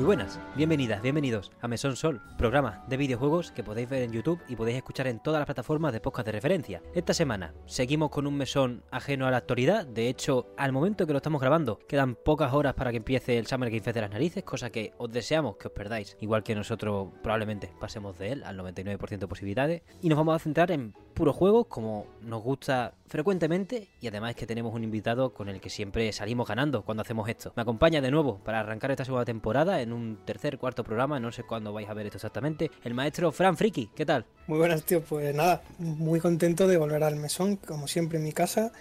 Muy buenas, bienvenidas, bienvenidos a Mesón Sol, programa de videojuegos que podéis ver en YouTube y podéis escuchar en todas las plataformas de podcast de referencia. Esta semana seguimos con un mesón ajeno a la actualidad, de hecho, al momento que lo estamos grabando, quedan pocas horas para que empiece el Summer Game Fest de las narices, cosa que os deseamos que os perdáis, igual que nosotros probablemente pasemos de él al 99% de posibilidades, y nos vamos a centrar en puros juegos como nos gusta frecuentemente y además que tenemos un invitado con el que siempre salimos ganando cuando hacemos esto. Me acompaña de nuevo para arrancar esta segunda temporada en un tercer, cuarto programa, no sé cuándo vais a ver esto exactamente, el maestro Fran Friki, ¿qué tal? Muy buenas, tío, pues nada, muy contento de volver al mesón, como siempre en mi casa,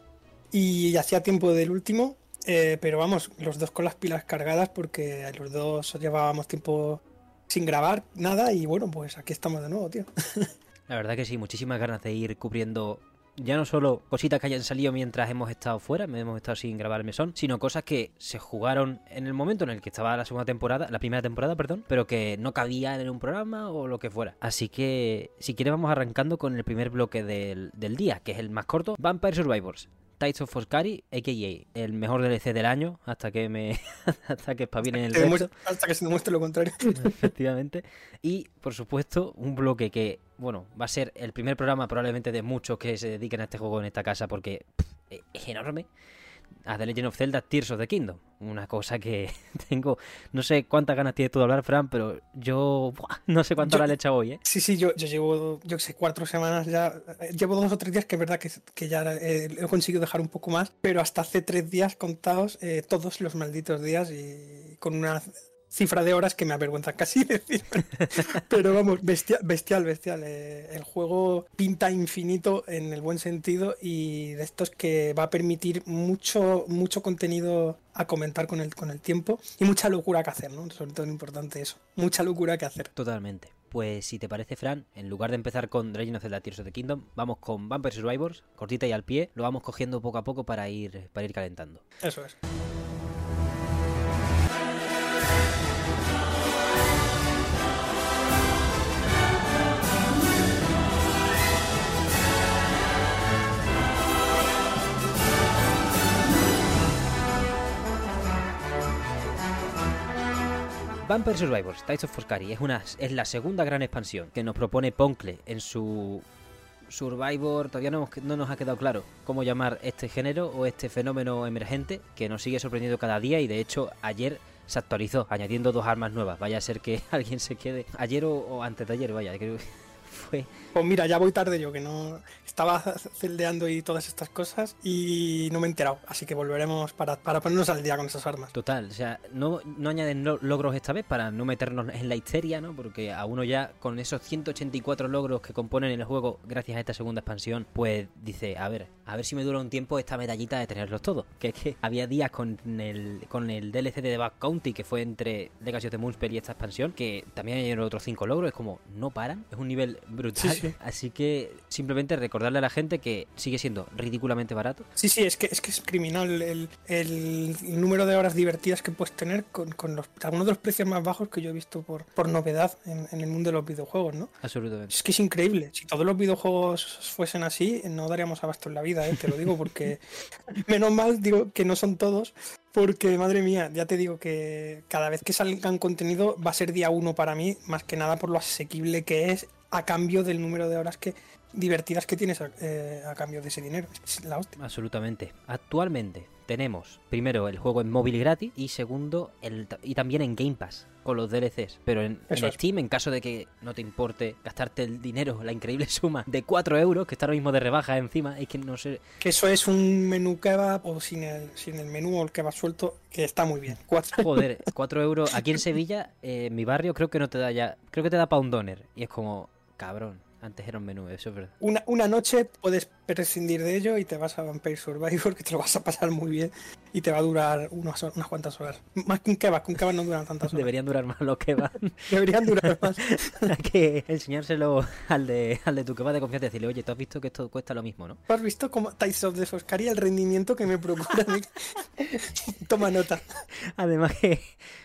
y hacía tiempo del último, eh, pero vamos, los dos con las pilas cargadas porque los dos llevábamos tiempo sin grabar nada y bueno, pues aquí estamos de nuevo, tío. La verdad que sí, muchísimas ganas de ir cubriendo ya no solo cositas que hayan salido mientras hemos estado fuera, hemos estado sin grabar el mesón, sino cosas que se jugaron en el momento en el que estaba la segunda temporada, la primera temporada, perdón, pero que no cabía en un programa o lo que fuera. Así que, si quieres, vamos arrancando con el primer bloque del, del día, que es el más corto, Vampire Survivors. Tides of Foscari, a.k.a. el mejor DLC del año, hasta que me hasta que espabile el resto. Hasta que se demuestre lo contrario. Efectivamente. Y, por supuesto, un bloque que, bueno, va a ser el primer programa probablemente de muchos que se dediquen a este juego en esta casa porque es enorme a The Legend of Zelda Tears of the Kingdom. Una cosa que tengo, no sé cuántas ganas tiene tú de hablar, Fran, pero yo no sé cuánto la le he echado hoy, ¿eh? Sí, sí, yo, yo llevo, yo sé, cuatro semanas ya. Llevo dos o tres días que es verdad que, que ya eh, he conseguido dejar un poco más, pero hasta hace tres días contados, eh, todos los malditos días y con una cifra de horas que me avergüenza casi decir. Pero vamos, bestial, bestial. bestial. Eh, el juego pinta infinito en el buen sentido y de estos que va a permitir mucho, mucho contenido a comentar con el, con el tiempo y mucha locura que hacer, ¿no? Sobre todo es importante eso. Mucha locura que hacer. Totalmente. Pues si te parece, Fran, en lugar de empezar con Legend of Zelda Tears of the Kingdom, vamos con Vampire Survivors, cortita y al pie, lo vamos cogiendo poco a poco para ir, para ir calentando. Eso es. Vampire Survivors, Tides of Foscari es, una, es la segunda gran expansión que nos propone Poncle en su Survivor. Todavía no, no, nos ha quedado claro cómo llamar este género o este fenómeno emergente que nos sigue sorprendiendo cada día y de hecho ayer se actualizó añadiendo dos armas nuevas. Vaya a ser que alguien se quede ayer o, o antes de ayer, vaya, creo fue. Pues mira, ya voy tarde yo, que no estaba celdeando y todas estas cosas y no me he enterado. Así que volveremos para, para ponernos al día con esas armas. Total, o sea, no, no añaden logros esta vez para no meternos en la histeria, ¿no? Porque a uno ya, con esos 184 logros que componen el juego, gracias a esta segunda expansión, pues dice, a ver, a ver si me dura un tiempo esta medallita de tenerlos todos. Que es que había días con el, con el DLC de The Back County, que fue entre Legacy of the Moonspell y esta expansión, que también hay otros 5 logros, es como, no paran, es un nivel brutal. Sí, sí. Así que simplemente recordarle a la gente que sigue siendo ridículamente barato. Sí, sí, es que es, que es criminal el, el, el número de horas divertidas que puedes tener con, con los, algunos de los precios más bajos que yo he visto por, por novedad en, en, el mundo de los videojuegos, ¿no? Absolutamente. Es que es increíble. Si todos los videojuegos fuesen así, no daríamos abasto en la vida, ¿eh? te lo digo, porque menos mal digo que no son todos, porque, madre mía, ya te digo que cada vez que salgan contenido va a ser día uno para mí, más que nada por lo asequible que es a cambio del número de horas que divertidas que tienes a, eh, a cambio de ese dinero. Es la hostia. Absolutamente. Actualmente tenemos primero el juego en móvil gratis y segundo el, y también en Game Pass con los DLCs. Pero en, en Steam, en caso de que no te importe gastarte el dinero, la increíble suma de 4 euros, que está ahora mismo de rebaja encima, es que no sé. Que eso es un menú kebab o sin el, sin el menú o el kebab suelto, que está muy bien. Cuatro. Joder, 4 euros. Aquí en Sevilla, eh, en mi barrio, creo que no te da ya. Creo que te da para un doner. Y es como, cabrón. Antes era un menú, eso es verdad. Una, una noche puedes prescindir de ello y te vas a Vampire Survivor, que te lo vas a pasar muy bien y te va a durar unas, unas cuantas horas. Más que un kebab, que un kebab no duran tantas horas. Deberían durar más los kebab. Deberían durar más. Hay que enseñárselo al de, al de tu kebab de confianza y decirle, oye, tú has visto que esto cuesta lo mismo, ¿no? ¿Tú has visto cómo Tides of the Foscari el rendimiento que me procura a mí? Toma nota. Además que,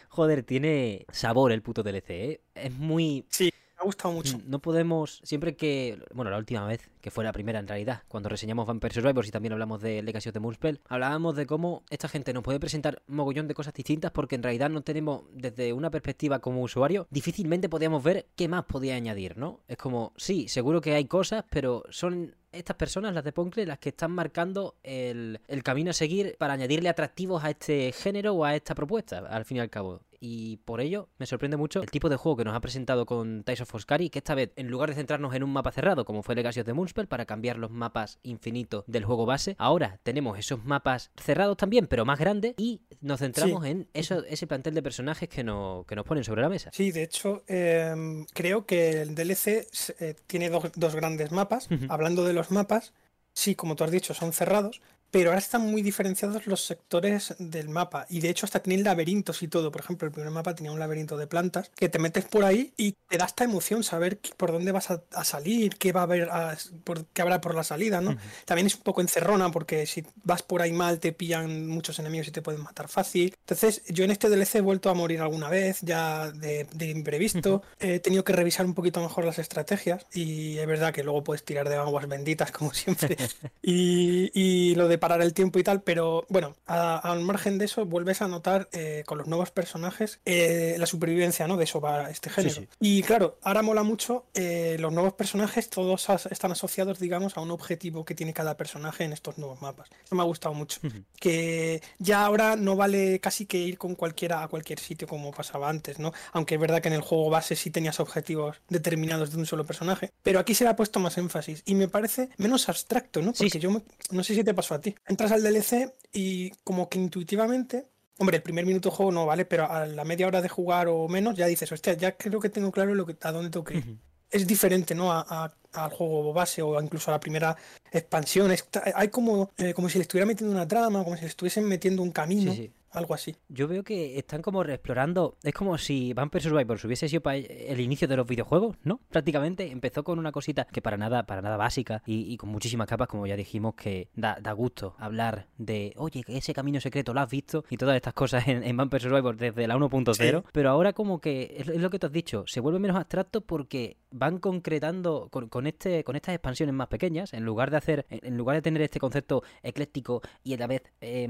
joder, tiene sabor el puto DLC, ¿eh? Es muy... Sí Ha gustado mucho. No podemos, siempre que, bueno, la última vez, que fue la primera en realidad, cuando reseñamos Vampire Survivors y también hablamos de Legacy of the Moonspell, hablábamos de cómo esta gente nos puede presentar mogollón de cosas distintas porque en realidad no tenemos, desde una perspectiva como usuario, difícilmente podíamos ver qué más podía añadir, ¿no? Es como, sí, seguro que hay cosas, pero son estas personas, las de Poncle, las que están marcando el, el, camino a seguir para añadirle atractivos a este género o a esta propuesta, al fin y al cabo. Y por ello me sorprende mucho el tipo de juego que nos ha presentado con Ties of Oscari, que esta vez, en lugar de centrarnos en un mapa cerrado, como fue Legacy of the Moonspell, para cambiar los mapas infinitos del juego base, ahora tenemos esos mapas cerrados también, pero más grandes, y nos centramos sí. en eso, ese plantel de personajes que, no, que nos ponen sobre la mesa. Sí, de hecho, eh, creo que el DLC eh, tiene dos, dos, grandes mapas. Uh -huh. Hablando de los mapas, sí, como tú has dicho, son cerrados, pero ahora están muy diferenciados los sectores del mapa y de hecho hasta tienen laberintos y todo. Por ejemplo, el primer mapa tenía un laberinto de plantas que te metes por ahí y te da esta emoción saber por dónde vas a, a salir, qué va a haber, a, por, qué habrá por la salida, ¿no? Uh -huh. También es un poco encerrona porque si vas por ahí mal te pillan muchos enemigos y te pueden matar fácil. Entonces yo en este DLC he vuelto a morir alguna vez ya de, de imprevisto. Uh -huh. He tenido que revisar un poquito mejor las estrategias y es verdad que luego puedes tirar de aguas benditas como siempre. y, y lo de parar el tiempo y tal, pero bueno, al margen de eso, vuelves a notar eh, con los nuevos personajes eh, la supervivencia, ¿no? De eso va este género. Sí, sí. Y claro, ahora mola mucho eh, los nuevos personajes, todos as están asociados, digamos, a un objetivo que tiene cada personaje en estos nuevos mapas. Eso me ha gustado mucho. Uh -huh. Que ya ahora no vale casi que ir con cualquiera a cualquier sitio como pasaba antes, ¿no? Aunque es verdad que en el juego base sí tenías objetivos determinados de un solo personaje, pero aquí se le ha puesto más énfasis y me parece menos abstracto, ¿no? Porque sí. yo me, no sé si te pasó a ti. Entras al DLC y como que intuitivamente Hombre, el primer minuto de juego no vale, pero a la media hora de jugar o menos ya dices, hostia, ya creo que tengo claro lo que, a dónde tengo que ir. Uh -huh. Es diferente, ¿no? A, a, al juego base o incluso a la primera expansión. Está, hay como, eh, como si le estuviera metiendo una trama, como si le estuviesen metiendo un camino. Sí, sí algo así. Yo veo que están como explorando. Es como si Vampire Survivors hubiese sido el inicio de los videojuegos, ¿no? Prácticamente empezó con una cosita que para nada, para nada básica y, y con muchísimas capas, como ya dijimos, que da, da, gusto hablar de, oye, ese camino secreto lo has visto y todas estas cosas en, en Vampire Survivors desde la 1.0. Sí. Pero ahora, como que es, es, lo que te has dicho, se vuelve menos abstracto porque van concretando con, con, este, con estas expansiones más pequeñas, en lugar de hacer, en lugar de tener este concepto ecléctico y a la vez eh,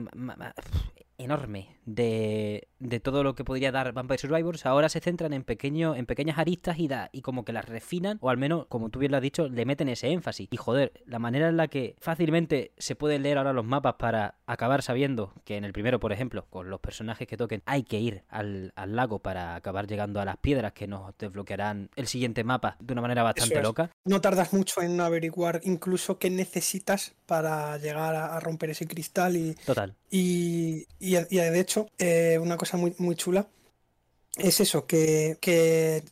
enorme de, de, todo lo que podría dar Vampire Survivors, ahora se centran en pequeño, en pequeñas aristas y, da, y como que las refinan, o al menos, como tú bien lo has dicho, le meten ese énfasis. Y joder, la manera en la que fácilmente se pueden leer ahora los mapas para acabar sabiendo que en el primero, por ejemplo, con los personajes que toquen, hay que ir al, al lago para acabar llegando a las piedras que nos desbloquearán el siguiente mapa de una manera bastante es. loca. No tardas mucho en averiguar incluso qué necesitas para llegar a, a romper ese cristal y... Total. Y, y, y de hecho, eh, una cosa muy, muy chula es eso, que, que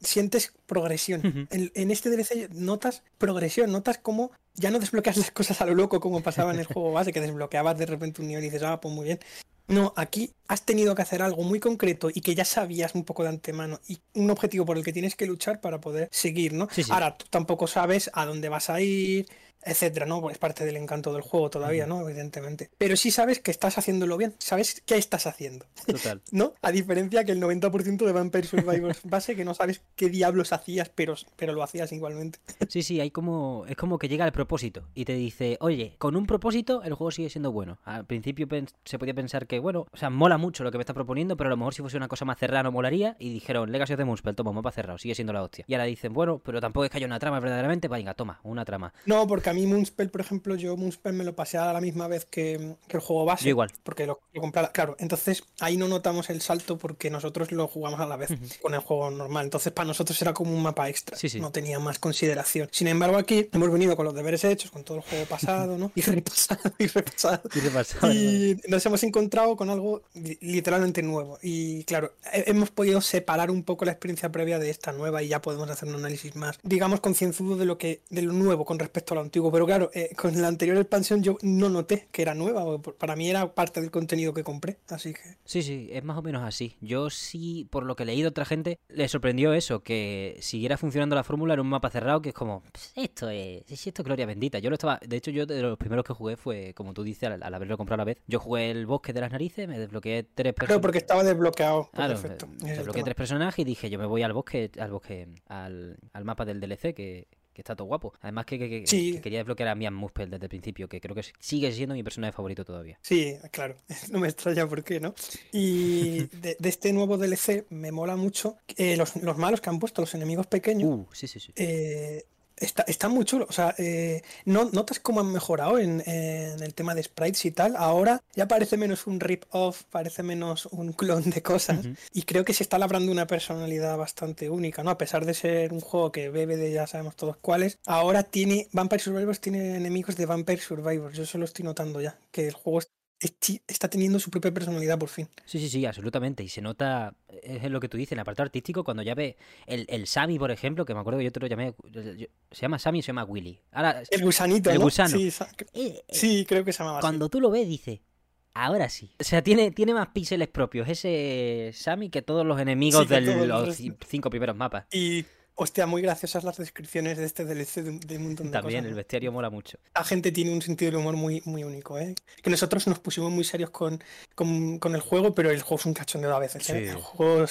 sientes progresión. Uh -huh. en, en, este DLC notas progresión, notas cómo ya no desbloqueas las cosas a lo loco como pasaba en el juego base, que desbloqueabas de repente un nivel y dices, ah, pues muy bien. No, aquí has tenido que hacer algo muy concreto y que ya sabías un poco de antemano y un objetivo por el que tienes que luchar para poder seguir, ¿no? Sí, sí. Ahora, tú tampoco sabes a dónde vas a ir, etcétera, ¿no? Es parte del encanto del juego todavía, ¿no? Evidentemente. Pero sí sabes que estás haciéndolo bien, sabes qué estás haciendo. Total. ¿No? A diferencia que el 90% de Vampire Survivors base que no sabes qué diablos hacías, pero, pero lo hacías igualmente. Sí, sí, hay como es como que llega al propósito y te dice, "Oye, con un propósito el juego sigue siendo bueno." Al principio se podía pensar que, bueno, o sea, mola mucho lo que me estás proponiendo, pero a lo mejor si fuese una cosa más cerrada no molaría y dijeron, "Legacy of the Moonspell, toma, mapa cerrado, sigue siendo la hostia." Y ahora dicen, "Bueno, pero tampoco es que haya una trama verdaderamente, venga, toma, una trama." No, porque a mí Moonspell, por ejemplo, yo Moonspell me lo pasé a la misma vez que, que el juego base. Yo igual. Porque lo, lo compré, claro, entonces ahí no notamos el salto porque nosotros lo jugamos a la vez uh -huh. con el juego normal. Entonces para nosotros era como un mapa extra. Sí, sí. No tenía más consideración. Sin embargo, aquí hemos venido con los deberes hechos, con todo el juego pasado, ¿no? Y repasado, y repasado. Y, repasado, y nos hemos encontrado con algo literalmente nuevo. Y claro, hemos podido separar un poco la experiencia previa de esta nueva y ya podemos hacer un análisis más, digamos, concienzudo de lo que, de lo nuevo con respecto a lo antiguo antiguo, pero claro, eh, con la anterior expansión yo no noté que era nueva, para mí era parte del contenido que compré, así que... Sí, sí, es más o menos así. Yo sí, por lo que he leído otra gente, le sorprendió eso, que siguiera funcionando la fórmula en un mapa cerrado, que es como, esto es, esto es gloria bendita. Yo lo estaba, de hecho yo de los primeros que jugué fue, como tú dices, al, haberlo comprado a la vez, yo jugué el bosque de las narices, me desbloqueé tres personajes. Claro, porque estaba desbloqueado. Claro, perfecto. desbloqueé tres personajes y dije, yo me voy al bosque, al bosque, al, al mapa del DLC, que que está todo guapo. Además que, quería desbloquear a Mian Muspel desde el principio, que creo que sigue siendo mi personaje favorito todavía. Sí, claro, no me extraña por qué, ¿no? Y de, este nuevo DLC me mola mucho eh, los, los, malos que han puesto, los enemigos pequeños. Uh, sí, sí, sí. Eh, Está, está, muy chulo. O sea, eh, no, notas cómo han mejorado en, el tema de sprites y tal. Ahora ya parece menos un rip-off, parece menos un clon de cosas. Y creo que se está labrando una personalidad bastante única, ¿no? A pesar de ser un juego que bebe de ya sabemos todos cuáles. Ahora tiene. Vampire Survivors tiene enemigos de Vampire Survivors. Yo eso lo estoy notando ya. Que el juego está teniendo su propia personalidad por fin. Sí, sí, sí, absolutamente. Y se nota, es lo que tú dices, en el apartado artístico, cuando ya ve el, el Sammy, por ejemplo, que me acuerdo que yo te lo llamé, se llama Sammy o se llama Willy. Ahora, el gusanito, el gusano. Eh, eh, sí, creo que se llama Cuando tú lo ves, dice, ahora sí. O sea, tiene, tiene más píxeles propios ese Sammy que todos los enemigos de los cinco primeros mapas. Y Hostia, muy graciosas las descripciones de este DLC de, un montón de También, el bestiario mola mucho. La gente tiene un sentido del humor muy, muy único, ¿eh? Que nosotros nos pusimos muy serios con, con, el juego, pero el juego es un cachondeo a veces, ¿eh? El juego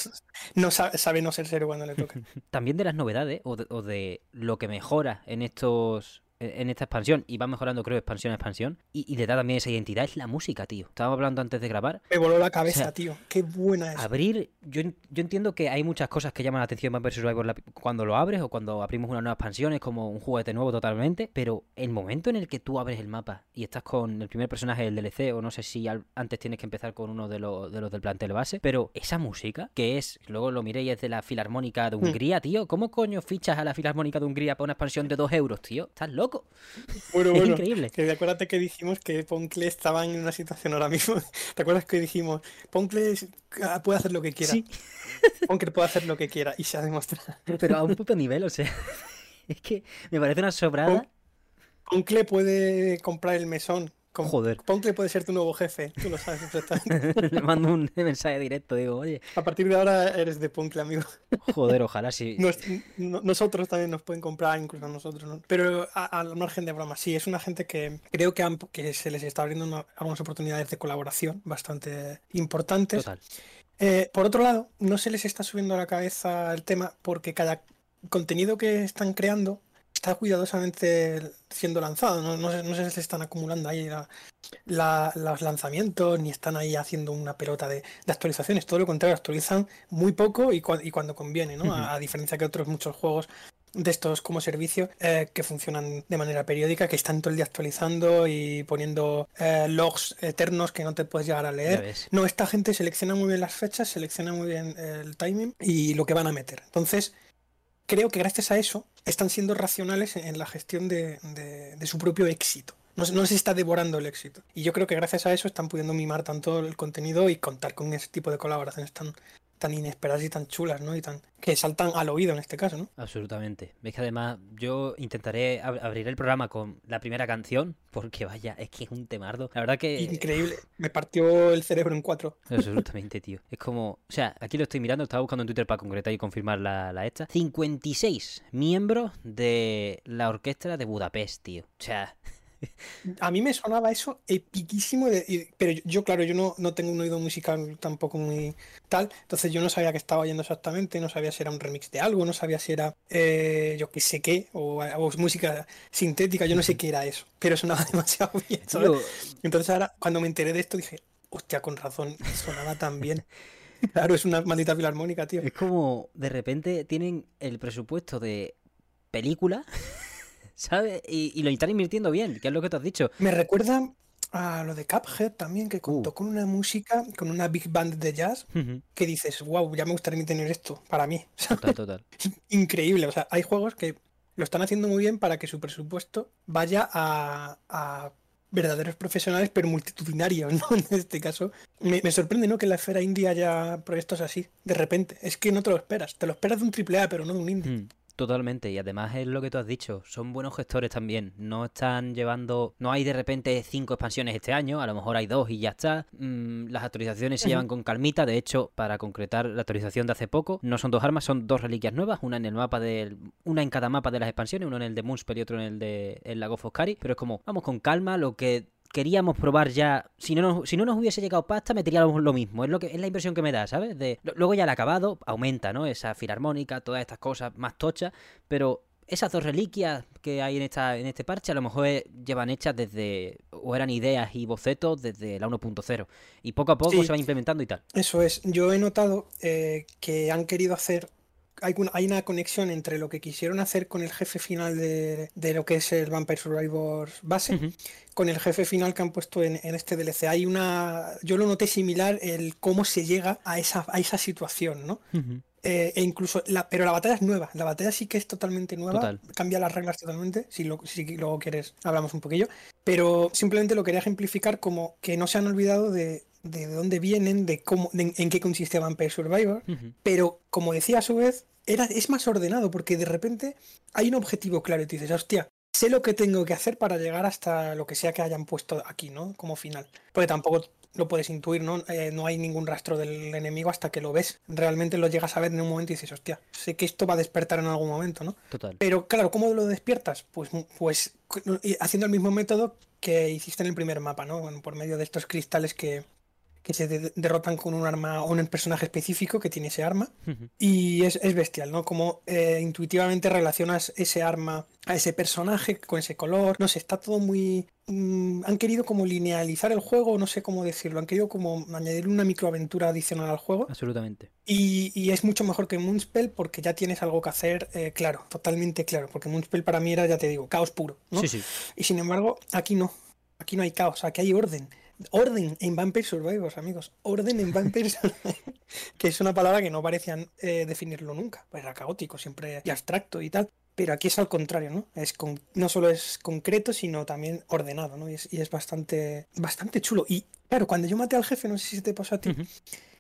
no sabe, no ser serio cuando le toca. También de las novedades o o de lo que mejora en estos en esta expansión y va mejorando, creo, expansión a expansión. Y, le da también esa identidad, es la música, tío. Estábamos hablando antes de grabar. Me voló la cabeza, tío. Qué buena es. Abrir, yo, yo entiendo que hay muchas cosas que llaman la atención Vampire Survivor cuando lo abres o cuando abrimos una nueva expansión, es como un juguete nuevo totalmente. Pero el momento en el que tú abres el mapa y estás con el primer personaje del DLC, o no sé si antes tienes que empezar con uno de los, de los del plantel base, pero esa música, que es, luego lo miréis, es de la Filarmónica de hmm. Hungría, tío. ¿Cómo coño fichas a la Filarmónica de Hungría para una expansión de 2 euros, tío? ¿Estás loco? Bueno, bueno. Increíble. Que acuérdate que dijimos que Poncle estaba en una situación ahora mismo. ¿Te acuerdas que dijimos, Poncle ah, puede hacer lo que quiera? Sí. Poncle puede hacer lo que quiera y se ha demostrado. Pero a un puto nivel, o sea. Es que me parece una sobrada. Poncle puede comprar el mesón Joder. Poncle puede ser tu nuevo jefe, tú lo sabes perfectamente. Le mando un mensaje directo, digo, oye. A partir de ahora eres de Poncle, amigo. Joder, ojalá sí. nosotros también nos pueden comprar, incluso a nosotros, ¿no? Pero al margen de broma, sí, es una gente que creo que, que se les está abriendo algunas oportunidades de colaboración bastante importantes. Total. Eh, por otro lado, no se les está subiendo a la cabeza el tema porque cada contenido que están creando está cuidadosamente siendo lanzado. No, no, sé, si se están acumulando ahí los lanzamientos, ni están ahí haciendo una pelota de, actualizaciones. Todo lo contrario, actualizan muy poco y, y cuando conviene, ¿no? A, diferencia que otros muchos juegos de estos como servicio eh, que funcionan de manera periódica, que están todo el día actualizando y poniendo eh, logs eternos que no te puedes llegar a leer. No, esta gente selecciona muy bien las fechas, selecciona muy bien el timing y lo que van a meter. Entonces, creo que gracias a eso están siendo racionales en la gestión de, su propio éxito. No, no, se está devorando el éxito. Y yo creo que gracias a eso están pudiendo mimar tanto el contenido y contar con ese tipo de colaboraciones tan, tan inesperadas y tan chulas, ¿no? Y tan que saltan al oído en este caso, ¿no? Absolutamente. Ves que además yo intentaré abrir el programa con la primera canción, porque vaya, es que es un temardo. La verdad que... Increíble. Me partió el cerebro en cuatro. Absolutamente, tío. Es como... O sea, aquí lo estoy mirando, estaba buscando en Twitter para concretar y confirmar la, la esta. 56 miembros de la orquesta de Budapest, tío. O sea... A mí me sonaba eso epiquísimo, pero yo, claro, yo no, no, tengo un oído musical tampoco muy tal, entonces yo no sabía qué estaba oyendo exactamente, no sabía si era un remix de algo, no sabía si era eh, yo qué sé qué, o, música sintética, yo no sé qué era eso, pero sonaba demasiado bien. Entonces ahora, cuando me enteré de esto, dije, hostia, con razón, sonaba tan bien. Claro, es una maldita filarmónica, tío. Es como de repente tienen el presupuesto de película ¿sabes? Y, lo están invirtiendo bien, que es lo que te has dicho. Me recuerda a lo de Cuphead también, que contó uh. con una música, con una big band de jazz, que dices, wow, ya me gustaría tener esto para mí. Total, total. Increíble, o sea, hay juegos que lo están haciendo muy bien para que su presupuesto vaya a, verdaderos profesionales, pero multitudinarios, ¿no? En este caso, me, sorprende, ¿no? Que en la esfera indie haya proyectos así, de repente. Es que no te lo esperas. Te lo esperas de un AAA, pero no de un indie. Mm. Totalmente, y además es lo que tú has dicho, son buenos gestores también, no están llevando, no hay de repente cinco expansiones este año, a lo mejor hay dos y ya está, mm, las actualizaciones se llevan con calmita, de hecho, para concretar la actualización de hace poco, no son dos armas, son dos reliquias nuevas, una en el mapa del, una en cada mapa de las expansiones, uno en el de Moonspell y otro en el de el Lago Foscari, pero es como, vamos con calma, lo que queríamos probar ya. Si no, nos, si no nos hubiese llegado pasta, meteríamos lo mismo. Es lo que es la impresión que me da, ¿sabes? De, luego ya el acabado aumenta, ¿no? Esa filarmónica, todas estas cosas más tochas. Pero esas dos reliquias que hay en esta en este parche a lo mejor llevan hechas desde o eran ideas y bocetos desde la 1.0 y poco a poco se van implementando y tal. Eso es, yo he notado eh, que han querido hacer hay una, hay una conexión entre lo que quisieron hacer con el jefe final de, lo que es el Vampire Survivors base, con el jefe final que han puesto en, este DLC. Hay una. Yo lo noté similar el cómo se llega a esa, a esa situación, ¿no? Eh, e incluso, la, pero la batalla es nueva. La batalla sí que es totalmente nueva. Cambia las reglas totalmente. Si, lo, si luego quieres, hablamos un poquillo. Pero simplemente lo quería ejemplificar como que no se han olvidado de, de dónde vienen, de cómo, en qué consiste Vampire Survivor. Pero como decía a su vez, era, es más ordenado porque de repente hay un objetivo claro y te dices, hostia, sé lo que tengo que hacer para llegar hasta lo que sea que hayan puesto aquí, ¿no? Como final. Porque tampoco lo puedes intuir, ¿no? Eh, no hay ningún rastro del enemigo hasta que lo ves. Realmente lo llegas a ver en un momento y dices, hostia, sé que esto va a despertar en algún momento, ¿no? Total. Pero claro, ¿cómo lo despiertas? Pues, pues haciendo el mismo método que hiciste en el primer mapa, ¿no? Bueno, por medio de estos cristales que, que se derrotan con un arma o un personaje específico que tiene ese arma. Y es, bestial, ¿no? Como eh, intuitivamente relacionas ese arma a ese personaje con ese color. No sé, está todo muy. Mm, han querido como linealizar el juego, no sé cómo decirlo. Han querido como añadir una microaventura adicional al juego. Absolutamente. Y, es mucho mejor que Moonspell porque ya tienes algo que hacer eh, claro, totalmente claro. Porque Moonspell para mí era, ya te digo, caos puro, ¿no? Sí, sí. Y sin embargo, aquí no. Aquí no hay caos, aquí hay orden. Orden en Vampire Survivors, amigos. Orden en Vampire Survivors. que es una palabra que no parecían eh, definirlo nunca. Pues era caótico, siempre y abstracto y tal. Pero aquí es al contrario, ¿no? Es con, no solo es concreto, sino también ordenado, ¿no? Y es, bastante, bastante chulo. Y claro, cuando yo maté al jefe, no sé si te pasó a ti,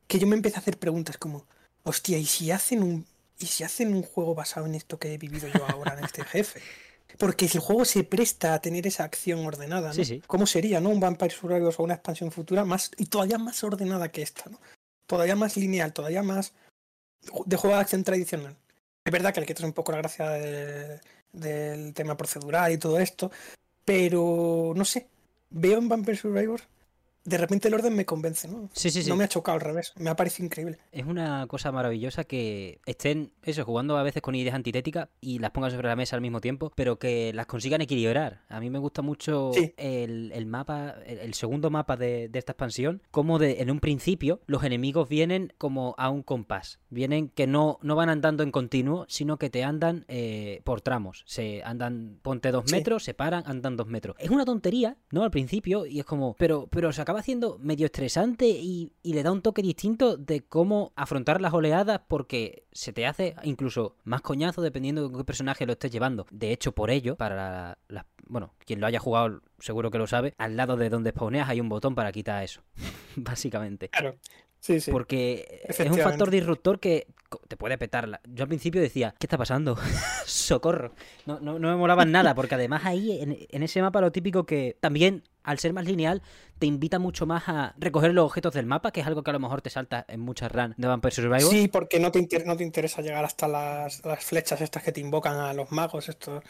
que yo me empecé a hacer preguntas como, hostia, ¿y si hacen un, y si hacen un juego basado en esto que he vivido yo ahora en este jefe? Porque si el juego se presta a tener esa acción ordenada, ¿no? ¿Cómo sería, no? Un Vampire Survivors o una expansión futura más y todavía más ordenada que esta, ¿no? Todavía más lineal, todavía más de juego de acción tradicional. Es verdad que le quitas un poco la gracia del tema procedural y todo esto, pero no sé. Veo en Vampire Survivors de repente el orden me convence, ¿no? Sí, sí, sí. No me ha chocado al revés, me ha parecido increíble. Es una cosa maravillosa que estén, eso, jugando a veces con ideas antitéticas y las pongan sobre la mesa al mismo tiempo, pero que las consigan equilibrar. A mí me gusta mucho el, mapa, el, segundo mapa de, esta expansión, como de, en un principio los enemigos vienen como a un compás. Vienen que no, no van andando en continuo, sino que te andan eh, por tramos. Se andan, ponte dos metros, se paran, andan dos metros. Es una tontería, ¿no? Al principio, y es como, pero, pero se acaba haciendo medio estresante y, le da un toque distinto de cómo afrontar las oleadas porque se te hace incluso más coñazo dependiendo de qué personaje lo estés llevando. De hecho, por ello, para las... bueno, quien lo haya jugado seguro que lo sabe, al lado de donde spawneas hay un botón para quitar eso, básicamente. Claro. Sí, sí. Porque es un factor disruptor que te puede petar. Yo al principio decía, ¿qué está pasando? Socorro. No, no, no me molaban nada, porque además ahí, en, en, ese mapa, lo típico que también al ser más lineal, te invita mucho más a recoger los objetos del mapa, que es algo que a lo mejor te salta en muchas runs de Vampire Survivor. Sí, porque no te, no te interesa llegar hasta las, flechas estas que te invocan a los magos, estos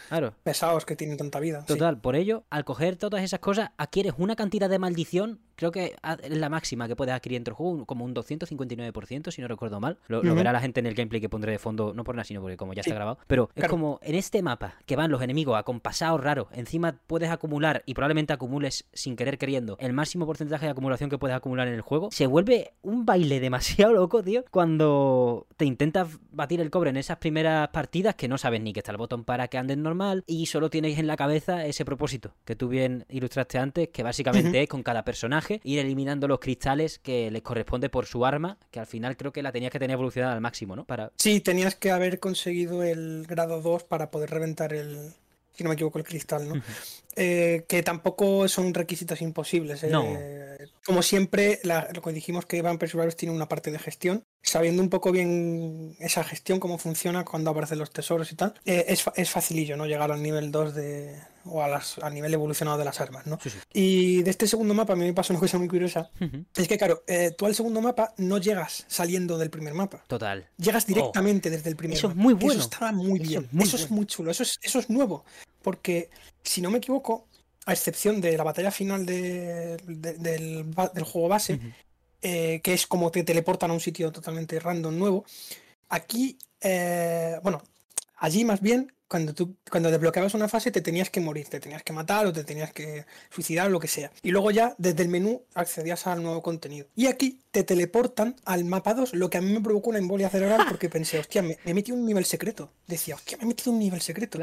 pesados que tienen tanta vida. Total, por ello, al coger todas esas cosas, adquieres una cantidad de maldición, creo que es la máxima que puedes adquirir dentro del juego, como un 259%, si no recuerdo mal. Lo, verá la gente en el gameplay que pondré de fondo, no por nada, sino porque como ya está grabado. Pero es como en este mapa, que van los enemigos acompasados raros, encima puedes acumular y probablemente acumules sin querer queriendo el máximo porcentaje de acumulación que puedes acumular en el juego, se vuelve un baile demasiado loco, tío, cuando te intentas batir el cobre en esas primeras partidas que no sabes ni que está el botón para que anden normal y solo tienes en la cabeza ese propósito que tú bien ilustraste antes, que básicamente es con cada personaje ir eliminando los cristales que les corresponde por su arma, que al final creo que la tenías que tener evolucionada al máximo, ¿no? Para... Sí, tenías que haber conseguido el grado 2 para poder reventar el, si no me equivoco, el cristal, ¿no? Eh, que tampoco son requisitos imposibles. Eh. como siempre, lo que dijimos que Vampire Survivors tiene una parte de gestión. Sabiendo un poco bien esa gestión, cómo funciona cuando aparecen los tesoros y tal, eh, es, es, facilillo, ¿no? Llegar al nivel 2 de. o a las, al nivel evolucionado de las armas, ¿no? Y de este segundo mapa a mí me pasa una cosa muy curiosa. Es que, claro, tú al segundo mapa no llegas saliendo del primer mapa. Total. Llegas directamente desde el primer eso mapa. Es muy bueno. Eso estaba muy bien. eso es muy chulo. Eso es, eso es nuevo. Porque, si no me equivoco, a excepción de la batalla final del, juego base, eh, que es como te teleportan a un sitio totalmente random nuevo, aquí, eh, bueno, allí más bien, cuando tú cuando desbloqueabas una fase te tenías que morir, te tenías que matar o te tenías que suicidar o lo que sea. Y luego ya desde el menú accedías al nuevo contenido. Y aquí te teleportan al mapa 2, lo que a mí me provocó una embolia cerebral porque pensé, hostia, me, he metido un nivel secreto. Decía, hostia, me he metido un nivel secreto.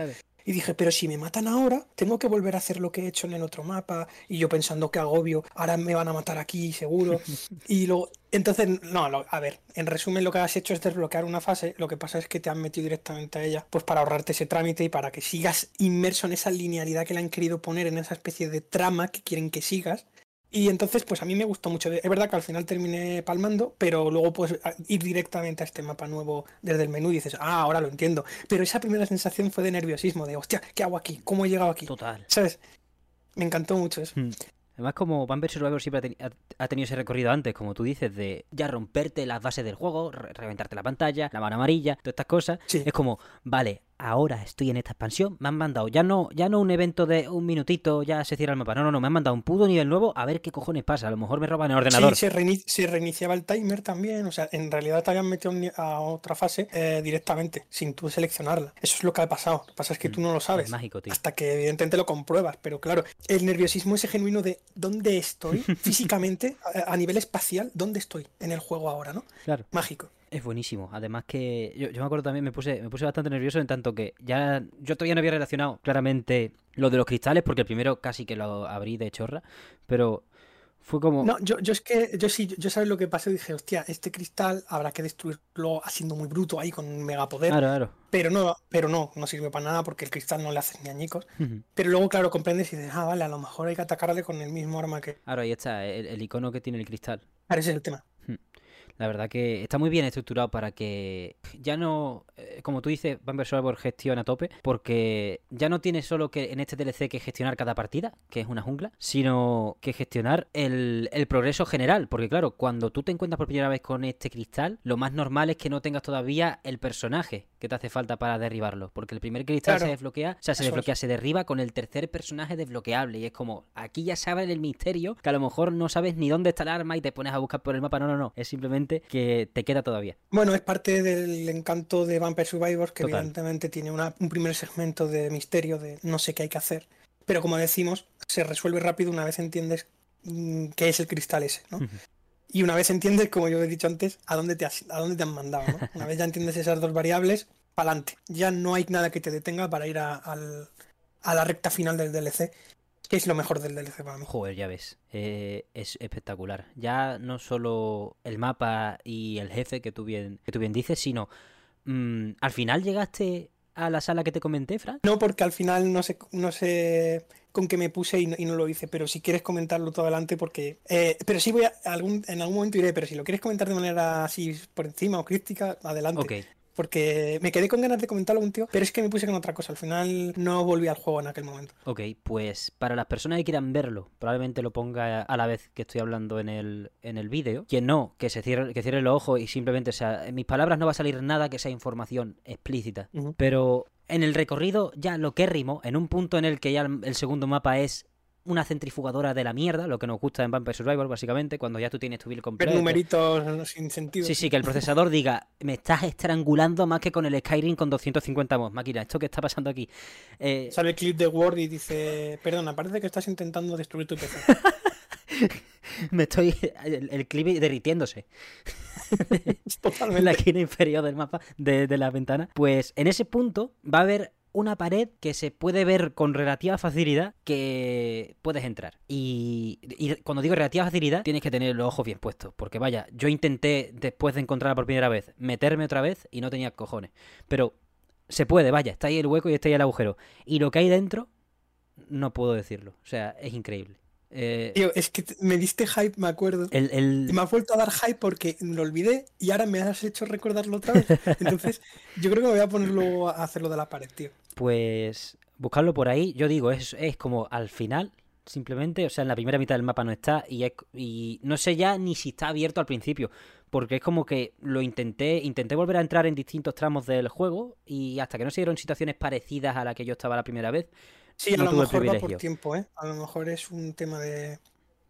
Y dije, pero si me matan ahora, tengo que volver a hacer lo que he hecho en el otro mapa. Y yo pensando que agobio, ahora me van a matar aquí, seguro. y luego, entonces, no, a ver, en resumen lo que has hecho es desbloquear una fase, lo que pasa es que te han metido directamente a ella, pues para ahorrarte ese trámite y para que sigas inmerso en esa linealidad que le han querido poner, en esa especie de trama que quieren que sigas, y entonces, pues a mí me gustó mucho. Es verdad que al final terminé palmando, pero luego puedes ir directamente a este mapa nuevo desde el menú y dices, ah, ahora lo entiendo. Pero esa primera sensación fue de nerviosismo, de, hostia, ¿qué hago aquí? ¿Cómo he llegado aquí? Total. ¿Sabes? Me encantó mucho eso. Hmm. Además, como Vampire Survivor siempre ha, tenido ese recorrido antes, como tú dices, de ya romperte las bases del juego, reventarte la pantalla, la mano amarilla, todas estas cosas. Es como, vale, ahora estoy en esta expansión, me han mandado ya no, ya no un evento de un minutito, ya se cierra el mapa, no, no, no, me han mandado un puto nivel nuevo, a ver qué cojones pasa, a lo mejor me roban el ordenador. Sí, se, reiniciaba el timer también, o sea, en realidad te habían metido a otra fase eh, directamente, sin tú seleccionarla. Eso es lo que ha pasado, lo que pasa es que tú no lo sabes. Es mágico, tío. Hasta que evidentemente lo compruebas, pero claro, el nerviosismo ese genuino de dónde estoy físicamente, a, a nivel espacial, dónde estoy en el juego ahora, ¿no? Claro. Mágico. Es buenísimo. Además que yo, me acuerdo también, me puse, me puse bastante nervioso en tanto que ya yo todavía no había relacionado claramente lo de los cristales, porque el primero casi que lo abrí de chorra, pero fue como... No, yo, yo es que, yo sí, yo sabes lo que pasó dije, hostia, este cristal habrá que destruirlo haciendo muy bruto ahí con un megapoder. Claro, claro. Pero no, pero no, no sirve para nada porque el cristal no le hace ni añicos. Pero luego, claro, comprendes y dices, ah, vale, a lo mejor hay que atacarle con el mismo arma que... Claro, ahí está, el, icono que tiene el cristal. Claro, ese es el tema. La verdad que está muy bien estructurado para que ya no, eh, como tú dices, Vampire Survivor gestiona a tope, porque ya no tiene solo que en este DLC que gestionar cada partida, que es una jungla, sino que gestionar el, progreso general, porque claro, cuando tú te encuentras por primera vez con este cristal, lo más normal es que no tengas todavía el personaje que te hace falta para derribarlo, porque el primer cristal se desbloquea, o sea, se desbloquea, se derriba con el tercer personaje desbloqueable, y es como, aquí ya sabes el misterio, que a lo mejor no sabes ni dónde está el arma y te pones a buscar por el mapa, no, no, no, es simplemente que te queda todavía. Bueno, es parte del encanto de Vampire Survivors, que evidentemente tiene un primer segmento de misterio, de no sé qué hay que hacer. Pero como decimos, se resuelve rápido una vez entiendes mm, qué es el cristal ese, ¿no? Y una vez entiendes, como yo he dicho antes, a dónde te, a dónde te han mandado, ¿no? Una vez ya entiendes esas dos variables, para adelante. Ya no hay nada que te detenga para ir a la recta final del DLC que es lo mejor del DLC para mí. Joder, ya ves. Eh, es espectacular. Ya no solo el mapa y el jefe que tú bien, que tú bien dices, sino mm, al final llegaste a la sala que te comenté, Fran. No, porque al final no sé, no sé con qué me puse y no, lo hice, pero si quieres comentarlo todo adelante, porque. Eh, pero sí voy a. Algún, en algún momento iré, pero si lo quieres comentar de manera así por encima o crítica, adelante. Ok, porque me quedé con ganas de comentarlo un tío, pero es que me puse con otra cosa. Al final no volví al juego en aquel momento. Ok, pues para las personas que quieran verlo, probablemente lo ponga a la vez que estoy hablando en el, en el vídeo. Quien no, que se cierre, que cierre los ojos y simplemente, o sea, en mis palabras no va a salir nada que sea información explícita. Pero en el recorrido ya lo que rimo, en un punto en el que ya el segundo mapa es una centrifugadora de la mierda, lo que nos gusta en Vampire Survivor, básicamente, cuando ya tú tienes tu build completo. numeritos sin sentido. Sí, sí, que el procesador diga, me estás estrangulando más que con el Skyrim con 250 mods. Máquina, ¿esto qué está pasando aquí? Eh... Sale el clip de Word y dice, perdona, parece que estás intentando destruir tu PC. me estoy... El, clip derritiéndose. Totalmente. en la esquina inferior del mapa, de, de la ventana. Pues en ese punto va a haber una pared que se puede ver con relativa facilidad que puedes entrar. Y, cuando digo relativa facilidad, tienes que tener los ojos bien puestos. Porque vaya, yo intenté después de encontrarla por primera vez, meterme otra vez y no tenía cojones. Pero se puede, vaya, está ahí el hueco y está ahí el agujero. Y lo que hay dentro, no puedo decirlo. O sea, es increíble. Eh, Tío, es que me diste hype, me acuerdo. el, el- Y me has vuelto a dar hype porque lo olvidé y ahora me has hecho recordarlo otra vez. Entonces, yo creo que me voy a poner luego a hacerlo de la pared, tío. Pues buscarlo por ahí, yo digo, es, es como al final, simplemente, o sea, en la primera mitad del mapa no está y, es- y no sé ya ni si está abierto al principio, porque es como que lo intenté, intenté volver a entrar en distintos tramos del juego y hasta que no se dieron situaciones parecidas a la que yo estaba la primera vez, Sí, a lo mejor va por tiempo, ¿eh? A lo mejor es un tema de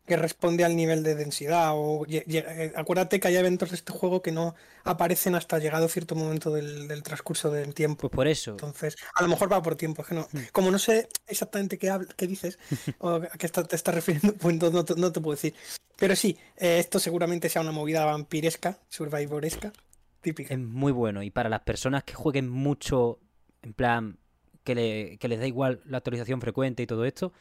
que responde al nivel de densidad o eh, acuérdate que hay eventos de este juego que no aparecen hasta llegado cierto momento del, del transcurso del tiempo. pues por eso, Entonces, a lo mejor va por tiempo, es que no. Hmm. Como no sé exactamente qué, qué dices o a qué está- te estás refiriendo, pues no, te- no te puedo decir. Pero sí, eh, esto seguramente sea una movida vampiresca, survivoresca, típica. es muy bueno y para las personas que jueguen mucho, en plan, que, le- que les da igual la actualización frecuente y todo esto,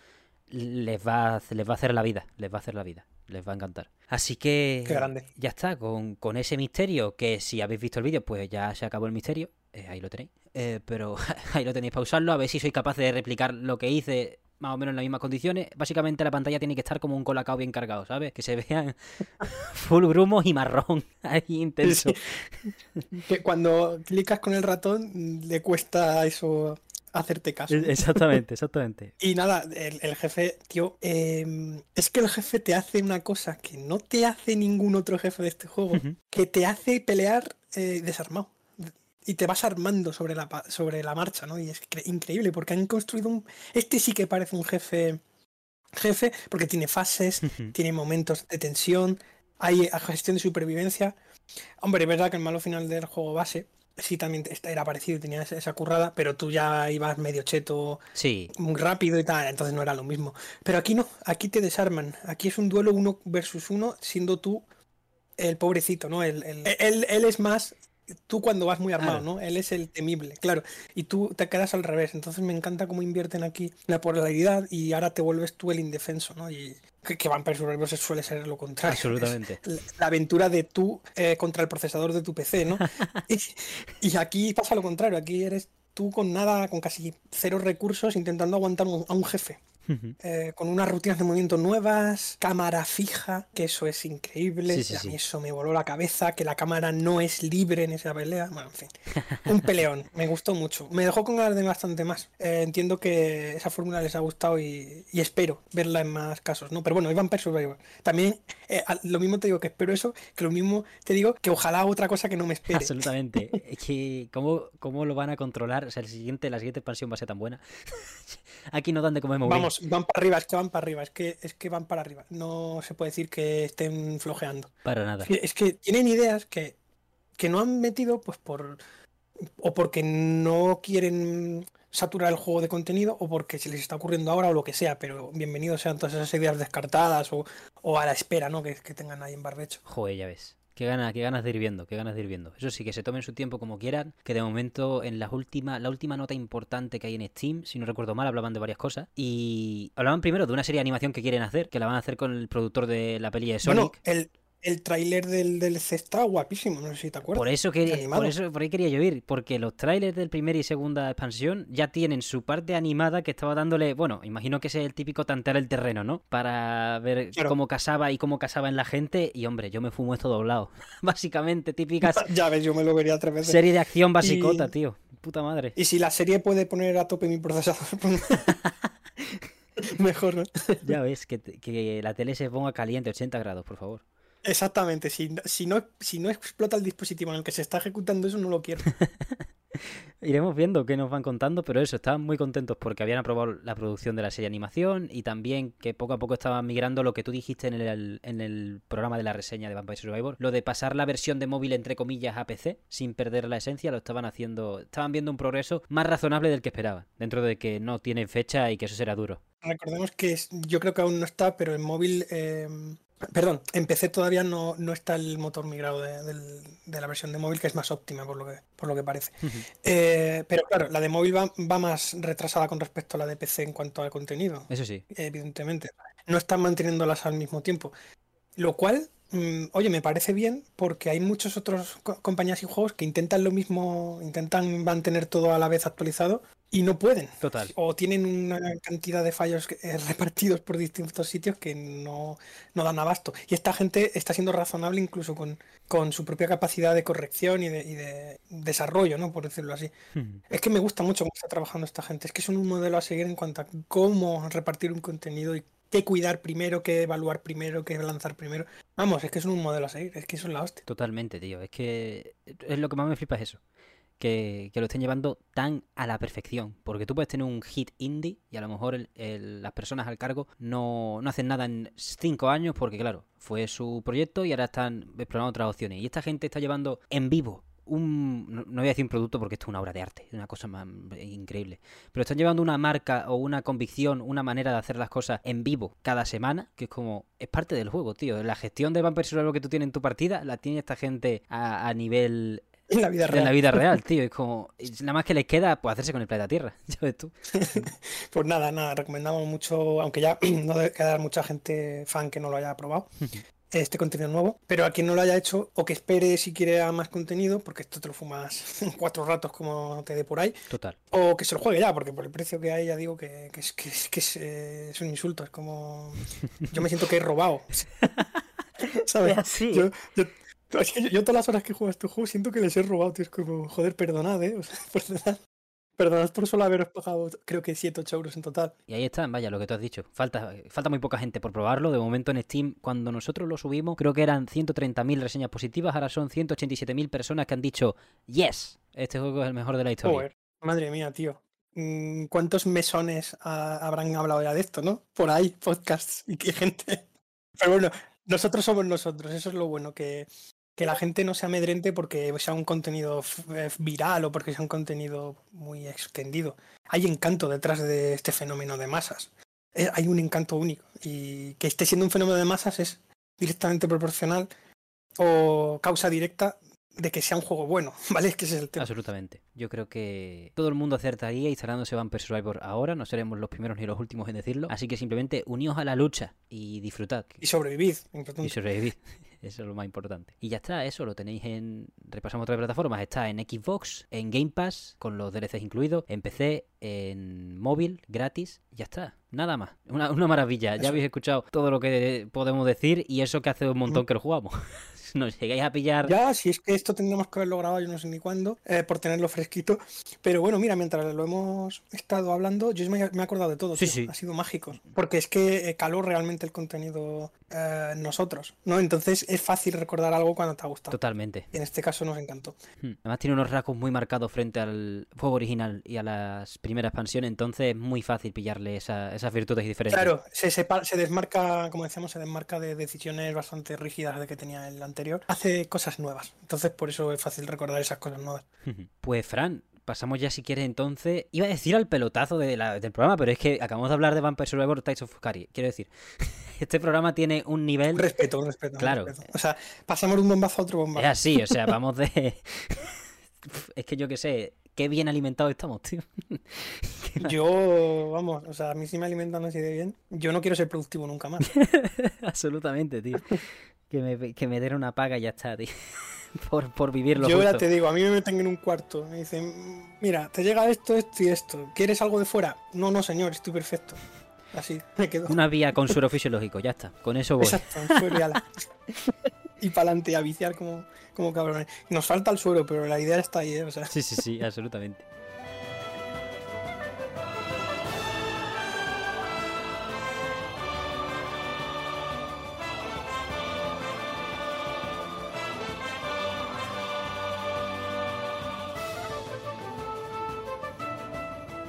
les va, a, hacer- les va a hacer la vida, les va a hacer la vida, les va a encantar. Así que Qué grande. ya está, con, con ese misterio, que si habéis visto el vídeo, pues ya se acabó el misterio, eh, ahí lo tenéis. Eh, pero ahí lo tenéis para usarlo, a ver si soy capaz de replicar lo que hice más o menos en las mismas condiciones. Básicamente la pantalla tiene que estar como un colacao bien cargado, ¿sabes? Que se vean full grumos y marrón ahí intenso. Que cuando clicas con el ratón le cuesta eso hacerte caso. Exactamente, exactamente. Y nada, el, el jefe, tío, eh, es que el jefe te hace una cosa que no te hace ningún otro jefe de este juego, que te hace pelear eh, desarmado. Y te vas armando sobre la, sobre la marcha, ¿no? Y es cre- increíble porque han construido un... Este sí que parece un jefe... Jefe, porque tiene fases, tiene momentos de tensión, hay gestión de supervivencia. Hombre, es verdad que el malo final del juego base sí también era parecido, tenía esa, esa currada, pero tú ya ibas medio cheto, Sí, muy rápido y tal, entonces no era lo mismo. Pero aquí no, aquí te desarman. Aquí es un duelo uno versus uno, siendo tú el pobrecito, ¿no? El, el- él, él es más tú cuando vas muy armado, Claro. ¿no? Él es el temible, claro. Y tú te quedas al revés. Entonces me encanta cómo invierten aquí la polaridad y ahora te vuelves tú el indefenso, ¿no? Y que, que Vampire Survivors suele ser lo contrario. absolutamente. La- la aventura de tú eh, contra el procesador de tu PC, ¿no? y, y aquí pasa lo contrario. Aquí eres tú con nada, con casi cero recursos, intentando aguantar un- a un jefe. Eh, con unas rutinas de movimiento nuevas, cámara fija, que eso es increíble. Sí, sí, a mí sí. eso me voló la cabeza, que la cámara no es libre en esa pelea. Bueno, en fin. Un peleón, me gustó mucho. Me dejó con ganas de bastante más. Eh, entiendo que esa fórmula les ha gustado y, y espero verla en más casos, ¿no? Pero bueno, Vampire Survivor. También, eh, lo mismo te digo que espero eso, que lo mismo te digo que ojalá otra cosa que no me espere. Absolutamente. Que, ¿cómo, ¿cómo lo van a controlar? O sea, el siguiente, la siguiente expansión va a ser tan buena. Aquí no dan de comer bien. Vamos, van para arriba, es que van para arriba, es que, es que van para arriba. No se puede decir que estén flojeando. Para nada. Es que tienen ideas que, que no han metido, pues por. O porque no quieren saturar el juego de contenido, o porque se les está ocurriendo ahora, o lo que sea, pero bienvenidos sean todas esas ideas descartadas o, o a la espera, ¿no? Que, que tengan ahí en barbecho. Joder, ya ves. Qué ganas, qué ganas de ir viendo, qué ganas de ir viendo. Eso sí, que se tomen su tiempo como quieran, que de momento en las últimas, la última nota importante que hay en Steam, si no recuerdo mal, hablaban de varias cosas. Y hablaban primero de una serie de animación que quieren hacer, que la van a hacer con el productor de la peli de Sonic. Bueno, el, el tráiler del DLC está guapísimo, no sé si te acuerdas. Por eso, quería, animado. por eso por ahí quería yo ir, porque los trailers del primer y segunda expansión ya tienen su parte animada que estaba dándole, bueno, imagino que ese es el típico tantear el terreno, ¿no? Para ver Claro. cómo casaba y cómo casaba en la gente, y hombre, yo me fumo esto doblado. Básicamente, típica Ya ves, yo me lo vería tres veces. serie de acción basicota, Y- tío. Puta madre. Y si la serie puede poner a tope mi procesador, pues mejor, ¿no? Ya ves, que, que la tele se ponga caliente, 80 grados, por favor. Exactamente, si, si, no, si no explota el dispositivo en el que se está ejecutando eso, no lo quiero. Iremos viendo qué nos van contando, pero eso, estaban muy contentos porque habían aprobado la producción de la serie de animación y también que poco a poco estaban migrando lo que tú dijiste en el, en el programa de la reseña de Vampire Survivor, lo de pasar la versión de móvil entre comillas a PC sin perder la esencia, lo estaban haciendo, estaban viendo un progreso más razonable del que esperaban, dentro de que no tienen fecha y que eso será duro. Recordemos que yo creo que aún no está, pero en móvil, eh, perdón, en PC todavía no, no está el motor migrado de, de la versión de móvil, que es más óptima por lo que, por lo que parece. Eh, pero claro, la de móvil va, va más retrasada con respecto a la de PC en cuanto al contenido. Eso sí. evidentemente. No están manteniéndolas al mismo tiempo. Lo cual, mm, oye, me parece bien porque hay muchos otros co- compañías y juegos que intentan lo mismo, intentan mantener todo a la vez actualizado y no pueden. Total. O tienen una cantidad de fallos eh, repartidos por distintos sitios que no, no, dan abasto. Y esta gente está siendo razonable incluso con, con su propia capacidad de corrección y de, y de desarrollo, ¿no? Por decirlo así. Es que me gusta mucho cómo está trabajando esta gente. Es que son un modelo a seguir en cuanto a cómo repartir un contenido y qué cuidar primero, qué evaluar primero, qué lanzar primero. Vamos, es que son un modelo a seguir, es que son la hostia. Totalmente, tío. Es que es lo que más me flipa es eso. Que, lo estén llevando tan a la perfección. Porque tú puedes tener un hit indie y a lo mejor el, las personas al cargo no, no, hacen nada en cinco años porque, claro, fue su proyecto y ahora están explorando otras opciones. Y esta gente está llevando en vivo un, no, no, voy a decir un producto porque esto es una obra de arte, es una cosa más increíble, pero están llevando una marca o una convicción, una manera de hacer las cosas en vivo cada semana, que es como, es parte del juego, tío. La gestión de Vampire Survivor que tú tienes en tu partida la tiene esta gente a nivel en la vida real. En la vida real, tío. Es como. Nada más que les queda pues hacerse con el planeta Tierra. Ya ves tú. pues nada, nada. Recomendamos mucho, aunque ya no debe quedar mucha gente fan que no lo haya probado. este contenido nuevo, pero a quien no lo haya hecho o que espere si quiere más contenido, porque esto te lo fumas en cuatro ratos como te dé por ahí. Total. O que se lo juegue ya, porque por el precio que hay ya digo que, que, es, que, que es, eh, es, un insulto, es como... Yo me siento que he robado. ¿Sabes? Así. Yo, yo, es que yo, yo, todas las horas que juego a este juego siento que les he robado, tío. Es como, joder, perdonad, ¿eh? O sea, perdonad. Perdonad por solo haberos pagado, creo que 7, 8 euros en total. Y ahí están, vaya, lo que tú has dicho. Falta, falta muy poca gente por probarlo. De momento en Steam, cuando nosotros lo subimos, creo que eran 130.000 reseñas positivas. Ahora son 187.000 personas que han dicho, yes, este juego es el mejor de la historia. Joder, madre mía, tío. ¿Cuántos mesones habrán hablado ya de esto, no? Por ahí, podcasts y que gente. Pero bueno, nosotros somos nosotros, eso es lo bueno, que, que la gente no se amedrente porque sea un contenido viral o porque sea un contenido muy extendido. Hay encanto detrás de este fenómeno de masas. Hay un encanto único. Y que esté siendo un fenómeno de masas es directamente proporcional o causa directa de que sea un juego bueno, ¿vale? Es que ese es el tema. Absolutamente. Yo creo que todo el mundo acertaría instalándose Vampire Survivor ahora, no seremos los primeros ni los últimos en decirlo, así que simplemente uníos a la lucha y disfrutad. Y sobrevivid. Y sobrevivid. Eso es lo más importante. Y ya está, eso lo tenéis en. Repasamos otras plataformas. Está en Xbox, en Game Pass, con los DLCs incluidos, en PC, en móvil, gratis. Ya está. Nada más. Una, una maravilla. Ya habéis escuchado todo lo que podemos decir y eso que hace un montón que lo jugamos. Nos llegáis a pillar. Ya, si es que esto tendremos que haberlo grabado, yo no sé ni cuándo, eh, por tenerlo fresquito. Pero bueno, mira, mientras lo hemos estado hablando, yo me, me he acordado de todo. Sí, tío. sí. Ha sido mágico. Porque es que caló realmente el contenido eh, nosotros, ¿no? Entonces es fácil recordar algo cuando te ha gustado. Totalmente. Y en este caso nos encantó. Además tiene unos rasgos muy marcados frente al juego original y a las primeras expansiones, entonces es muy fácil pillarle esa, esas virtudes diferentes. Claro, se, separa, se desmarca, como decíamos, se desmarca de decisiones bastante rígidas de que tenía el anterior. Hace cosas nuevas, entonces por eso es fácil recordar esas cosas nuevas. Pues Fran, pasamos ya si quieres entonces. Iba a decir al pelotazo de la, del programa, pero es que acabamos de hablar de Vampire Survivor Tides of Fury. Quiero decir, este programa tiene un nivel. Un respeto, un respeto. Claro. Un respeto. O sea, pasamos de un bombazo a otro bombazo. Es así, o sea, vamos de. es que yo qué sé, qué bien alimentados estamos, tío. Yo, vamos, o sea, a mí sí me alimentan así de bien. Yo no quiero ser productivo nunca más. Absolutamente, tío. Que me, que me den una paga y ya está, tío. por, por vivirlo. Yo ya te digo, a mí me meten en un cuarto. Me dicen, mira, te llega esto, esto y esto. ¿Quieres algo de fuera? No, no, señor, estoy perfecto. Así, me quedo. Una vía con suero fisiológico, ya está. Con eso voy. Exacto, y para adelante, a viciar como, como cabrones. Nos falta el suero, pero la idea está ahí, ¿eh? O sea. Sí, sí, sí, absolutamente.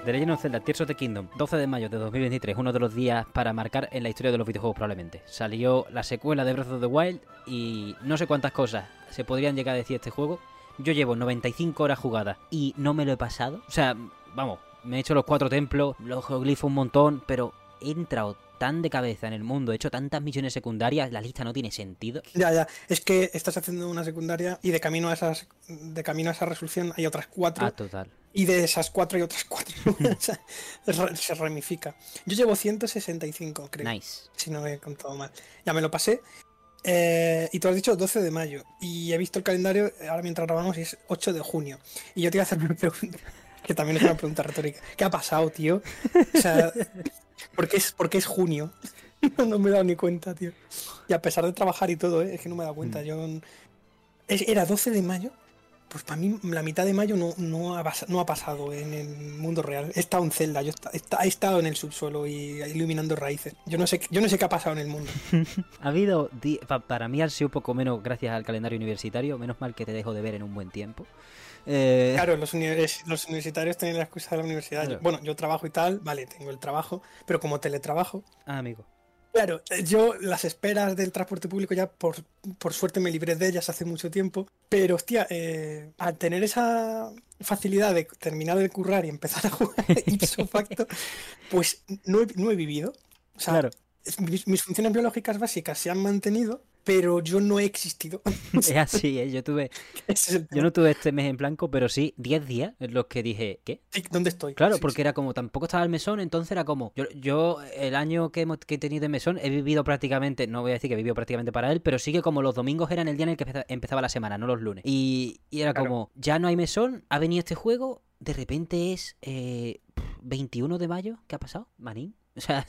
The Legend of Zelda Tears of the Kingdom, 12 de mayo de 2023, uno de los días para marcar en la historia de los videojuegos probablemente. Salió la secuela de Breath of the Wild y no sé cuántas cosas se podrían llegar a decir este juego. Yo llevo 95 horas jugadas y no me lo he pasado. O sea, vamos, me he hecho los cuatro templos, los geoglifos un montón, pero he entrado tan de cabeza en el mundo, he hecho tantas misiones secundarias, la lista no tiene sentido. Ya, ya, es que estás haciendo una secundaria y de camino a esas de camino a esa resolución hay otras cuatro. Ah, total. Y de esas cuatro hay otras cuatro. se ramifica. Yo llevo 165, creo. Nice. Si no me he contado mal. Ya me lo pasé. Eh, y tú has dicho 12 de mayo. Y he visto el calendario ahora mientras grabamos y es 8 de junio. Y yo te iba a hacer una pregunta. Que también es una pregunta retórica. ¿Qué ha pasado, tío? O sea, ¿por qué es, por qué es junio? No, no me he dado ni cuenta, tío. Y a pesar de trabajar y todo, ¿eh? es que no me he dado cuenta. Mm. Yo es- era 12 de mayo. Pues para mí la mitad de mayo no, no, ha, no ha pasado en el mundo real. He estado en Zelda, yo esta- he estado en el subsuelo y iluminando raíces. Yo no sé, yo no sé qué ha pasado en el mundo. Ha habido. Para mí han sido poco menos gracias al calendario universitario. Menos mal que te dejo de ver en un buen tiempo. Eh, Claro, los, univers- los universitarios tienen la excusa de la universidad. Yo- bueno, yo trabajo y tal, vale, tengo el trabajo, pero como teletrabajo, Ah, amigo. Claro, eh, yo las esperas del transporte público ya por, por suerte me libré de ellas hace mucho tiempo, pero hostia, eh, al tener esa facilidad de terminar de currar y empezar a jugar ipso facto, pues no he, no he vivido. O sea, Claro. es- mis, mis funciones biológicas básicas se han mantenido, pero yo no he existido. Es así, ¿eh? Yo tuve. Es Yo no tuve este mes en blanco, pero sí 10 días en los que dije, ¿qué? ¿Dónde estoy? Claro, Sí, porque era como, tampoco estaba el mesón, entonces era como, yo, yo el año que, hemos, que he tenido de mesón he vivido prácticamente, no voy a decir que he vivido prácticamente para él, pero sí que como los domingos eran el día en el que empeza- empezaba la semana, no los lunes. Y, y era Claro. como, ya no hay mesón, ha venido este juego, de repente es eh, 21 de mayo, ¿qué ha pasado? Manín. O sea,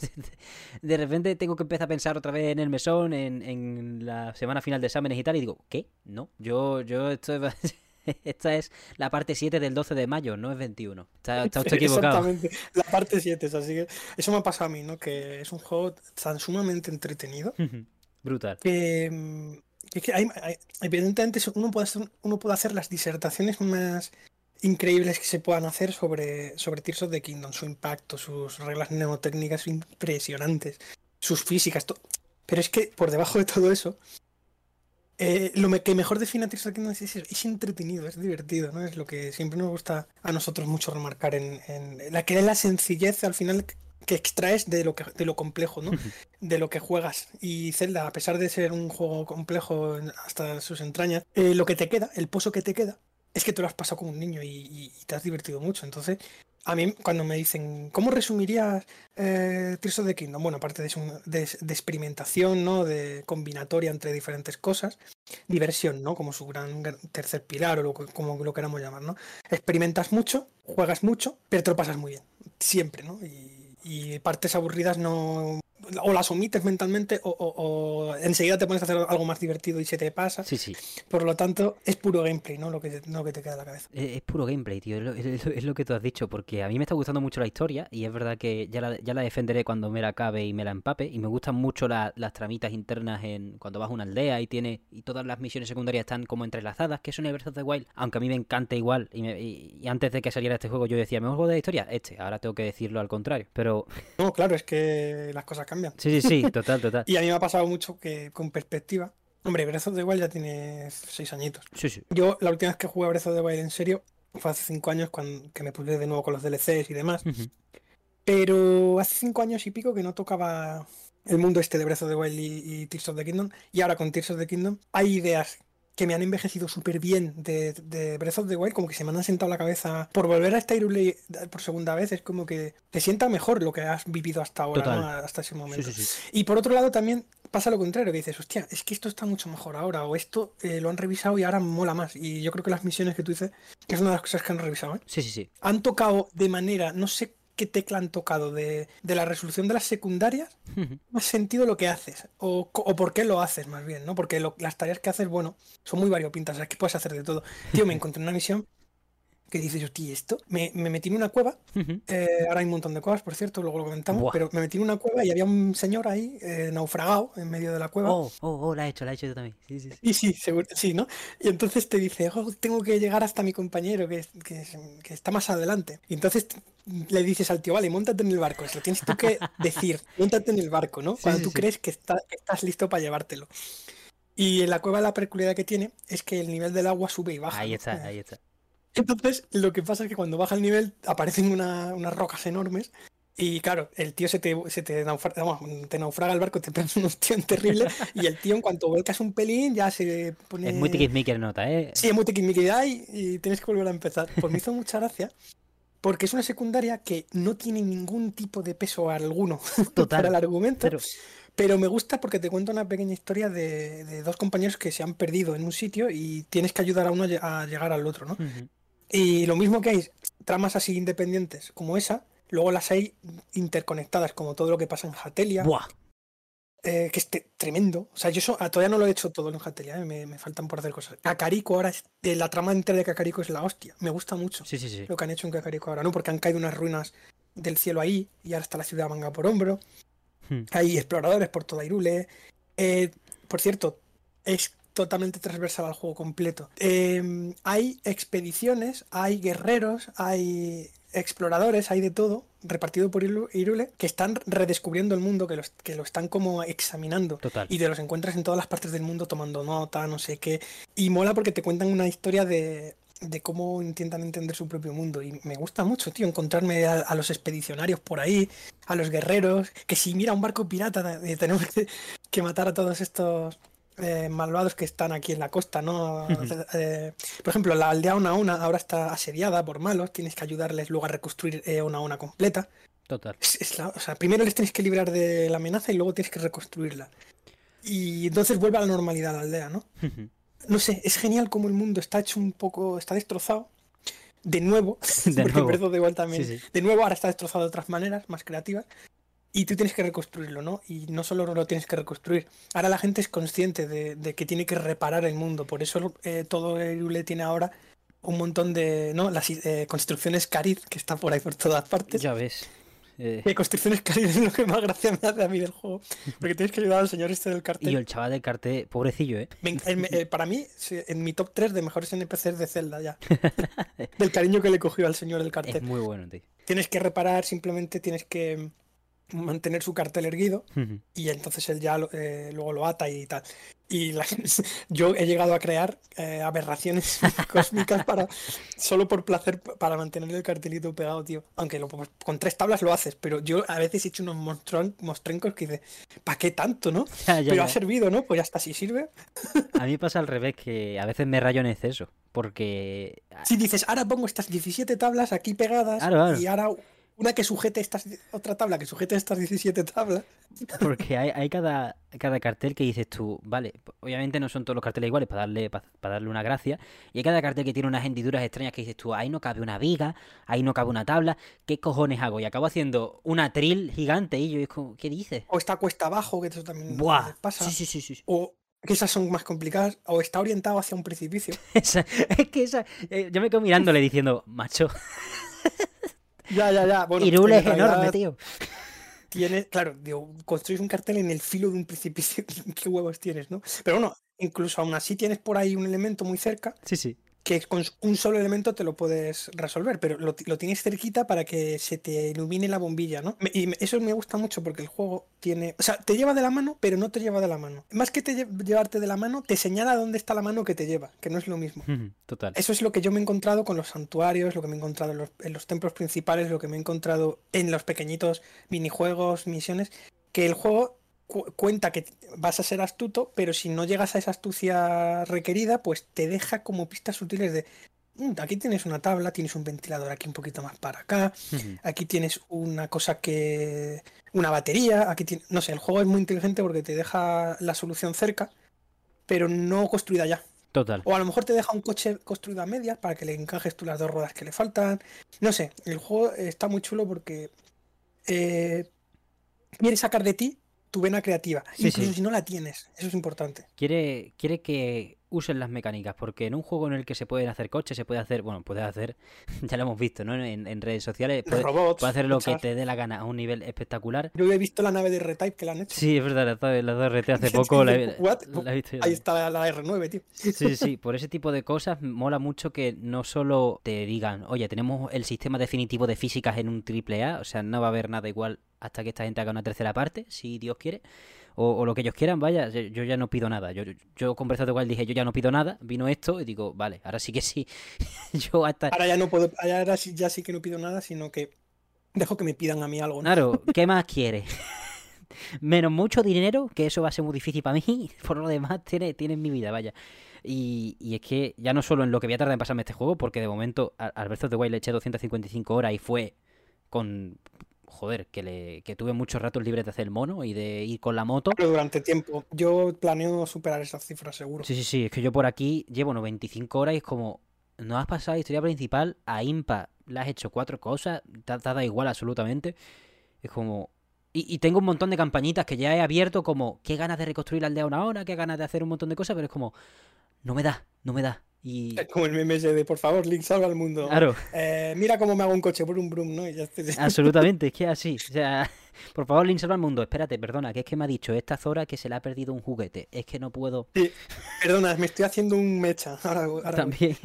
de repente tengo que empezar a pensar otra vez en el mesón, en, en la semana final de exámenes y tal, y digo, ¿qué? No, yo, yo esto es... Esta es la parte 7 del 12 de mayo, no es 21. Está, está usted equivocado. Exactamente, la parte 7 es así que eso me ha pasado a mí, ¿no? Que es un juego tan sumamente entretenido Brutal. que, que- que hay- hay- evidentemente uno puede, hacer, uno puede hacer las disertaciones más increíbles que se puedan hacer sobre, sobre Tears of the Kingdom, su impacto, sus reglas mnemotécnicas impresionantes, sus físicas, pero es que por debajo de todo eso, eh, lo que mejor define a Tears of the Kingdom es, es, es entretenido, es divertido, ¿no? Es lo que siempre nos gusta a nosotros mucho remarcar en, en la que es la sencillez al final que extraes de lo que de lo complejo, ¿no? de lo que juegas. Y Zelda, a pesar de ser un juego complejo hasta sus entrañas, eh, lo que te queda, el pozo que te queda, es que te lo has pasado como un niño y, te has divertido mucho. Entonces, a mí cuando me dicen, ¿cómo resumirías eh, Tears of the Kingdom? Bueno, aparte de, de, de experimentación, ¿no? De combinatoria entre diferentes cosas, diversión, ¿no? Como su gran, tercer pilar o lo, como lo queramos llamar, ¿no? Experimentas mucho, juegas mucho, pero te lo pasas muy bien. Siempre, ¿no? Y partes aburridas no. O las omites mentalmente o, o- o enseguida te pones a hacer algo más divertido y se te pasa. Sí, sí. Por lo tanto, es puro gameplay, ¿no? Lo que, no lo que te queda en la cabeza. Es, es puro gameplay, tío. Es lo, es es que tú has dicho. Porque a mí me está gustando mucho la historia. Y es verdad que ya la, ya la defenderé cuando me la acabe y me la empape. Y me gustan mucho la- las tramitas internas en cuando vas a una aldea y tiene y todas las misiones secundarias están como entrelazadas. Que Breath of the Wild, aunque a mí me encanta igual. Y, me- y- y antes de que saliera este juego, yo decía, ¿mejor juego de la historia? Este. Ahora tengo que decirlo al contrario. Pero No, claro, es que las cosas cambian. sí, sí, sí. Total, total. Y a mí me ha pasado mucho que con perspectiva. Hombre, Breath of the Wild ya tiene seis añitos. Sí, sí. Yo la última vez que jugué a Breath of the Wild en serio fue hace cinco años cuando que me puse de nuevo con los DLCs y demás. Pero hace cinco años y pico que no tocaba el mundo este de Breath of the Wild y, y Tears of the Kingdom. Y ahora con Tears of the Kingdom hay ideas que me han envejecido súper bien de, de Breath of the Wild, como que se me han sentado en la cabeza. Por volver a esta Hyrule por segunda vez, es como que te sienta mejor lo que has vivido hasta ahora, hasta ese momento. sí, sí. Y por otro lado también pasa lo contrario, que dices, hostia, es que esto está mucho mejor ahora, o esto eh, lo han revisado y ahora mola más. Y yo creo que las misiones que tú dices es una de las cosas que han revisado. ¿eh? Sí, sí, sí. Han tocado de manera, no sé qué tecla han tocado de, de la resolución de las secundarias, Ujú. más sentido lo que haces, o, o por qué lo haces más bien, ¿no? Porque lo- las tareas que haces, bueno, son muy variopintas, o sea, que puedes hacer de todo. Tío, me encontré una misión que dices, yo, tío, esto, me, me metí en una cueva eh, ahora hay un montón de cosas, por cierto, luego lo comentamos, Buah. pero me metí en una cueva y había un señor ahí eh, naufragado en medio de la cueva. Oh, oh, oh, la he hecho, la he hecho yo también. Sí, sí, sí. Y sí, seguro, sí, ¿no? Y entonces te dice, "Oh, tengo que llegar hasta mi compañero que, que, que está más adelante. Y entonces le dices al tío, vale, montate en el barco. Eso tienes tú que decir, montate en el barco, ¿no? Cuando sí, tú sí. crees que, está- que estás listo para llevártelo. Y en la cueva la peculiaridad que tiene es que el nivel del agua sube y baja. Ahí está, Eh, ahí está. Entonces, lo que pasa es que cuando baja el nivel aparecen una- unas rocas enormes y claro, el tío se te, se te, naufraga, vamos, te naufraga el barco, te pegas un ostión terrible y el tío en cuanto vuelcas un pelín ya se pone... Es muy tiquismiquer nota, ¿eh? Sí, es muy tiquismiquidad y, y tienes que volver a empezar. Pues me hizo mucha gracia porque es una secundaria que no tiene ningún tipo de peso alguno Total. para el argumento. Pero, Pero me gusta porque te cuenta una pequeña historia de, de dos compañeros que se han perdido en un sitio y tienes que ayudar a uno a lle- a llegar al otro, ¿no? Y lo mismo que hay tramas así independientes como esa, luego las hay interconectadas, como todo lo que pasa en Hatelia. Buah. Eh, que es tremendo. O sea, yo eso, ah, todavía no lo he hecho todo en Hatelia, eh, me, me, faltan por hacer cosas. Kakariko ahora, es, eh, la trama entera de Kakariko es la hostia. Me gusta mucho sí, sí, sí. lo que han hecho en Kakariko ahora, ¿no? Porque han caído unas ruinas del cielo ahí y ahora está la ciudad manga por hombro. Hmm. Hay exploradores por toda Irule. Eh, por cierto, es totalmente transversal al juego completo. Eh, hay expediciones, hay guerreros, hay exploradores, hay de todo, repartido por Irule, que están redescubriendo el mundo, que lo, que lo están como examinando. Total. Y te los encuentras en todas las partes del mundo tomando nota, no sé qué. Y mola porque te cuentan una historia de, de cómo intentan entender su propio mundo. Y me gusta mucho, tío, encontrarme a, a los expedicionarios por ahí, a los guerreros, que si mira un barco pirata, eh, tenemos que, que matar a todos estos eh, malvados que están aquí en la costa, ¿no? eh, por ejemplo, la aldea una a una ahora está asediada por malos, tienes que ayudarles luego a reconstruir eh, una a una completa. Total. Es, es la, o sea, primero les tienes que librar de la amenaza y luego tienes que reconstruirla. Y entonces vuelve a la normalidad la aldea, ¿no? no sé, es genial como el mundo está hecho un poco, está destrozado. De nuevo, De porque nuevo. The Wild también. Sí, sí. De nuevo, ahora está destrozado de otras maneras, más creativas. Y tú tienes que reconstruirlo, ¿no? Y no solo lo tienes que reconstruir. Ahora la gente es consciente de, de que tiene que reparar el mundo. Por eso eh, todo Irule tiene ahora un montón de, ¿no? Las eh, construcciones Cariz que están por ahí por todas partes. Ya ves. Eh, construcciones Cariz es lo que más gracia me hace a mí del juego. Porque tienes que ayudar al señor este del cartel. y el chaval del cartel, pobrecillo, ¿eh? Me eh, para mí, en mi top 3 de mejores NPCs de Zelda ya. Del cariño que le cogió al señor del Es cartel. muy bueno, tío. Tienes que reparar, simplemente tienes que mantener su cartel erguido y entonces él ya lo- eh, luego lo ata y tal. Y la- yo he llegado a crear eh, aberraciones cósmicas para solo por placer para mantener el cartelito pegado, tío. Aunque lo, con tres tablas lo haces, pero yo a veces he hecho unos monstron- mostrencos que dice, ¿para qué tanto, no? Ya, ya, pero ya. ha servido, ¿no? Pues ya está, si sirve. A mí pasa al revés, que a veces me rayo en exceso. Porque. Si dices, ahora pongo estas 17 tablas aquí pegadas Claro, claro. y ahora una que sujete estas, otra tabla que sujete estas 17 tablas. Porque hay, hay cada, cada cartel que dices tú, vale, obviamente no son todos los carteles iguales para darle, para, darle una gracia, y hay cada cartel que tiene unas hendiduras extrañas que dices tú, ahí no cabe una viga, ahí no cabe una tabla, ¿qué cojones hago? Y acabo haciendo una tril gigante y yo es como, ¿qué dices? O está cuesta abajo, que eso también Buah, pasa. sí, sí, sí, sí. O que esas son más complicadas. O está orientado hacia un precipicio. Esa- es que esa, eh, yo me quedo mirándole diciendo, macho, Ya, ya, ya. Bueno, Irule es enorme, tío. Tienes, claro, digo, construyes un cartel en el filo de un precipicio. ¿Qué huevos tienes, no? Pero bueno, incluso aún así tienes por ahí un elemento muy cerca Sí, sí. Que con un solo elemento te lo puedes resolver, pero lo, lo tienes cerquita para que se te ilumine la bombilla, ¿no? Y eso me gusta mucho porque el juego tiene, o sea, te lleva de la mano, pero no te lleva de la mano. Más que te lle- llevarte de la mano, te señala dónde está la mano que te lleva, que no es lo mismo. Total. Eso es lo que yo me he encontrado con los santuarios, lo que me he encontrado en los, en los templos principales, lo que me he encontrado en los pequeñitos minijuegos, misiones, que el juego cu- cuenta que vas a ser astuto, pero si no llegas a esa astucia requerida, pues te deja como pistas sutiles de, "Mm, aquí tienes una tabla, tienes un ventilador aquí un poquito más para acá, aquí tienes una cosa que... una batería, aquí tienes... No sé, el juego es muy inteligente porque te deja la solución cerca, pero no construida ya. Total. O a lo mejor te deja un coche construido a medias para que le encajes tú las dos ruedas que le faltan. No sé, el juego está muy chulo porque eh, quiere sacar de ti tu vena creativa. Sí, incluso sí. si no la tienes. Eso es importante. Quiere, quiere que usen las mecánicas, porque en un juego en el que se pueden hacer coches, se puede hacer, bueno, puedes hacer, ya lo hemos visto, ¿no? En, en redes sociales, puedes, robots. puedes hacer lo que te dé la gana a un nivel espectacular. Yo he visto la nave de Retype que la han hecho. Sí, es verdad, la, la 2RT hace poco la, he visto Ahí está la, la R9, tío. Sí, sí, sí, por ese tipo de cosas mola mucho que no solo te digan, oye, tenemos el sistema definitivo de físicas en un triple A, o sea, no va a haber nada igual hasta que esta gente haga una tercera parte, si Dios quiere, o, o lo que ellos quieran, vaya, yo, ya no pido nada. Yo, yo, yo con the Wild dije, yo ya no pido nada, vino esto y digo, vale, ahora sí que sí. yo hasta... Ahora ya no puedo, ahora sí, ya sí que no pido nada, sino que dejo que me pidan a mí algo. ¿no? Claro, ¿qué más quieres? Menos mucho dinero, que eso va a ser muy difícil para mí. Por lo demás, tiene, tiene en mi vida, vaya. Y, y es que ya no solo en lo que voy a tardar en pasarme este juego, porque de momento al Breath of the Wild le eché 255 horas y fue con. Joder, que, le, que tuve muchos ratos libres de hacer el mono y de ir con la moto. Pero durante tiempo. Yo planeo superar esas cifras seguro. Sí, sí, sí, es que yo por aquí llevo 95 horas y es como. No has pasado la historia principal a Impa le has hecho cuatro cosas, te, te ha dado igual absolutamente. Es como... Y, y tengo un montón de campañitas que ya he abierto como, qué ganas de reconstruir la aldea una hora, qué ganas de hacer un montón de cosas, pero es como, no me da, no me da. Y... Es como el meme ese de por favor, Link, salva al mundo. Claro, Eh, mira cómo me hago un coche, brum brum, ¿no? Y ya estoy- absolutamente, es que así. O sea, por favor, Link salva al mundo. Espérate, perdona, que es que me ha dicho esta Zora que se le ha perdido un juguete. Es que no puedo... Sí, perdona, me estoy haciendo un mecha. Ahora. También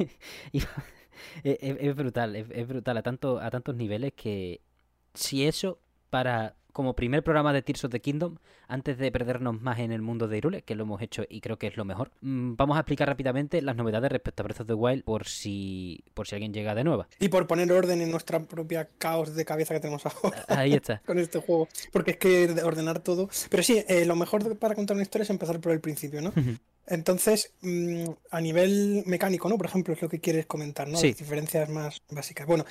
es brutal, es, es brutal a, tanto, a tantos niveles que si eso para como primer programa de Tears of the Kingdom, antes de perdernos más en el mundo de Irule, que lo hemos hecho y creo que es lo mejor, mm, vamos a explicar rápidamente las novedades respecto a Breath of the Wild por si, por si alguien llega de nueva. Y por poner orden en nuestra propia caos de cabeza que tenemos ahora Ahí está. con este juego. Porque es que de ordenar todo. Pero sí, eh, lo mejor para contar una historia es empezar por el principio, ¿no? Entonces, mm, a nivel mecánico, ¿no? Por ejemplo, es lo que quieres comentar, ¿no? Sí. Las diferencias más básicas. Bueno,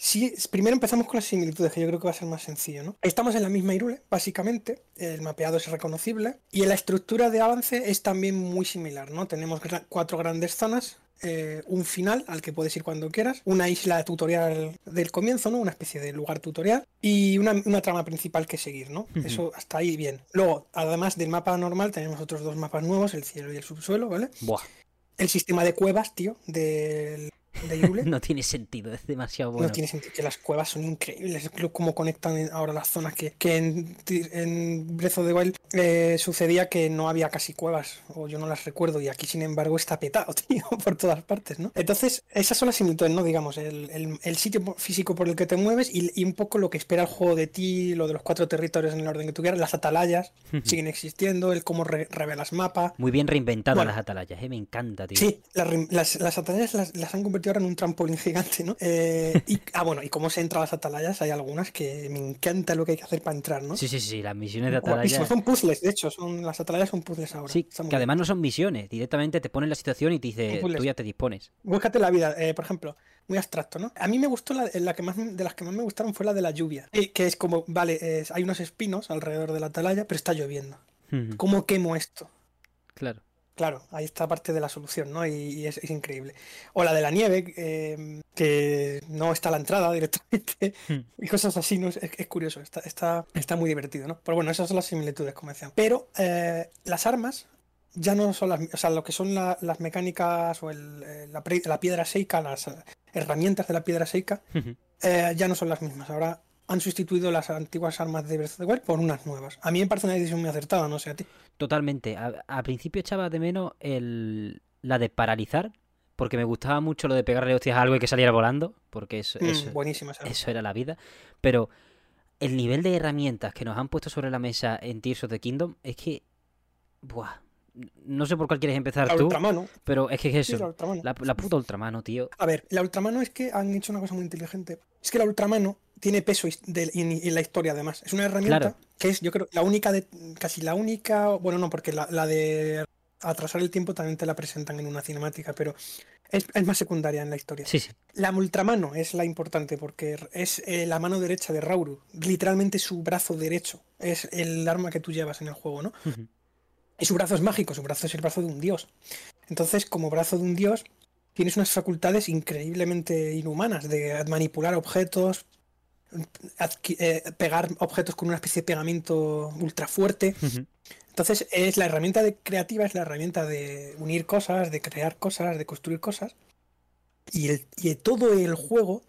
sí, primero empezamos con las similitudes, que yo creo que va a ser más sencillo, ¿no? Estamos en la misma Irule, básicamente, el mapeado es reconocible, y la estructura de avance es también muy similar, ¿no? Tenemos cuatro grandes zonas, eh, un final al que puedes ir cuando quieras, una isla tutorial del comienzo, ¿no? Una especie de lugar tutorial, y una, una trama principal que seguir, ¿no? Eso hasta ahí bien. Luego, además del mapa normal, tenemos otros dos mapas nuevos, el cielo y el subsuelo, ¿vale? Buah, El sistema de cuevas, tío, del, de Irule. no tiene sentido, es demasiado bueno. No tiene sentido, que las cuevas son increíbles, cómo conectan ahora las zonas que, que en, en Breath of the Wild eh, sucedía que no había casi cuevas, o yo no las recuerdo, y aquí sin embargo está petado, tío, por todas partes, ¿no? Entonces, esas son las similitudes, ¿no? Digamos, el, el- el sitio físico por el que te mueves y, y un poco lo que espera el juego de ti, lo de los cuatro territorios en el orden que tú quieras, las atalayas siguen existiendo, el cómo re- revelas mapa, Muy bien reinventadas Bueno. las atalayas, eh, me encanta, tío. Sí, las, las, las atalayas las, las han convertido ahora en un trampolín gigante, ¿no? Eh, y, ah, bueno, y cómo se entra a las atalayas, hay algunas que me encanta lo que hay que hacer para entrar, ¿no? Sí, sí, sí, las misiones de Guapísimo, atalaya. Son puzzles, de hecho, son, las atalayas son puzzles ahora. Sí, que bien. además no son misiones, directamente te ponen la situación y te dice, tú ya te dispones. Búscate la vida, eh, por ejemplo, muy abstracto, ¿no? A mí me gustó la, la que más de las que más me gustaron fue la de la lluvia, eh, que es como, vale, es- hay unos espinos alrededor de la atalaya, pero está lloviendo. ¿Cómo quemo esto? Claro. Claro, ahí está parte de la solución, ¿no? Y, y es, es increíble. O la de la nieve, eh, que no está a la entrada directamente, Hmm. y cosas así, ¿no? Es, es curioso, está, está, está muy divertido, ¿no? Pero bueno, esas son las similitudes, como decían. Pero eh, las armas ya no son las, o sea, lo que son la- las mecánicas o el, eh, la, piedra seca, las herramientas de la piedra seca, Ujú. eh, ya no son las mismas. Ahora han sustituido las antiguas armas de Breath of the Wild por unas nuevas. A mí me parece una decisión muy acertada, no sé a ti. Totalmente. A, a principio echaba de menos el, la de paralizar, porque me gustaba mucho lo de pegarle hostias a algo y que saliera volando, porque eso, Mm, eso, buenísima esa. eso era la vida. Pero el nivel de herramientas que nos han puesto sobre la mesa en Tears of the Kingdom es que... Buah. No sé por cuál quieres empezar La tú, ultramano. pero es que es Sí, eso. la. La, la puta ultramano, tío. A ver, la ultramano es que han hecho una cosa muy inteligente. Es que la ultramano tiene peso de- en, en la historia además. Es una herramienta Claro. que es, yo creo, la única de, casi la única, bueno, no, porque la, la de atrasar el tiempo también te la presentan en una cinemática, pero es, es más secundaria en la historia. Sí, sí. La ultramano es la importante porque es eh, la mano derecha de Rauru, literalmente su brazo derecho. Es el arma que tú llevas en el juego, ¿no? Y su brazo es mágico, su brazo es el brazo de un dios. Entonces, como brazo de un dios, tienes unas facultades increíblemente inhumanas de manipular objetos, eh, pegar objetos con una especie de pegamento ultra fuerte. Entonces, es la herramienta de creativa, es la herramienta de unir cosas, de crear cosas, de construir cosas. Y, el, y todo el juego,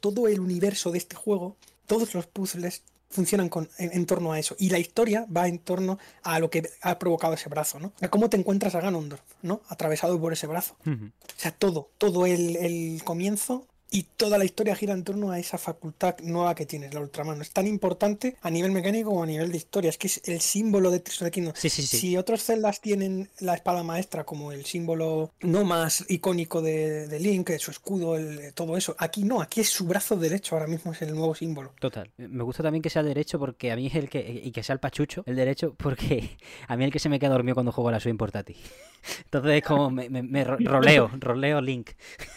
todo el universo de este juego, todos los puzzles funcionan con, en, en torno a eso. Y la historia va en torno a lo que ha provocado ese brazo, ¿no? A cómo te encuentras a Ganondorf, ¿no? Atravesado por ese brazo. Ujú. O sea, todo, todo el, el comienzo y toda la historia gira en torno a esa facultad nueva que tienes, la ultramano. Es tan importante a nivel mecánico como a nivel de historia. Es que es el símbolo de the Kingdom. Sí, sí, sí. Si otros celdas tienen la espada maestra como el símbolo no más icónico de, de Link, su escudo, el- todo eso, aquí no, aquí es su brazo derecho, ahora mismo es el nuevo símbolo. Total. Me gusta también que sea el derecho porque a mí es el que. Y que sea el pachucho, el derecho, porque a mí el que se me queda dormido cuando juego a la Swing portátil. Entonces es como me, me- me ro- roleo, roleo Link.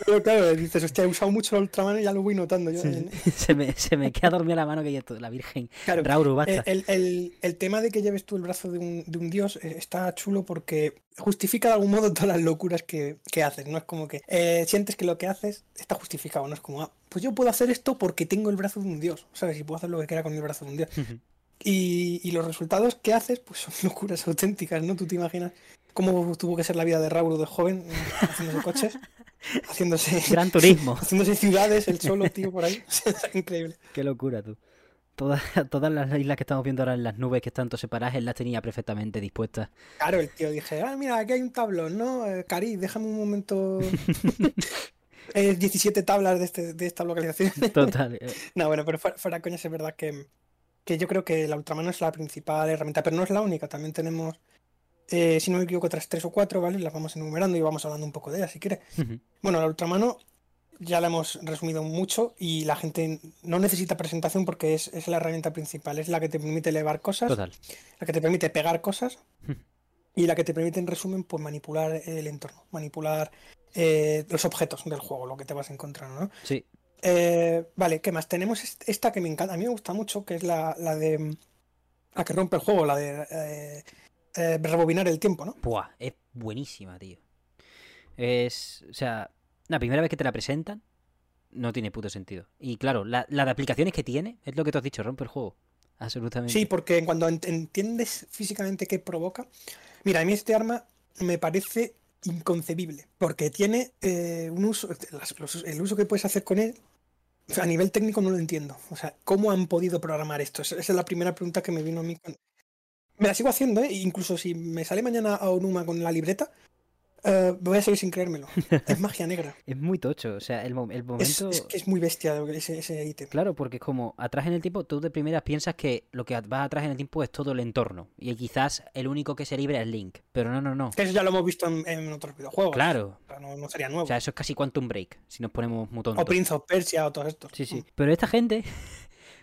Pero claro, dices, hostia, he usado mucho el Ultraman y ya lo voy notando. Yo, Sí, en- se, me, se me queda dormida la mano que ya la Virgen. Claro, Rauru, Eh, basta. El, el- el tema de que lleves tú el brazo de un, de un dios eh, está chulo porque justifica de algún modo todas las locuras que, que haces. No es como que eh, sientes que lo que haces está justificado. No es como, ah, pues yo puedo hacer esto porque tengo el brazo de un dios. ¿Sabes? Y puedo hacer lo que quiera con el brazo de un dios. Y, y los resultados que haces pues son locuras auténticas, ¿no? Tú te imaginas cómo tuvo que ser la vida de Raúl de joven eh, haciéndose coches, haciéndose, Gran turismo. haciéndose ciudades, el solo, tío, por ahí. Increíble. Qué locura, tú. Todas, todas las islas que estamos viendo ahora en las nubes que están todas separadas, él las tenía perfectamente dispuestas. Claro, el tío dije, ah, mira, aquí hay un tablón, ¿no? Eh, Cari, déjame un momento. Eh, 17 tablas de, este, de esta localización. Total. eh, no, bueno, pero fuera, fuera coñas, es verdad que, que yo creo que la Ultraman es la principal herramienta, pero no es la única. También tenemos, eh, si no me equivoco, otras tres o cuatro, ¿vale? Las vamos enumerando y vamos hablando un poco de ellas, si quieres. Bueno, la Ultramano ya la hemos resumido mucho y la gente no necesita presentación porque es, es la herramienta principal. Es la que te permite elevar cosas, Total. la que te permite pegar cosas y la que te permite, en resumen, pues manipular el entorno, manipular eh, los objetos del juego, lo que te vas encontrando, ¿no? Sí. Eh, vale, ¿qué más? Tenemos est- esta que me encanta, a mí me gusta mucho, que es la, la de... mm, La que rompe el juego, la de eh, rebobinar el tiempo, ¿no? Buah, es buenísima, tío. Es. O sea, la primera vez que te la presentan, no tiene puto sentido. Y claro, la, la de aplicaciones que tiene, es lo que tú has dicho, rompe el juego. Absolutamente. Sí, porque cuando ent- entiendes físicamente qué provoca. Mira, a mí este arma me parece inconcebible, porque tiene eh, un uso, el uso que puedes hacer con él, a nivel técnico no lo entiendo. O sea, ¿cómo han podido programar esto? Esa es la primera pregunta que me vino a mí. con- Me la sigo haciendo, ¿eh? Incluso si me sale mañana a Onuma con la libreta, eh, voy a seguir sin creérmelo. Es magia negra. Es muy tocho. O sea, el, mo- el Es, momento. es que es muy bestia ese, ese ítem. Claro, porque es como atrás en el tiempo, tú de primeras piensas que lo que va atrás en el tiempo es todo el entorno. Y quizás el único que se libra es Link. Pero no, no, no. Eso ya lo hemos visto en, en otros videojuegos. Claro. O no, no sería nuevo. O sea, eso es casi Quantum Break, si nos ponemos muy O tontos. Prince of Persia o todo esto. Sí, sí. Pero esta gente,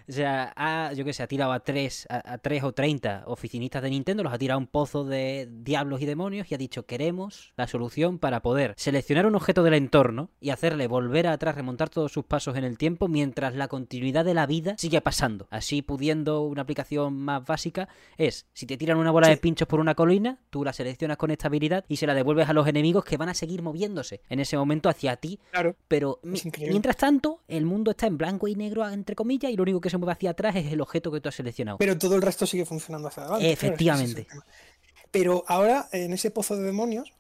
o sea, ha, yo que sé, ha tirado a tres, a, a tres o 30 oficinistas de Nintendo, los ha tirado a un pozo de diablos y demonios y ha dicho, queremos la solución para poder seleccionar un objeto del entorno y hacerle volver atrás, remontar todos sus pasos en el tiempo mientras la continuidad de la vida sigue pasando. Así pudiendo una aplicación más básica es, si te tiran una bola de pinchos por una colina, tú la seleccionas con esta habilidad y se la devuelves a los enemigos que van a seguir moviéndose en ese momento hacia ti Claro. pero mientras tanto, el mundo está en blanco y negro, entre comillas, y lo único que se mueve hacia atrás es el objeto que tú has seleccionado. Pero todo el resto sigue funcionando hacia adelante. claro, es Efectivamente. Pero ahora, en ese pozo de demonios,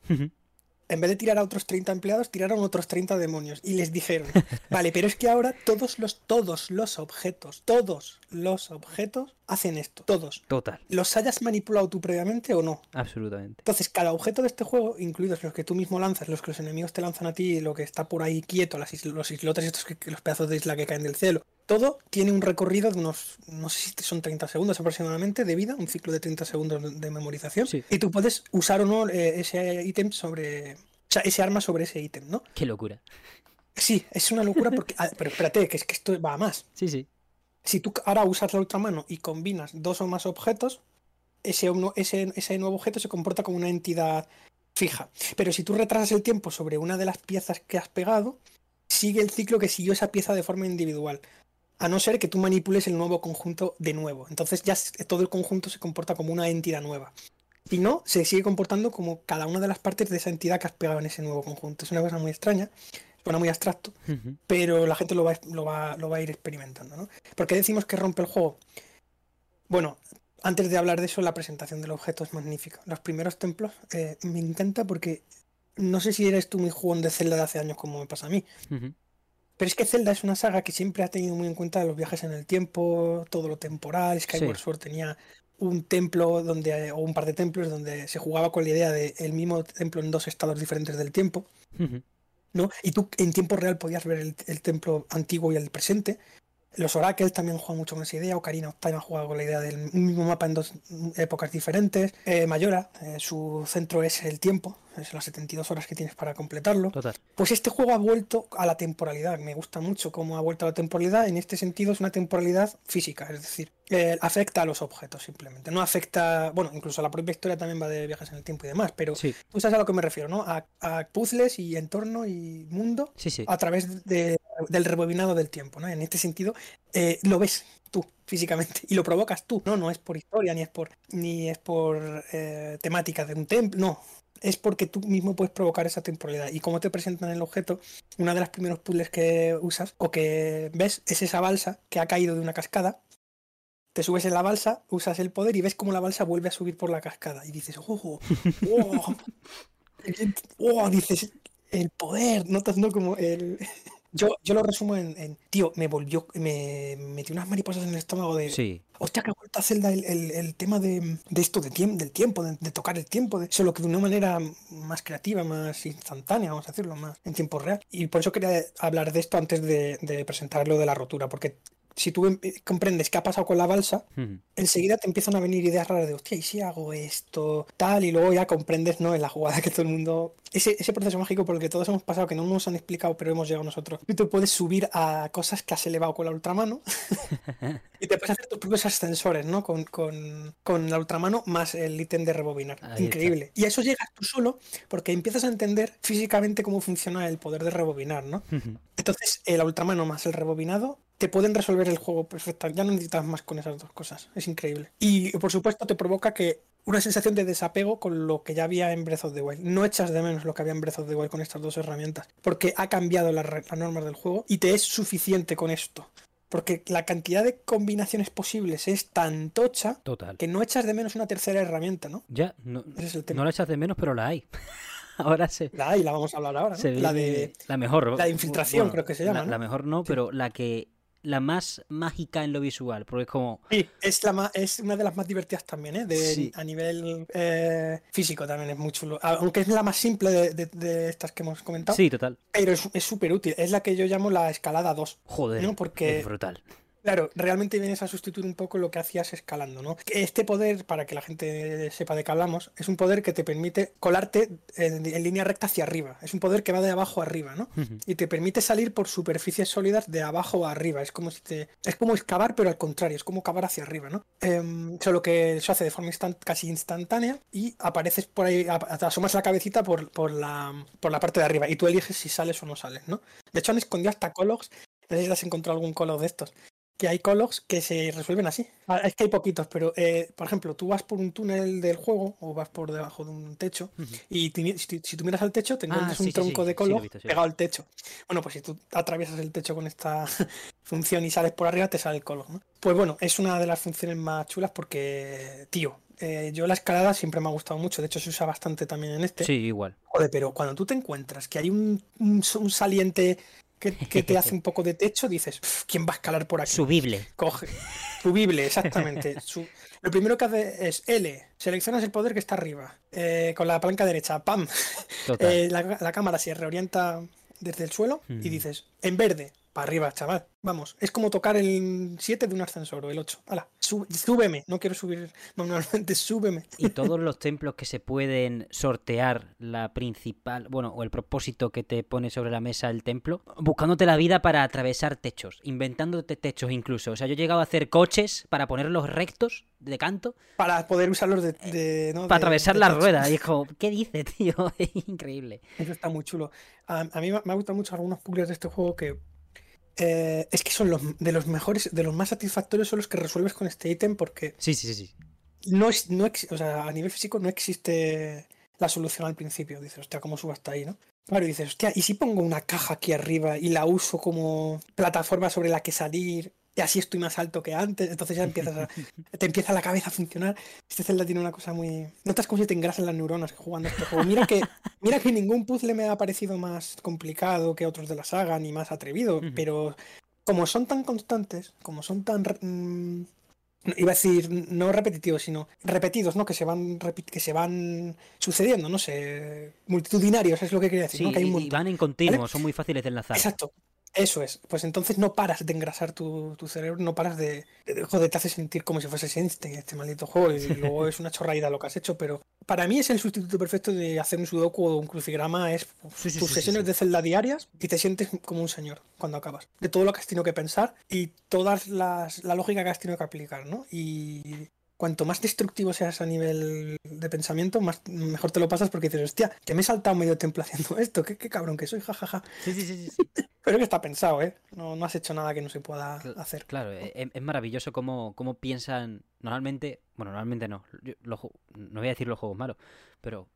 en vez de tirar a otros 30 empleados, tiraron otros 30 demonios. Y les dijeron, vale, pero es que ahora todos los, todos los objetos, todos los objetos hacen esto. Todos. Total, Los hayas manipulado tú previamente o no. absolutamente. Entonces, cada objeto de este juego, incluidos los que tú mismo lanzas, los que los enemigos te lanzan a ti, lo que está por ahí quieto, las isl- los islotes estos, que los pedazos de isla que caen del cielo, todo tiene un recorrido de unos, no sé si son 30 segundos aproximadamente de vida, un ciclo de 30 segundos de, memorización. Sí. Y tú puedes usar o no eh, ese ítem sobre. O sea, ese arma sobre ese ítem, ¿no? Qué locura. Sí, es una locura porque. ah, pero espérate, que es que esto va a más. Sí, sí. Si tú ahora usas la ultramano y combinas dos o más objetos, ese, uno- ese, ese nuevo objeto se comporta como una entidad fija. Pero si tú retrasas el tiempo sobre una de las piezas que has pegado, sigue el ciclo que siguió esa pieza de forma individual. A no ser que tú manipules el nuevo conjunto de nuevo. Entonces ya todo el conjunto se comporta como una entidad nueva. Si no, se sigue comportando como cada una de las partes de esa entidad que has pegado en ese nuevo conjunto. Es una cosa muy extraña, suena muy abstracto, pero la gente lo va, lo va, lo va a ir experimentando, ¿no? ¿Por qué decimos que rompe el juego? Bueno, antes de hablar de eso, la presentación del objeto es magnífica. Los primeros templos eh, me encanta porque no sé si eres tú muy jugón de Zelda de hace años como me pasa a mí. Pero es que Zelda es una saga que siempre ha tenido muy en cuenta los viajes en el tiempo, todo lo temporal. Skyward Sí. Sword tenía un templo donde, o un par de templos donde se jugaba con la idea de el mismo templo en dos estados diferentes del tiempo. ¿no? Y tú en tiempo real podías ver el, el templo antiguo y el presente. Los Oracles también juegan mucho con esa idea. Ocarina of Time ha jugado con la idea del mismo mapa en dos épocas diferentes. Eh, Mayora, eh, su centro es el tiempo, es las 72 horas que tienes para completarlo. Total. Pues este juego ha vuelto a la temporalidad. Me gusta mucho cómo ha vuelto a la temporalidad. En este sentido es una temporalidad física, es decir, eh, afecta a los objetos simplemente. No afecta, bueno, incluso la propia historia también va de viajes en el tiempo y demás, pero Sí, tú sabes a lo que me refiero, ¿no? A, a puzzles y entorno y mundo sí, sí. a través de- del rebobinado del tiempo, ¿no? En este sentido, eh, lo ves tú físicamente y lo provocas tú, ¿no? No es por historia ni es por ni es por eh, temática de un templo, no. Es porque tú mismo puedes provocar esa temporalidad. Y como te presentan el objeto, una de las primeros puzzles que usas o que ves es esa balsa que ha caído de una cascada. Te subes en la balsa, usas el poder y ves cómo la balsa vuelve a subir por la cascada. Y dices, ¡oh! ¡oh! ¡oh! Dices, el poder, notas, ¿no? Como el. Yo, yo lo resumo en, en, tío, me volvió, me metí unas mariposas en el estómago de, Sí, hostia, que ha vuelto a el, el- el tema de, de esto de del tiempo, de, de tocar el tiempo, de, solo que de una manera más creativa, más instantánea, vamos a decirlo, más en tiempo real. Y por eso quería hablar de esto antes de, de presentar lo de la rotura, porque si tú em- comprendes qué ha pasado con la balsa, enseguida te empiezan a venir ideas raras de, hostia, ¿y si hago esto? Tal, y luego ya comprendes, ¿no? En la jugada que todo el mundo... Ese, ese proceso mágico por el que todos hemos pasado, que no nos han explicado, pero hemos llegado nosotros. Tú te puedes subir a cosas que has elevado con la ultramano y te puedes hacer tus propios ascensores, ¿no? Con, con, con la ultramano más el ítem de rebobinar. Ahí está. Increíble. Y a eso llegas tú solo porque empiezas a entender físicamente cómo funciona el poder de rebobinar, ¿no? Entonces, el ultramano más el rebobinado te pueden resolver el juego perfectamente. Ya no necesitas más con esas dos cosas. Es increíble. Y por supuesto, te provoca que una sensación de desapego con lo que ya había en Breath of the Wild. No echas de menos lo que había en Breath of the Wild con estas dos herramientas. Porque ha cambiado las, normas del juego y te es suficiente con esto. Porque la cantidad de combinaciones posibles es tan tocha Total. que no echas de menos una tercera herramienta, ¿no? Ya, no, Ese es el tema. no la echas de menos, pero la hay. Ahora se, La hay, la vamos a hablar ahora, ¿no? se La de la mejor. la de infiltración, creo que se llama, La, ¿no? la mejor no, pero la que la más mágica en lo visual, porque es como Sí, es, la ma- es una de las más divertidas también, ¿eh? De- Sí. A nivel eh, físico también es muy chulo. Aunque es la más simple de, de- de estas que hemos comentado. sí, total. Pero es es súper útil. Es la que yo llamo la escalada 2. Joder, No, porque- es brutal. Claro, realmente vienes a sustituir un poco lo que hacías escalando, ¿no? Este poder, para que la gente sepa de qué hablamos, es un poder que te permite colarte en, en línea recta hacia arriba. Es un poder que va de abajo a arriba, ¿no? Y te permite salir por superficies sólidas de abajo a arriba. Es como si te. Es como excavar, pero al contrario, es como cavar hacia arriba, ¿no? Em, solo que se hace de forma casi instantánea y apareces por ahí, te asomas la cabecita por, por la, por la parte de arriba y tú eliges si sales o no sales, ¿no? De hecho, han escondido hasta cologs. No sé si has encontrado algún colog de estos. Que hay cologs que se resuelven así. Ah, Es que hay poquitos, pero eh, por ejemplo, tú vas por un túnel del juego o vas por debajo de un techo y si, si tú miras al techo, te Ah, sí, un tronco sí, de sí, lo he color visto, sí, lo he pegado al techo. Bueno, pues si tú atraviesas el techo con esta función y sales por arriba, te sale el color, ¿no? Pues bueno, es una de las funciones más chulas porque, tío, eh, yo la escalada siempre me ha gustado mucho. De hecho, se usa bastante también en este. Sí, igual. Joder, pero cuando tú te encuentras que hay un, un- un saliente que, que te hace un poco de techo, dices, "Pf, ¿quién va a escalar por aquí? Subible. Coge. Subible, exactamente. Su- Lo primero que hace es L, seleccionas el poder que está arriba, eh, con la palanca derecha, ¡pam! Eh, la, la cámara se reorienta desde el suelo y Mm. dices, en verde, para arriba, chaval. Vamos, es como tocar el 7 de un ascensor o el 8. Hala, sú- súbeme, no quiero subir manualmente, súbeme. Y todos los templos que se pueden sortear la principal, bueno, o el propósito que te pone sobre la mesa el templo, buscándote la vida para atravesar techos, inventándote techos incluso. O sea, yo he llegado a hacer coches para ponerlos rectos de canto Para poder usarlos de. de- ¿no? para de- atravesar de la rueda. Como, ¿qué dice, tío? Es increíble. Eso está muy chulo. A, a mí me, me ha gustado mucho algunos puzzles de este juego que. Eh, es que son los de los mejores, de los más satisfactorios son los que resuelves con este ítem porque Sí, sí, sí. sí. no es, no ex- o sea, a nivel físico no existe la solución al principio. Dices, hostia, ¿cómo subo hasta ahí, no? Claro, y dices, hostia, ¿y si pongo una caja aquí arriba y la uso como plataforma sobre la que salir? Y así estoy más alto que antes. Entonces ya empiezas a, te empieza la cabeza a funcionar. Este Zelda tiene una cosa muy. Notas como si te engrasan las neuronas jugando este juego. Mira que, mira que ningún puzzle me ha parecido más complicado que otros de la saga, ni más atrevido. Pero como son tan constantes, como son tan. mm, iba a decir no repetitivos, sino repetidos, ¿no? Que se van que se van sucediendo, no sé, multitudinarios, es lo que quería decir, Sí, ¿no? Que hay un y- van en continuo, ¿Vale? son muy fáciles de enlazar. Exacto. Eso es. Pues entonces no paras de engrasar tu, cerebro, no paras de, Joder, te hace sentir como si fuese Einstein este maldito juego. Y luego es una chorraída lo que has hecho, pero para mí es el sustituto perfecto de hacer un sudoku o un crucigrama. Es tus sesiones de celda diarias y te sientes como un señor cuando acabas. De todo lo que has tenido que pensar y toda la lógica que has tenido que aplicar, ¿no? Y cuanto más destructivo seas a nivel de pensamiento, más mejor te lo pasas porque dices, hostia, que me he saltado medio templo haciendo esto, qué, cabrón que soy, jajaja. Sí, sí, sí, sí. Pero que está pensado, ¿eh? No, no, has hecho nada que no se pueda hacer. Claro, e, e, es, maravilloso cómo, cómo, piensan. Normalmente, bueno, normalmente no. no voy a decir los juegos malos, pero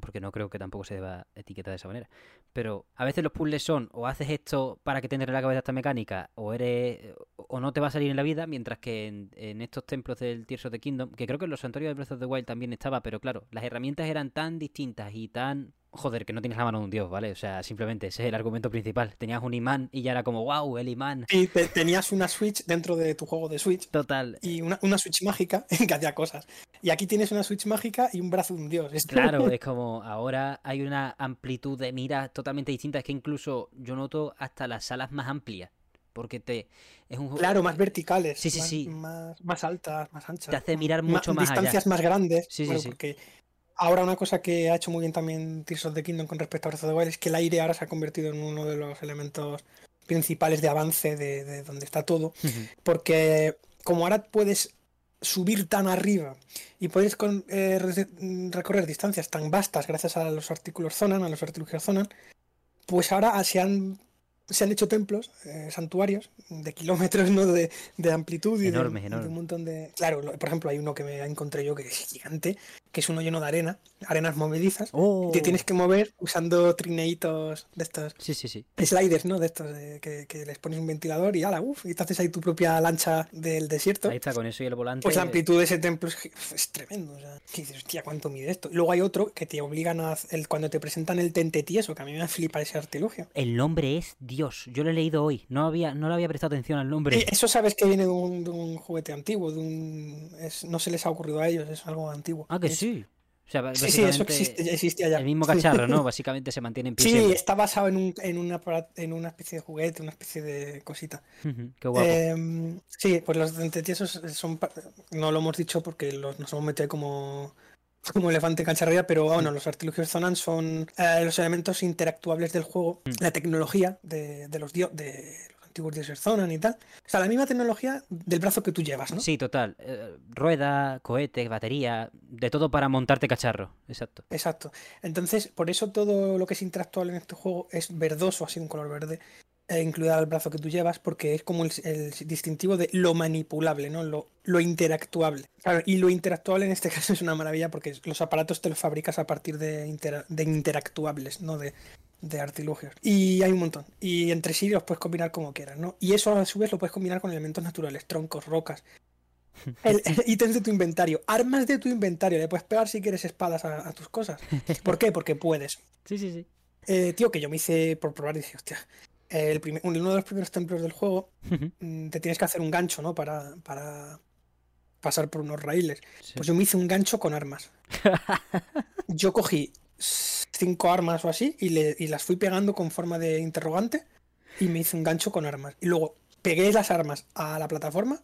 porque no creo que tampoco se deba etiquetar de esa manera. Pero a veces los puzzles son o haces esto para que te entre la cabeza esta mecánica, o eres o no te va a salir en la vida, mientras que en, estos templos del Tears of the Kingdom, que creo que en los santuarios de Breath of the Wild también estaba, pero claro, las herramientas eran tan distintas y tan joder, que no tienes la mano de un dios, ¿vale? O sea, simplemente ese es el argumento principal. Tenías un imán y ya era como, wow, el imán. Y tenías una Switch dentro de tu juego de Switch. Total. Y una, Switch mágica que hacía cosas. Y aquí tienes una Switch mágica y un brazo de un dios. Claro, es como ahora hay una amplitud de mira totalmente distinta. Es que incluso yo noto hasta las salas más amplias. Porque te. Es un Claro, más verticales. Sí, sí, más, sí. Más, altas, más anchas. Te hace mirar mucho más, Distancias más grandes. Sí, sí, sí. Porque Ahora una cosa que ha hecho muy bien también Tears of the Kingdom con respecto a Breath of the Wild es que el aire ahora se ha convertido en uno de los elementos principales de avance de, donde está todo. Porque como ahora puedes subir tan arriba y puedes eh, recorrer distancias tan vastas gracias a los artículos Zonan, a los artículos Zonan, pues ahora se han se han hecho templos, eh, santuarios, de kilómetros ¿no? de, amplitud y de, un montón de... Claro, por ejemplo, hay uno que me encontré yo que es gigante, que es uno lleno de arena, arenas movedizas, oh. te tienes que mover usando trineitos de estos... Sí, sí, sí. Sliders, ¿no? De estos, que, les pones un ventilador y ala, uff, y te haces ahí tu propia lancha del desierto. Ahí está, con eso y el volante. Pues la amplitud de ese templo es, tremendo, o sea, dices, hostia, ¿cuánto mide esto? Y luego hay otro que te obligan a... El, cuando te presentan el tente tieso, que a mí me flipa ese artilugio. El nombre es Dios, yo lo he leído hoy, no había no le había prestado atención al nombre. eso sabes que viene de un, juguete antiguo, de un no se les ha ocurrido a ellos, es algo antiguo. Ah, que sí. sí, sí, eso existe, existía ya. El mismo cacharro, ¿no? Básicamente se mantiene en pie. Sí, está basado en, un, en, una, en una especie de juguete, una especie de cosita. qué guapo. Em, sí, pues los dentetiesos son. No lo hemos dicho porque los, nos hemos metido como como elefante cacharría, pero bueno, los artilugios Zonan son eh, los elementos interactuables del juego, mm. la tecnología de, los de los antiguos dioses Zonan y tal. O sea, la misma tecnología del brazo que tú llevas, ¿no? Sí, total. Eh, rueda, cohete, batería, de todo para montarte cacharro. Exacto. Exacto. Entonces, por eso todo lo que es interactual en este juego es verdoso, así un color verde. Eh, incluida el brazo que tú llevas, porque es como el, distintivo de lo manipulable, ¿no? Lo, lo interactuable. y lo interactuable en este caso es una maravilla porque los aparatos te los fabricas a partir de, de interactuables, no de, de artilugios. Y hay un montón. Y entre sí los puedes combinar como quieras, ¿no? Y eso a su vez lo puedes combinar con elementos naturales, troncos, rocas. El, ítems de tu inventario, armas de tu inventario. Le puedes pegar si quieres espadas a, tus cosas. ¿Por qué? Porque puedes. Sí, sí, sí. Eh, tío, que yo me hice por probar y dije, hostia, el uno de los primeros templos del juego, mm, te tienes que hacer un gancho, ¿no? Para, para pasar por unos raíles. Pues yo me hice un gancho con armas. yo cogí cinco armas o así y, le, y las fui pegando con forma de interrogante y me hice un gancho con armas. Y luego pegué las armas a la plataforma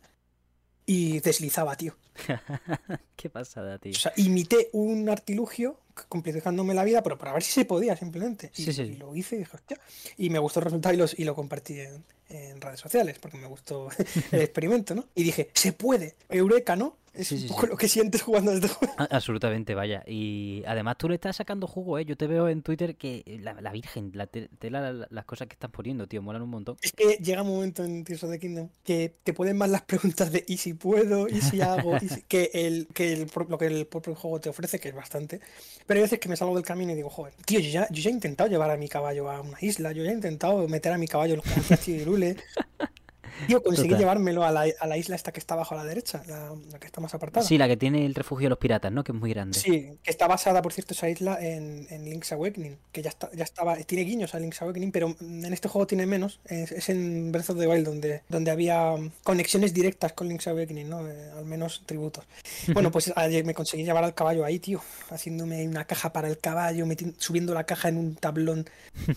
y deslizaba, tío. Qué pasada, tío. O sea, imité un artilugio complicándome la vida, pero para ver si se podía simplemente. Y, sí, sí. y lo hice y dije, hostia. Y me gustó el resultado y, los, y lo compartí en, en redes sociales, porque me gustó el experimento, ¿no? Y dije, se puede, eureka, ¿no? Es un poco lo que sientes jugando este juego. Absolutamente, vaya. Y además tú le estás sacando jugo, ¿eh? Yo te veo en Twitter que la, Virgen, la las cosas que estás poniendo, tío, molan un montón. Es que llega un momento en Tears of the Kingdom que te ponen más las preguntas de ¿y si puedo? ¿y si hago? que el, que el, lo que el propio juego te ofrece, que es bastante. Pero hay veces que me salgo del camino y digo, joder, tío, yo ya, yo ya he intentado llevar a mi caballo a una isla, yo ya he intentado meter a mi caballo en los y Lule. Tío, conseguí Total. llevármelo a la, a la isla esta que está abajo a la derecha, la, la que está más apartada. Sí, la que tiene el refugio de los piratas, ¿no? Que es muy grande. Sí, que está basada, por cierto, esa isla en, en Link's Awakening, que ya está, ya estaba, tiene guiños a Link's Awakening, pero en este juego tiene menos. Es, es en Breath of the Wild donde, donde había conexiones directas con Link's Awakening, ¿no? Eh, al menos tributos. Bueno, pues ayer me conseguí llevar al caballo ahí, tío, haciéndome una caja para el caballo, meti- subiendo la caja en un tablón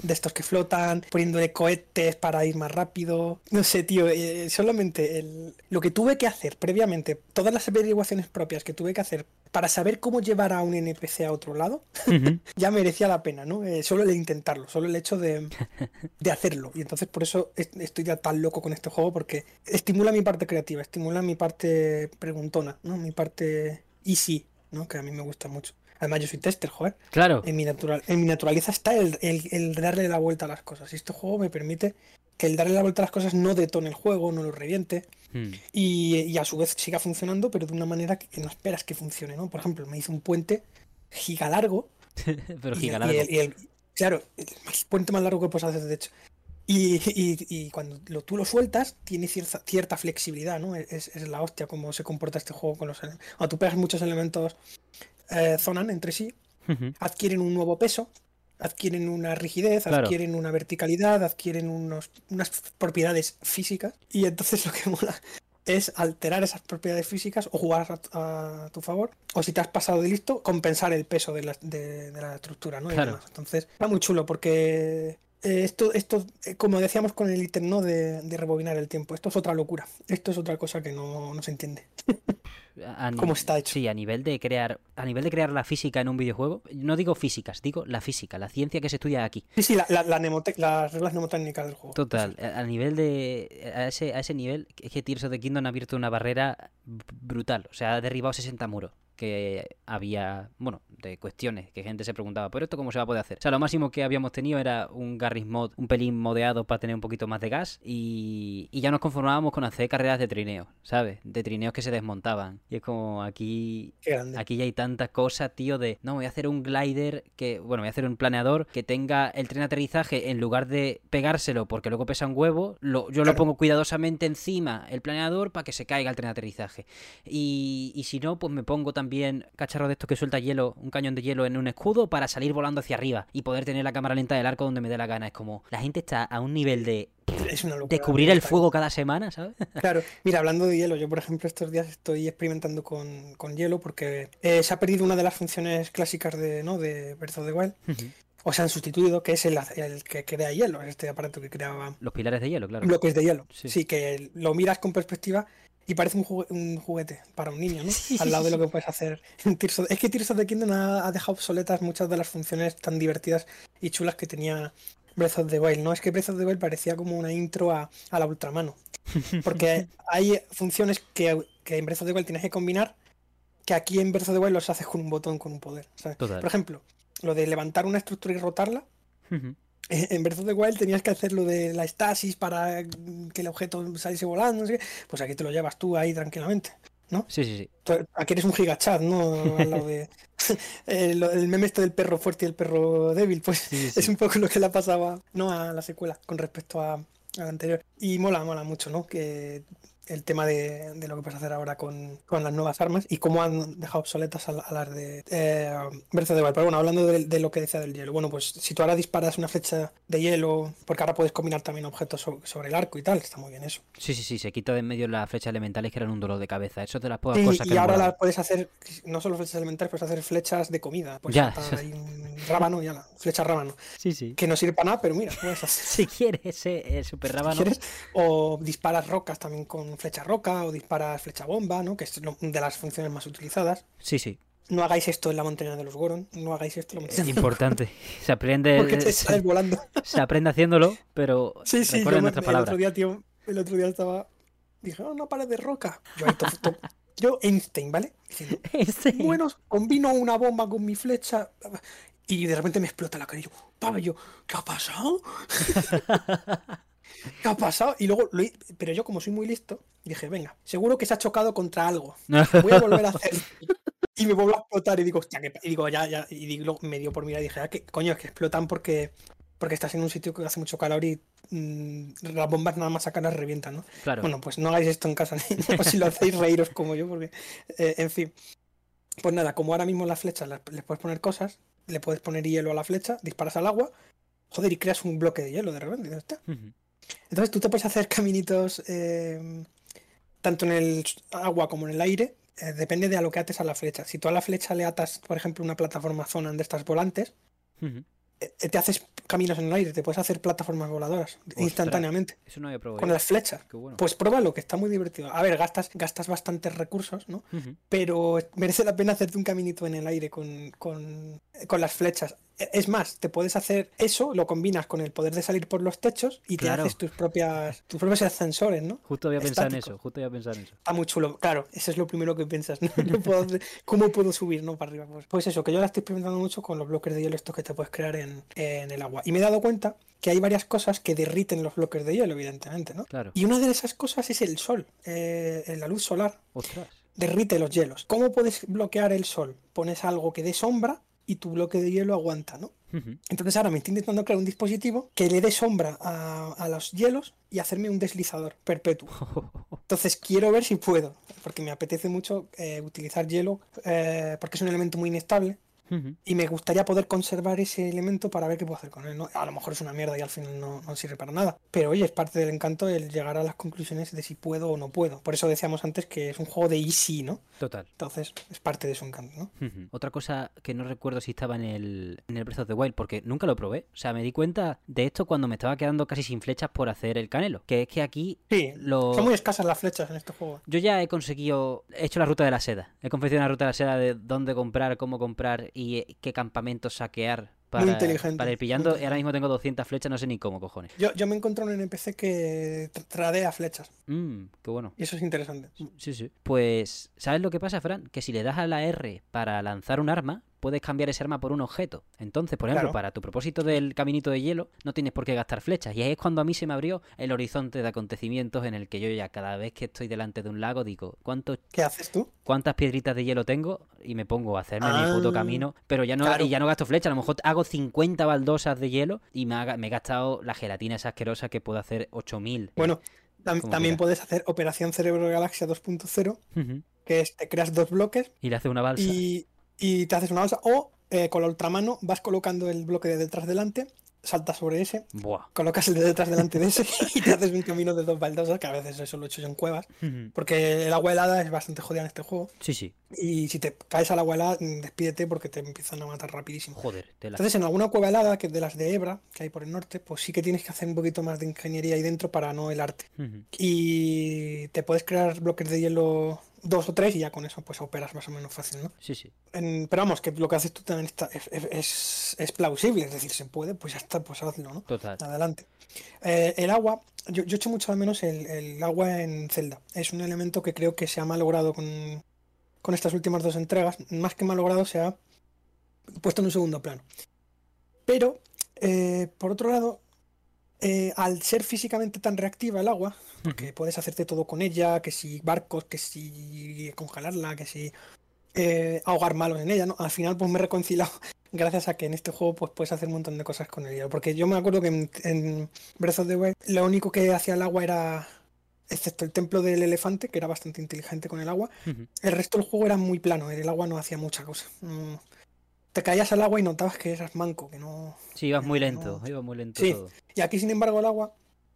de estos que flotan, poniéndole cohetes para ir más rápido. No sé, tío, eh, solamente el- lo que tuve que hacer previamente, todas las averiguaciones propias que tuve que hacer para saber cómo llevar a un NPC a otro lado, ya merecía la pena, ¿no? Eh, solo el intentarlo, solo el hecho de, de hacerlo. Y entonces por eso es- estoy ya tan loco con este juego, porque estimula mi parte creativa, estimula mi parte preguntona, ¿no? Mi parte easy, ¿no? Que a mí me gusta mucho. Además, yo soy tester, joder. Claro. En mi, natural, en mi naturaleza está el, el- el darle la vuelta a las cosas. Y este juego me permite que el darle la vuelta a las cosas no detone el juego, no lo reviente. Mm. Y, y a su vez siga funcionando, pero de una manera que, que no esperas que funcione, ¿no? Por ejemplo, me hice un puente giga largo. Pero y, giga y largo. el, y el- claro, el puente más largo que puedes hacer, de hecho. Y, y- y cuando lo, tú lo sueltas, tiene cierta, cierta flexibilidad, ¿no? Es, es la hostia cómo se comporta este juego con los elementos. Cuando tú pegas muchos elementos, eh, zonan entre sí, Ujú. adquieren un nuevo peso, adquieren una rigidez, Claro. adquieren una verticalidad, adquieren unos, unas propiedades físicas. Y entonces lo que mola es alterar esas propiedades físicas o jugar a, a tu favor. O si te has pasado de listo, compensar el peso de la, de- de la estructura, ¿no? Claro. Entonces, está muy chulo porque eh, esto, esto eh, como decíamos con el ítem, ¿no? De, de rebobinar el tiempo. Esto es otra locura. Esto es otra cosa que no, no se entiende. ¿Cómo está hecho? Sí, a nivel de crear, a nivel de crear la física en un videojuego, no digo físicas, digo la física, la ciencia que se estudia aquí. Sí, sí, la, la- la las reglas mnemotécnicas del juego. Total, a a nivel de. A ese, a ese nivel, es que Tears of the Kingdom ha abierto una barrera brutal. O sea, ha derribado 60 muros que había, bueno, de cuestiones que gente se preguntaba, ¿pero esto cómo se va a poder hacer? O sea, lo máximo que habíamos tenido era un Garry's Mod, un pelín modeado para tener un poquito más de gas y, y ya nos conformábamos con hacer carreras de trineo, ¿sabes? De trineos que se desmontaban. Y es como aquí. Aquí ya hay tantas cosas, tío, de no, voy a hacer un glider que, bueno, voy a hacer un planeador que tenga el tren de aterrizaje en lugar de pegárselo porque luego pesa un huevo, lo- yo lo pongo cuidadosamente encima el planeador para que se caiga el tren de aterrizaje. Y, y si no, pues me pongo también cacharro de estos que suelta hielo, un cañón de hielo en un escudo para salir volando hacia arriba y poder tener la cámara lenta del arco donde me dé la gana. Es como, la gente está a un nivel de Es una locura. descubrir el fuego cada semana, ¿sabes? Claro, mira, hablando de hielo, yo por ejemplo estos días estoy experimentando con, con hielo porque eh, se ha perdido una de las funciones clásicas de, ¿no? de Breath of the Wild, o se han sustituido, que es el, el que crea hielo, este aparato que creaba Los pilares de hielo, claro. bloques de hielo. Sí. Sí. que lo miras con perspectiva y parece un, jugue- un juguete para un niño, ¿no? Sí, Al lado de lo que puedes hacer en Tears of- Es que Tears of the Kingdom ha, ha dejado obsoletas muchas de las funciones tan divertidas y chulas que tenía Breath of the Wild, ¿no? Es que Breath of the Wild parecía como una intro a, a la Ultramano. Porque hay funciones que, que en Breath of the Wild tienes que combinar que aquí en Breath of the Wild los haces con un botón, con un poder. Por ejemplo, lo de levantar una estructura y rotarla, en Breath of the Wild tenías que hacer lo de la estasis para que el objeto saliese volando, no sé qué. Pues aquí te lo llevas tú ahí tranquilamente. Sí, sí, sí. Tú- Aquí eres un gigachat, ¿no? Al lado de... el meme este del perro fuerte y el perro débil, pues Sí, sí, es sí. un poco lo que le pasaba ¿no? a la secuela con respecto a, a la anterior. Y mola, mola mucho, ¿no? Que el tema de, de lo que puedes hacer ahora con, con las nuevas armas y cómo han dejado obsoletas a, la- a las de eh, Breath of the Wild. Pero bueno, hablando de, de lo que decía del hielo, bueno, pues si tú ahora disparas una flecha de hielo, porque ahora puedes combinar también objetos so- sobre el arco y tal, está muy bien eso. Sí, sí, sí, se quita de en medio las flechas elementales que eran un dolor de cabeza. Eso es de las pocas cosas que y ahora las puedes hacer, no solo flechas elementales, puedes hacer flechas de comida. Pues Ya. ahí un rábano y ala, flecha rábano. Sí, sí. Que no sirve para nada, pero mira, puedes hacer. Si quieres ese eh, super rábano. ¿Quieres? O disparas rocas también con flecha roca, o disparas flecha bomba, ¿no? Que es de las funciones más utilizadas. Sí, sí. No hagáis esto en la montaña de los Goron, no hagáis esto en la Es montaña los importante. Se aprende, Porque te sales volando. se aprende haciéndolo, pero Sí, sí, yo me- el palabras. otro día, tío, el otro día estaba. Dije, oh, una pared de roca. Yo, ahí to- to- yo Einstein, ¿vale? Diciendo, Ese- bueno, combino una bomba con mi flecha. Y de repente me explota la cara y yo, ¿qué ha pasado? ¿Qué ha pasado? Y luego, lo pero yo como soy muy listo, dije, venga, seguro que se ha chocado contra algo. Voy a volver a hacer. Y me vuelvo a explotar y digo, hostia, que... y digo, ya, ya, y digo, me dio por mirar y dije, ah, que coño, es que explotan porque porque estás en un sitio que hace mucho calor y mm, las bombas nada más sacan las revientan, ¿no? Claro. Bueno, pues no hagáis esto en casa, o si lo hacéis reíros como yo, porque, eh, en fin. Pues nada, como ahora mismo las flechas las- les puedes poner cosas, le puedes poner hielo a la flecha, disparas al agua, joder, y creas un bloque de hielo de repente. Entonces tú te puedes hacer caminitos eh, tanto en el agua como en el aire, eh, depende de a lo que ates a la flecha. Si tú a la flecha le atas, por ejemplo, una plataforma zona de estas volantes, te haces caminos en el aire, te puedes hacer plataformas voladoras instantáneamente Eso no había probado. con las flechas. Bueno. Pues pruébalo, que está muy divertido. A ver, gastas, gastas bastantes recursos, ¿no? Pero merece la pena hacerte un caminito en el aire con, con, con las flechas. E- Es más, te puedes hacer eso, lo combinas con el poder de salir por los techos y Claro. te haces tus propias tus propios ascensores, ¿no? Justo había pensado en estático. eso. Justo había pensado en eso. Está muy chulo, claro, eso es lo primero que piensas, ¿no? No puedo hacer- ¿Cómo puedo subir, no? Para arriba. Pues, pues eso, que yo la estoy experimentando mucho con los bloques de hielo estos que te puedes crear en, en el agua. Y me he dado cuenta que hay varias cosas que derriten los bloques de hielo, evidentemente, ¿no? Claro. Y una de esas cosas es el sol, eh, la luz solar Ostras. derrite los hielos. ¿Cómo puedes bloquear el sol? Pones algo que dé sombra y tu bloque de hielo aguanta, ¿no? Entonces ahora me estoy intentando crear un dispositivo que le dé sombra a, a los hielos y hacerme un deslizador perpetuo. Entonces quiero ver si puedo, porque me apetece mucho eh, utilizar hielo, eh, porque es un elemento muy inestable Y me gustaría poder conservar ese elemento para ver qué puedo hacer con él. ¿no? A lo mejor es una mierda y al final no, no sirve para nada. Pero oye, es parte del encanto el llegar a las conclusiones de si puedo o no puedo. Por eso decíamos antes que es un juego de easy, ¿no? Total. Entonces es parte de su encanto, ¿no? Otra cosa que no recuerdo si estaba en el, en el Breath of the Wild, porque nunca lo probé. O sea, me di cuenta de esto cuando me estaba quedando casi sin flechas por hacer el canelo. Que es que aquí Sí, lo... son muy escasas las flechas en este juego. Yo ya he conseguido, he hecho la ruta de la seda. He confeccionado la ruta de la seda de dónde comprar, cómo comprar y eh, qué campamentos saquear para, inteligente, para ir muy pillando. Y ahora mismo tengo 200 flechas, no sé ni cómo, cojones. Yo, yo me encontré un NPC que tra- tradea flechas Mmm, qué bueno. y eso es interesante. Sí, sí. Pues, ¿sabes lo que pasa, Fran? Que si le das a la R para lanzar un arma, puedes cambiar ese arma por un objeto. Entonces, por ejemplo, Claro. para tu propósito del caminito de hielo, no tienes por qué gastar flechas. Y ahí es cuando a mí se me abrió el horizonte de acontecimientos en el que yo ya cada vez que estoy delante de un lago digo, ¿cuánto ¿Qué haces tú? cuántas piedritas de hielo tengo y me pongo a hacerme mi puto Ah, camino, pero ya no, claro. y ya no gasto flecha, a lo mejor hago 50 baldosas de hielo y me, me he gastado la gelatina esa asquerosa que puedo hacer 8000. Bueno, tam- también puedes hacer Operación Cerebro Galaxia 2.0, Ujú. que es te creas dos bloques y le hace una balsa. y, y te haces una balsa o eh, con la ultramano vas colocando el bloque de detrás delante, saltas sobre ese, Buah. colocas el de detrás delante de ese y te haces un camino de dos baldosas, que a veces eso lo he hecho yo en cuevas, porque el agua helada es bastante jodida en este juego. Sí, sí. Y si te caes al agua helada, mm, despídete porque te empiezan a matar rapidísimo. Joder, tela. Entonces, en alguna cueva helada, que es de las de Ebra, que hay por el norte, pues sí que tienes que hacer un poquito más de ingeniería ahí dentro para no helarte. Y te puedes crear bloques de hielo dos o tres y ya con eso pues operas más o menos fácil, ¿no? Sí, sí. En- pero vamos, que lo que haces tú también está, es, es- es- es plausible, es decir, se puede, pues ya está, pues hazlo, ¿no? Total. Adelante. Eh, el agua, yo, yo echo mucho de menos el, el agua en Zelda. Es un elemento que creo que se ha malogrado con, con estas últimas dos entregas. Más que malogrado, se ha puesto en un segundo plano. Pero, eh, por otro lado, eh, al ser físicamente tan reactiva el agua, porque puedes hacerte todo con ella, que si barcos, que si congelarla, que si eh, ahogar malos en ella, ¿no? Al final pues me he reconciliado gracias a que en este juego pues puedes hacer un montón de cosas con el hielo. Porque yo me acuerdo que en, en Breath of the Wild lo único que hacía el agua era, excepto el templo del elefante, que era bastante inteligente con el agua, el resto del juego era muy plano, el agua no hacía mucha cosa. Mm. Te caías al agua y notabas que eras manco, que no... Sí, ibas muy No. lento, ibas muy lento Sí. todo. Y aquí, sin embargo, el agua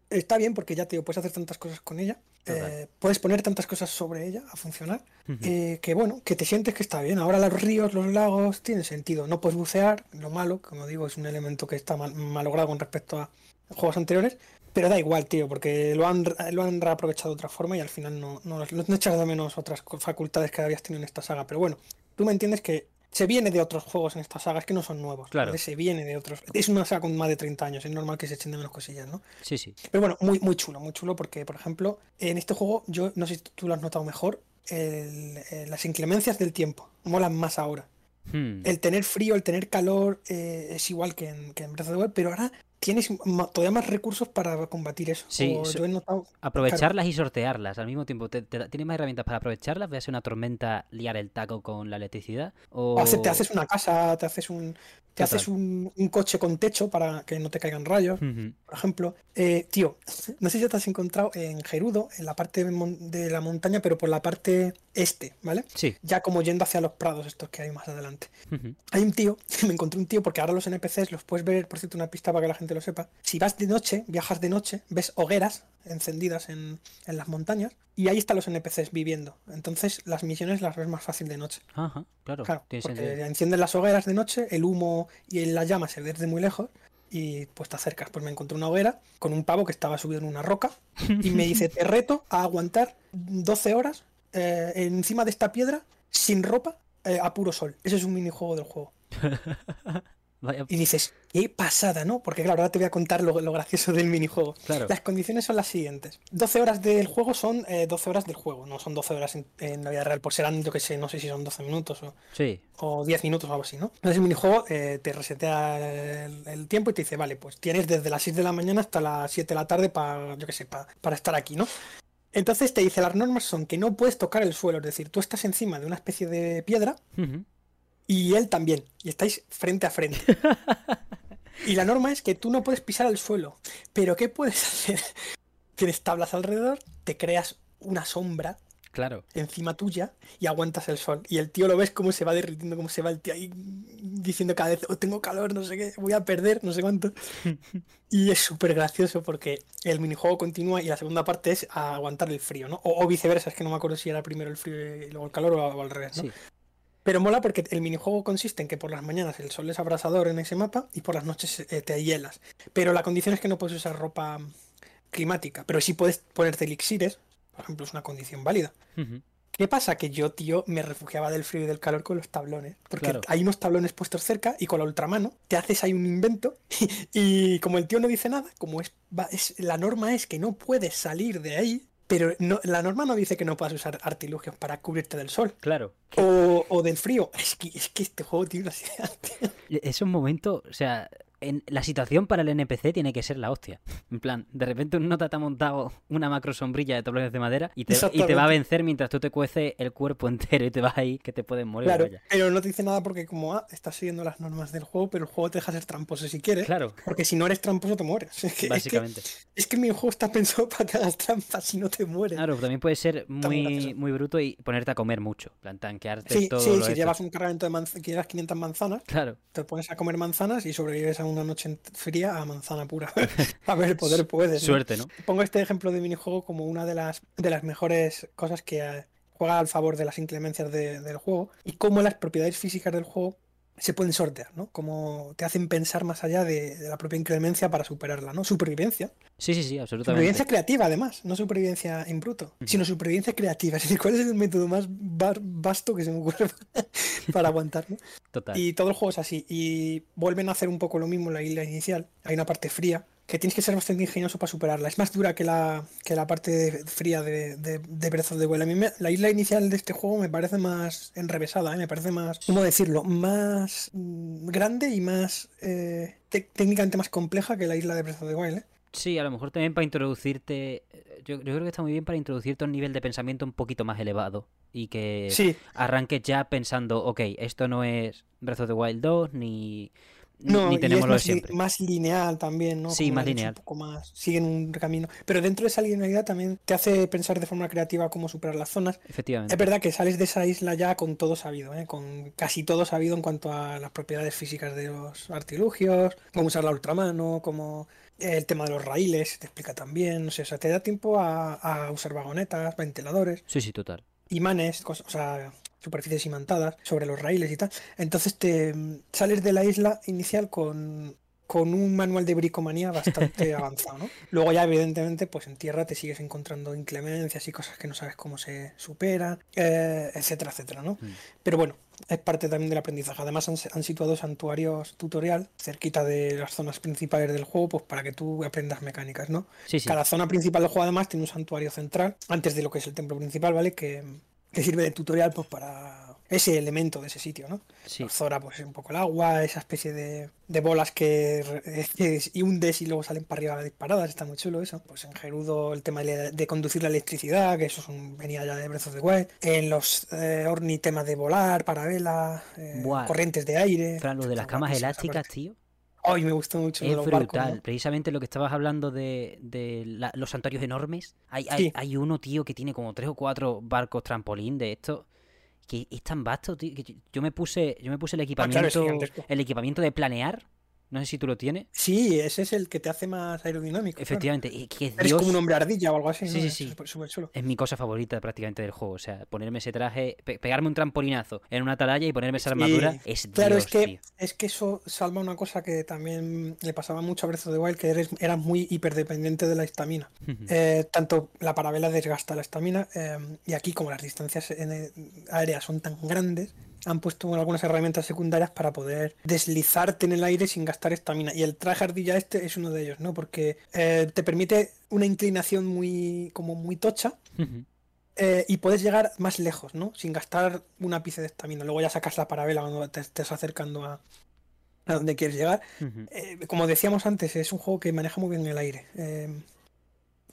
está bien porque ya te digo, puedes hacer tantas cosas con ella, eh, puedes poner tantas cosas sobre ella a funcionar, eh, que bueno, que te sientes que está bien. Ahora los ríos, los lagos tienen sentido. No puedes bucear, lo malo, como digo, es un elemento que está mal, malogrado con respecto a juegos anteriores. Pero da igual, tío, porque lo han, lo han reaprovechado de otra forma y al final no, no, no echas de menos otras facultades que habías tenido en esta saga. Pero bueno, tú me entiendes que se viene de otros juegos en esta saga, es que no son nuevos. Claro. Se viene de otros. Es una saga con más de 30 años, es normal que se echen de menos cosillas, ¿no? Sí, sí. Pero bueno, muy, muy chulo, muy chulo porque, por ejemplo, en este juego, yo no sé si tú lo has notado mejor, el- eh, las inclemencias del tiempo molan más ahora. Hmm. El tener frío, el tener calor, eh, es igual que en, que en Breath of the Wild, pero ahora tienes todavía más recursos para combatir eso. Sí, O so- yo he notado. Aprovecharlas y sortearlas al mismo tiempo. ¿Te, te- tienes más herramientas para aprovecharlas? ¿Ves una tormenta liar el taco con la electricidad? O... o hace- te haces una casa, te haces un. Te Total. haces un, un coche con techo para que no te caigan rayos, por ejemplo. Eh, tío, no sé si te has encontrado en Gerudo, en la parte de, la montaña, pero por la parte este, ¿vale? Sí. Ya como yendo hacia los prados, estos que hay más adelante. Hay un tío, me encontré un tío, porque ahora los NPCs los puedes ver, por cierto, una pista para que la gente lo sepa. Si vas de noche, viajas de noche, ves hogueras encendidas en, en las montañas, y ahí están los NPCs viviendo. Entonces las misiones las ves más fácil de noche. Ajá, claro. Claro, tiene porque sentido. encienden las hogueras de noche, el humo y la llama se ve desde muy lejos, y pues te acercas. Pues me encontré una hoguera con un pavo que estaba subido en una roca, y me dice, te reto a aguantar 12 horas eh, encima de esta piedra, sin ropa, eh, a puro sol. Ese es un minijuego del juego. Vaya, Y dices, qué pasada, ¿no? Porque claro, ahora te voy a contar lo, lo gracioso del minijuego. claro. Las condiciones son las siguientes. 12 horas del juego son eh, 12 horas del juego, no son 12 horas en, en la vida real, pues serán, yo que sé, no sé si son 12 minutos o, Sí. o 10 minutos o algo así, ¿no? Entonces el minijuego eh, te resetea el, el tiempo y te dice, vale, pues tienes desde las 6 de la mañana hasta las 7 de la tarde para, yo que sé, pa- para estar aquí, ¿no? Entonces te dice, las normas son que no puedes tocar el suelo, es decir, tú estás encima de una especie de piedra. Y él también, y estáis frente a frente. Y la norma es que tú no puedes pisar el suelo. Pero ¿qué puedes hacer? Tienes tablas alrededor, te creas una sombra Claro. encima tuya y aguantas el sol. Y el tío lo ves cómo se va derritiendo, cómo se va el tío ahí diciendo cada vez, oh, tengo calor, no sé qué, voy a perder, no sé cuánto. Y es súper gracioso porque el minijuego continúa y la segunda parte es aguantar el frío, ¿no? O, o viceversa, es que no me acuerdo si era primero el frío y luego el calor o, o al revés, ¿no? Sí. Pero mola porque el minijuego consiste en que por las mañanas el sol es abrasador en ese mapa y por las noches eh, te hielas. Pero la condición es que no puedes usar ropa climática, pero sí puedes ponerte elixires, por ejemplo, es una condición válida. ¿Qué pasa? Que yo, tío, me refugiaba del frío y del calor con los tablones. Porque Claro. hay unos tablones puestos cerca y con la ultramano te haces ahí un invento. Y, como el tío no dice nada, como es, va- es la norma es que no puedes salir de ahí, pero no, la norma no dice que no puedas usar artilugios para cubrirte del sol Claro. o, o del frío. Es que, es que este juego tiene unas ideas, tío. Es un momento, o sea, en, la situación para el NPC tiene que ser la hostia. En plan, de repente un nota te ha montado una macro sombrilla de tablones de madera y te, y te va a vencer mientras tú te cuece el cuerpo entero y te vas ahí que te pueden morir. Claro, vaya. pero no te dice nada porque como, ah, estás siguiendo las normas del juego, pero el juego te deja ser tramposo si quieres. Claro, Porque si no eres tramposo te mueres. Es que, es que, básicamente. es que mi juego está pensado para que hagas trampas si no te mueres. Claro, también puede ser muy muy, bruto y ponerte a comer mucho. Plan, tanquearte Sí, todo sí, lo si esto. llevas un cargamento de manzanas, que llevas 500 manzanas, Claro, te pones a comer manzanas y sobrevives a una noche fría a manzana pura. a ver, poder puedes. ¿no? suerte, ¿no? Pongo este ejemplo de minijuego como una de las, de las mejores cosas que eh, juega al favor de las inclemencias de- del juego y cómo las propiedades físicas del juego se pueden sortear, ¿no? Como te hacen pensar más allá de, de la propia inclemencia para superarla, ¿no? Supervivencia. Sí, sí, sí, absolutamente. Supervivencia creativa, además, no supervivencia en bruto, sino supervivencia creativa. Es decir, ¿cuál es el método más vasto que se me ocurre para aguantar? ¿no? Total. Y todo el juego es así. Y vuelven a hacer un poco lo mismo en la isla inicial. Hay una parte fría que tienes que ser bastante ingenioso para superarla. Es más dura que la, que la parte de- fría de, de, de Breath of the Wild. A mí me- la isla inicial de este juego me parece más enrevesada, ¿eh? me parece más, ¿cómo decirlo? Más mm, grande y más eh, técnicamente más compleja que la isla de Breath of the Wild. ¿eh? Sí, a lo mejor también para introducirte. Yo, yo creo que está muy bien para introducirte a un nivel de pensamiento un poquito más elevado. Y que Sí, arranques ya pensando, ok, esto no es Breath of the Wild 2, ni, ni- No, ni y tenemos es lo más, siempre. más lineal también, ¿no? Sí, Como más lineal. Un poco más, siguen un camino. Pero dentro de esa linealidad también te hace pensar de forma creativa cómo superar las zonas. Es Efectivamente. verdad que sales de esa isla ya con todo sabido, ¿eh? Con casi todo sabido en cuanto a las propiedades físicas de los artilugios, cómo usar la ultramano, cómo el tema de los raíles, te explica también, no sé, o sea, te da tiempo a, a usar vagonetas, ventiladores Sí, sí, total. imanes, cosas, o sea, superficies imantadas sobre los raíles y tal. Entonces te mm, sales de la isla inicial con, con un manual de bricomanía bastante avanzado, ¿no? Luego ya evidentemente pues en tierra te sigues encontrando inclemencias y cosas que no sabes cómo se superan, eh, etcétera, etcétera, ¿no? Mm. Pero bueno, es parte también del aprendizaje. Además han, han situado santuarios tutorial cerquita de las zonas principales del juego, pues para que tú aprendas mecánicas, ¿no? Sí, sí. Cada zona principal del juego además tiene un santuario central antes de lo que es el templo principal, ¿vale? Que, que sirve de tutorial pues para, ese elemento de ese sitio, ¿no? Sí. Zora, pues un poco el agua, esa especie de, de bolas que, y hundes y luego salen para arriba disparadas, está muy chulo eso. Pues en Gerudo el tema de, de conducir la electricidad, que eso es un- venía ya de Breath of the Wild. En los eh, Orni temas de volar, parabela, eh, corrientes de aire. Fran, lo de las camas elásticas, tío. Ay, me gustó mucho Es los brutal. barcos, ¿no? Precisamente lo que estabas hablando de, de la- los santuarios enormes. Hay, hay, Sí. hay uno, tío, que tiene como tres o cuatro barcos trampolín de estos. Que es tan vasto, tío. Que yo, me puse, yo me puse el Ah, claro, equipamiento. el equipamiento de planear. No sé si tú lo tienes. Sí, ese es el que te hace más aerodinámico. claro. Efectivamente. y que Eres como un hombre ardilla o algo así, Sí, ¿no? sí, Es sí. mi cosa favorita prácticamente del juego. O sea, ponerme ese traje, pe- pegarme un trampolinazo en una atalaya y ponerme esa Sí. armadura es Claro, Dios, es que, tío. es que eso salva una cosa que también le pasaba mucho a Breath of the Wild, que eres, eras muy hiperdependiente de la estamina. Eh, tanto la parabela desgasta la estamina, eh, y aquí como las distancias aéreas son tan grandes, han puesto algunas herramientas secundarias para poder deslizarte en el aire sin gastar estamina. Y el traje ardilla este es uno de ellos, ¿no? Porque eh, te permite una inclinación muy, como muy tocha. eh, y puedes llegar más lejos, ¿no? Sin gastar un ápice de estamina. Luego ya sacas la parabela cuando te estés acercando a, a donde quieres llegar. Eh, como decíamos antes, es un juego que maneja muy bien el aire.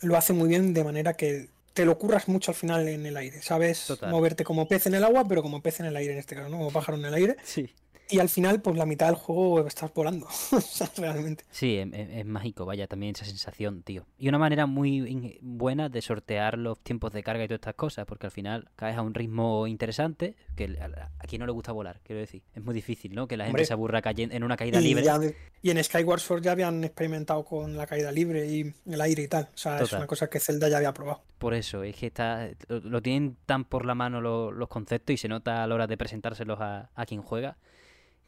Lo hace muy bien de manera que te lo curras mucho al final en el aire. Sabes Total. moverte como pez en el agua, pero como pez en el aire en este caso, ¿no? Como pájaro en el aire. Sí. Y al final, pues la mitad del juego estás volando. O sea, realmente. Sí, es, es- es mágico, vaya, también esa sensación, tío. Y una manera muy buena de sortear los tiempos de carga y todas estas cosas, porque al final caes a un ritmo interesante, que a, quien no le gusta volar, quiero decir. Es muy difícil, ¿no? Que la gente Hombre. se aburra cayendo en una caída Y, libre. ya y en Skyward Sword ya habían experimentado con la caída libre y el aire y tal. O sea, es una cosa que Zelda ya había probado. Por eso, es que está, lo, tienen tan por la mano lo- los conceptos y se nota a la hora de presentárselos a, a quien juega,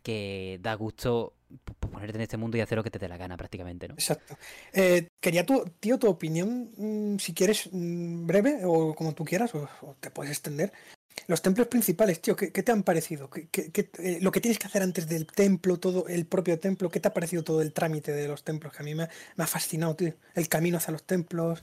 que da gusto ponerte en este mundo y hacer lo que te dé la gana prácticamente, ¿no? Exacto. Eh, quería tu, tío, tu opinión, mm, si quieres, mm, breve o como tú quieras, o, o te puedes extender. Los templos principales, tío, ¿qué, qué te han parecido? ¿Qué, eh, lo que tienes que hacer antes del templo, todo el propio templo, ¿qué te ha parecido todo el trámite de los templos? Que a mí me, ha- me ha fascinado, tío. El camino hacia los templos,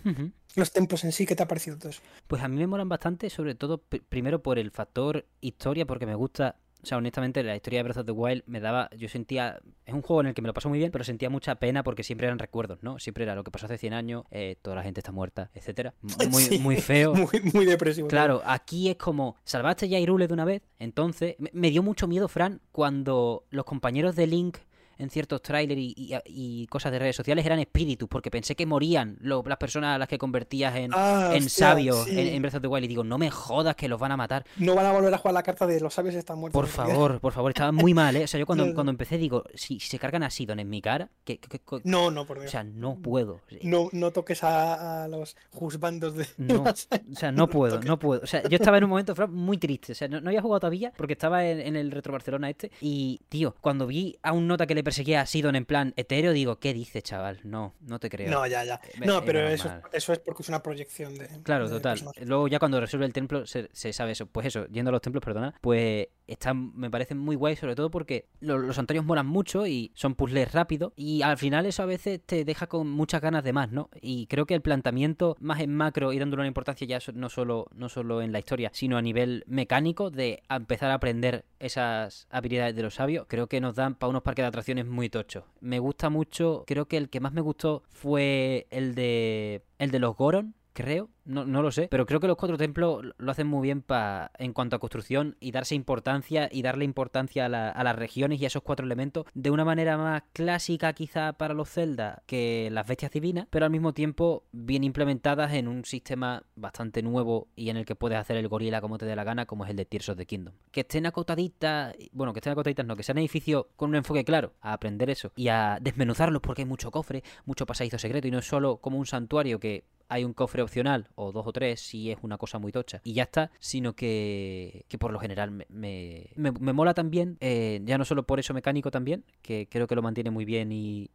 los templos en sí, ¿qué te ha parecido todo eso? Pues a mí me molan bastante, sobre todo pr- primero por el factor historia, porque me gusta, o sea, honestamente la historia de Breath of the Wild me daba, yo sentía, es un juego en el que me lo paso muy bien, pero sentía mucha pena porque siempre eran recuerdos, ¿no? Siempre era lo que pasó hace 100 años, eh, toda la gente está muerta, etcétera. Muy, Sí, muy feo. Muy, muy depresivo. Claro, aquí es como, salvaste ya a Hyrule de una vez, entonces, me, me dio mucho miedo, Fran, cuando los compañeros de Link en ciertos trailers y, y- y cosas de redes sociales eran espíritus, porque pensé que morían lo- las personas a las que convertías en, Ah, en hostia, sabios sí. en, en Breath of the Wild y digo, no me jodas que los van a matar. No van a volver a jugar la carta de los sabios están muertos. Por favor, por favor, estaba muy mal, ¿eh? O sea, yo cuando, No, cuando empecé digo, si, si se cargan a Sidon en mi cara, que, que- que- No, no, por o Dios. sea, no puedo. No, no toques a, a los juzbandos de No, o sea, no puedo, no puedo. O sea, yo estaba en un momento muy triste. O sea, no, no había jugado todavía porque estaba en, en el Retro Barcelona este. Y, tío, cuando vi a un nota que le perseguía a Sidon en plan etéreo, digo, ¿qué dices, chaval? No, no te creo. No, ya, ya. Me- No, pero eso, eso es porque es una proyección de. Claro, de total. personaje. Luego ya cuando resuelve el templo se, se sabe eso. Pues eso, yendo a los templos, perdona, pues están, me parecen muy guay, sobre todo porque lo- los santuarios molan mucho y son puzzles rápidos. Y al final eso a veces te deja con muchas ganas de más, ¿no? Y creo que el planteamiento más en macro y dándole una importancia ya no solo, no solo en la historia, sino a nivel mecánico de empezar a aprender esas habilidades de los sabios, creo que nos dan para unos parques de atracciones muy tochos. Me gusta mucho, creo que el que más me gustó fue el de el de los Goron, creo, no, no lo sé, pero creo que los cuatro templos lo hacen muy bien pa, en cuanto a construcción y darse importancia y darle importancia a, la- a las regiones y a esos cuatro elementos de una manera más clásica quizá para los Zelda que las bestias divinas, pero al mismo tiempo bien implementadas en un sistema bastante nuevo y en el que puedes hacer el gorila como te dé la gana, como es el de Tears of the Kingdom. Que estén acotaditas, bueno, que estén acotaditas no, que sean edificios con un enfoque claro a aprender eso y a desmenuzarlos porque hay mucho cofre, mucho pasadizo secreto y no es solo como un santuario que hay un cofre opcional o dos o tres si es una cosa muy tocha y ya está, sino que, que por lo general me, me, me- me mola también, eh, ya no solo por eso mecánico también, que creo que lo mantiene muy bien y,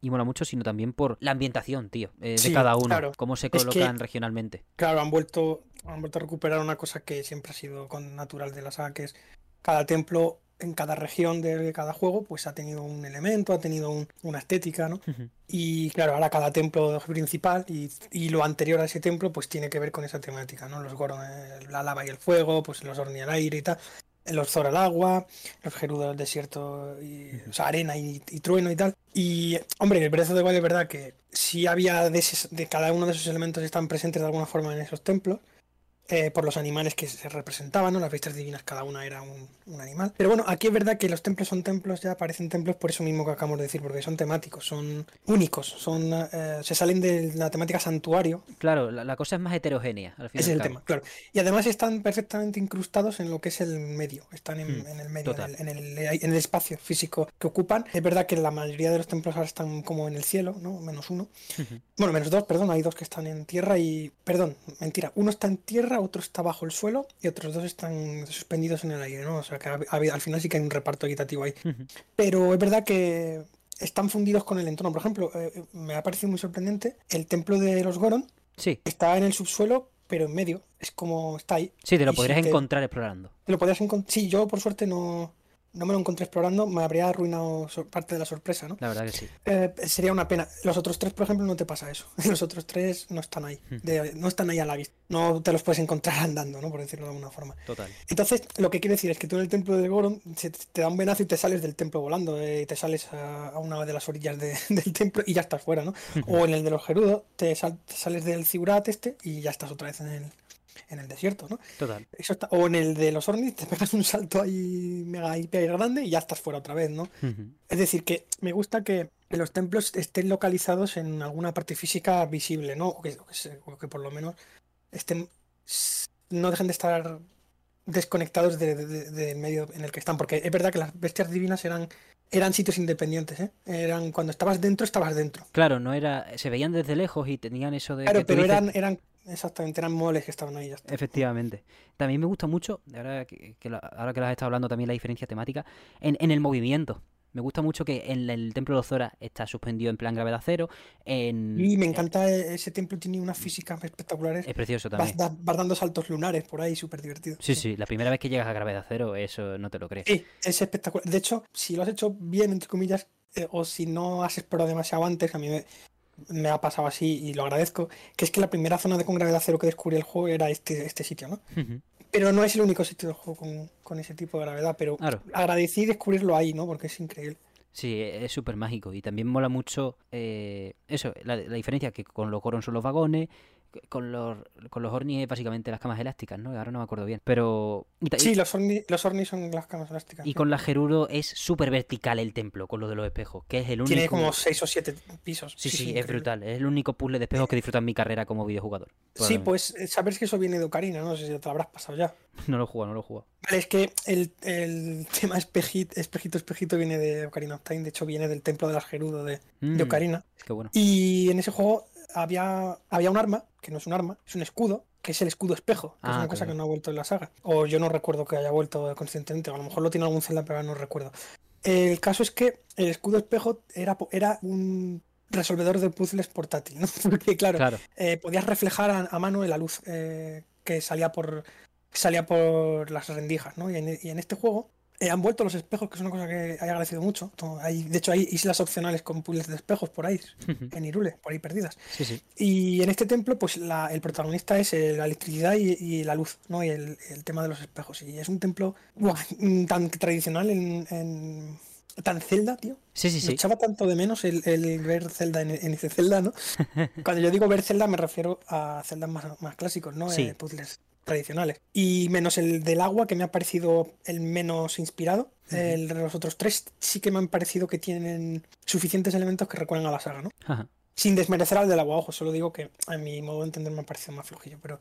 y mola mucho, sino también por la ambientación, tío, eh, de cada uno, claro. cómo se que- colocan regionalmente. Claro, han vuelto, han vuelto a recuperar una cosa que siempre ha sido con natural de la saga, que es cada templo en cada región de cada juego, pues ha tenido un elemento, ha tenido un- una estética, ¿no? Y claro, ahora cada templo principal y, y lo anterior a ese templo, pues tiene que ver con esa temática, ¿no? Los Goron, la lava y el fuego, pues los Orni al aire y tal. los Zora al agua, los Gerudo al desierto, y, o sea, arena y, y trueno y tal. Y, hombre, el of the Wild es verdad que sí había de, ese- de cada uno de esos elementos están presentes de alguna forma en esos templos. Eh, por los animales que se representaban, ¿no? Las bestias divinas, cada una era un, un animal. Pero bueno, aquí es verdad que los templos son templos, ya parecen templos por eso mismo que acabamos de decir, porque son temáticos, son únicos, son eh, se salen de la temática santuario, Claro, la, la cosa es más heterogénea, al fin y ese es el tema, claro. Y además están perfectamente incrustados en lo que es el medio, están en, Mm, en el medio, en el, en, el, en el espacio físico que ocupan. Es verdad que la mayoría de los templos ahora están como en el cielo, ¿no? Menos uno. Bueno, menos dos, perdón, hay dos que están en tierra y... Perdón, mentira, uno está en tierra, otro está bajo el suelo y otros dos están suspendidos en el aire, ¿no? O sea que ha- ha- al final sí que hay un reparto equitativo ahí. Pero es verdad que están fundidos con el entorno. Por ejemplo, eh, me ha parecido muy sorprendente el templo de los Goron Sí, está en el subsuelo, pero en medio. Es como está ahí. sí, te lo Y si podrías te- encontrar explorando. Te lo podías encontrar. Sí, yo por suerte no, no me lo encontré explorando. Me habría arruinado parte de la sorpresa, ¿no? La verdad que sí. Eh, sería una pena. Los otros tres, por ejemplo, no te pasa eso. Los otros tres no están ahí. Hmm. De- no están ahí a la vista. No te los puedes encontrar andando, ¿no? Por decirlo de alguna forma. Total. Entonces, lo que quiero decir es que tú en el templo de Goron te da un venazo y te sales del templo volando, eh, te sales a, a una de las orillas de- del templo y ya estás fuera, ¿no? O en el de los Gerudos, te, sal- te sales del Zigurat este y ya estás otra vez en el, en el desierto, ¿no? Total. Eso está, o en el de los Ornis te pegas un salto ahí mega hiper grande y ya estás fuera otra vez, ¿no? Es decir, que me gusta que los templos estén localizados en alguna parte física visible, ¿no? O que, o que o que por lo menos estén no dejen de estar desconectados de- de- de- del medio en el que están. Porque es verdad que las bestias divinas eran, eran sitios independientes, ¿eh? Eran, cuando estabas dentro, estabas dentro. Claro, no era. Se veían desde lejos y tenían eso de. Claro, que pero dices- eran, eran, exactamente, eran moles que estaban ahí. Ya está. Efectivamente. También me gusta mucho, ahora que, que la- ahora que lo has estado hablando también la diferencia temática, en, en el movimiento. Me gusta mucho que en el templo de Zora está suspendido en plan gravedad cero. En, Y me eh, encanta e- ese templo, tiene unas físicas espectaculares. Es precioso también. vas dando saltos lunares por ahí, súper divertido. Sí, sí, la primera vez que llegas a gravedad cero, eso no te lo crees. Sí, es espectacular. De hecho, si lo has hecho bien, entre comillas, eh, o si no has explorado demasiado antes, a mí me, me ha pasado así y lo agradezco, que es que la primera zona de con gravedad cero que descubrí el juego era este, este sitio, ¿no? Pero no es el único sitio del juego con, con ese tipo de gravedad, pero Claro. agradecí descubrirlo ahí, ¿no? Porque es increíble. Sí, e- es súper mágico. Y también mola mucho eh, eso, la, la diferencia que con los Goron son los vagones, con los, con los Orni es básicamente las camas elásticas, ¿no? Ahora no me acuerdo bien. Pero. Sí, los Orni, los Orni son las camas elásticas. y con la Gerudo es súper vertical el templo, con lo de los espejos, que es el único. Tiene como seis o siete pisos. Sí, sí, es increíble. brutal. Es el único puzzle de espejos que disfruta en mi carrera como videojugador. Sí, pues eh, sabes que eso viene de Ocarina, ¿no? No sé si te lo habrás pasado ya. No lo jugado, no lo jugado. Vale, es que el, el tema espejito, espejito, espejito viene de Ocarina of Time, de hecho viene del templo de las Gerudo de, de Mm, Ocarina. Qué bueno. Y en ese juego había, había un arma, que no es un arma, es un escudo, que es el escudo espejo, que es Ah, una cosa que no ha vuelto en la saga. O yo no recuerdo que haya vuelto conscientemente, o a lo mejor lo tiene algún Zelda, pero no recuerdo. El caso es que el escudo espejo era, era un resolvedor de puzzles portátil, ¿no? Porque claro, Claro. eh, podías reflejar a, a mano la luz eh, que salía por salía por las rendijas, ¿no? Y en, y en este juego eh, han vuelto los espejos, que es una cosa que he agradecido mucho. Hay, de hecho, hay islas opcionales con puzzles de espejos por ahí, en Irule, por ahí perdidas. Sí, sí. Y en este templo, pues la- el protagonista es eh, la electricidad y, y la luz, ¿no? Y el, el tema de los espejos. Y es un templo mm, tan tradicional en, en- tan Zelda, tío. Sí, sí, Me sí. echaba tanto de menos el, el ver Zelda en, en ese Zelda, ¿no? Cuando yo digo ver Zelda me refiero a Zeldas más, más clásicos, ¿no? Sí. Eh, puzzles tradicionales. Y menos el del agua, que me ha parecido el menos inspirado. El de los otros tres sí que me han parecido que tienen suficientes elementos que recuerdan a la saga, ¿no? Ajá. Sin desmerecer al del agua, ojo, solo digo que a mi modo de entender me ha parecido más flojillo, pero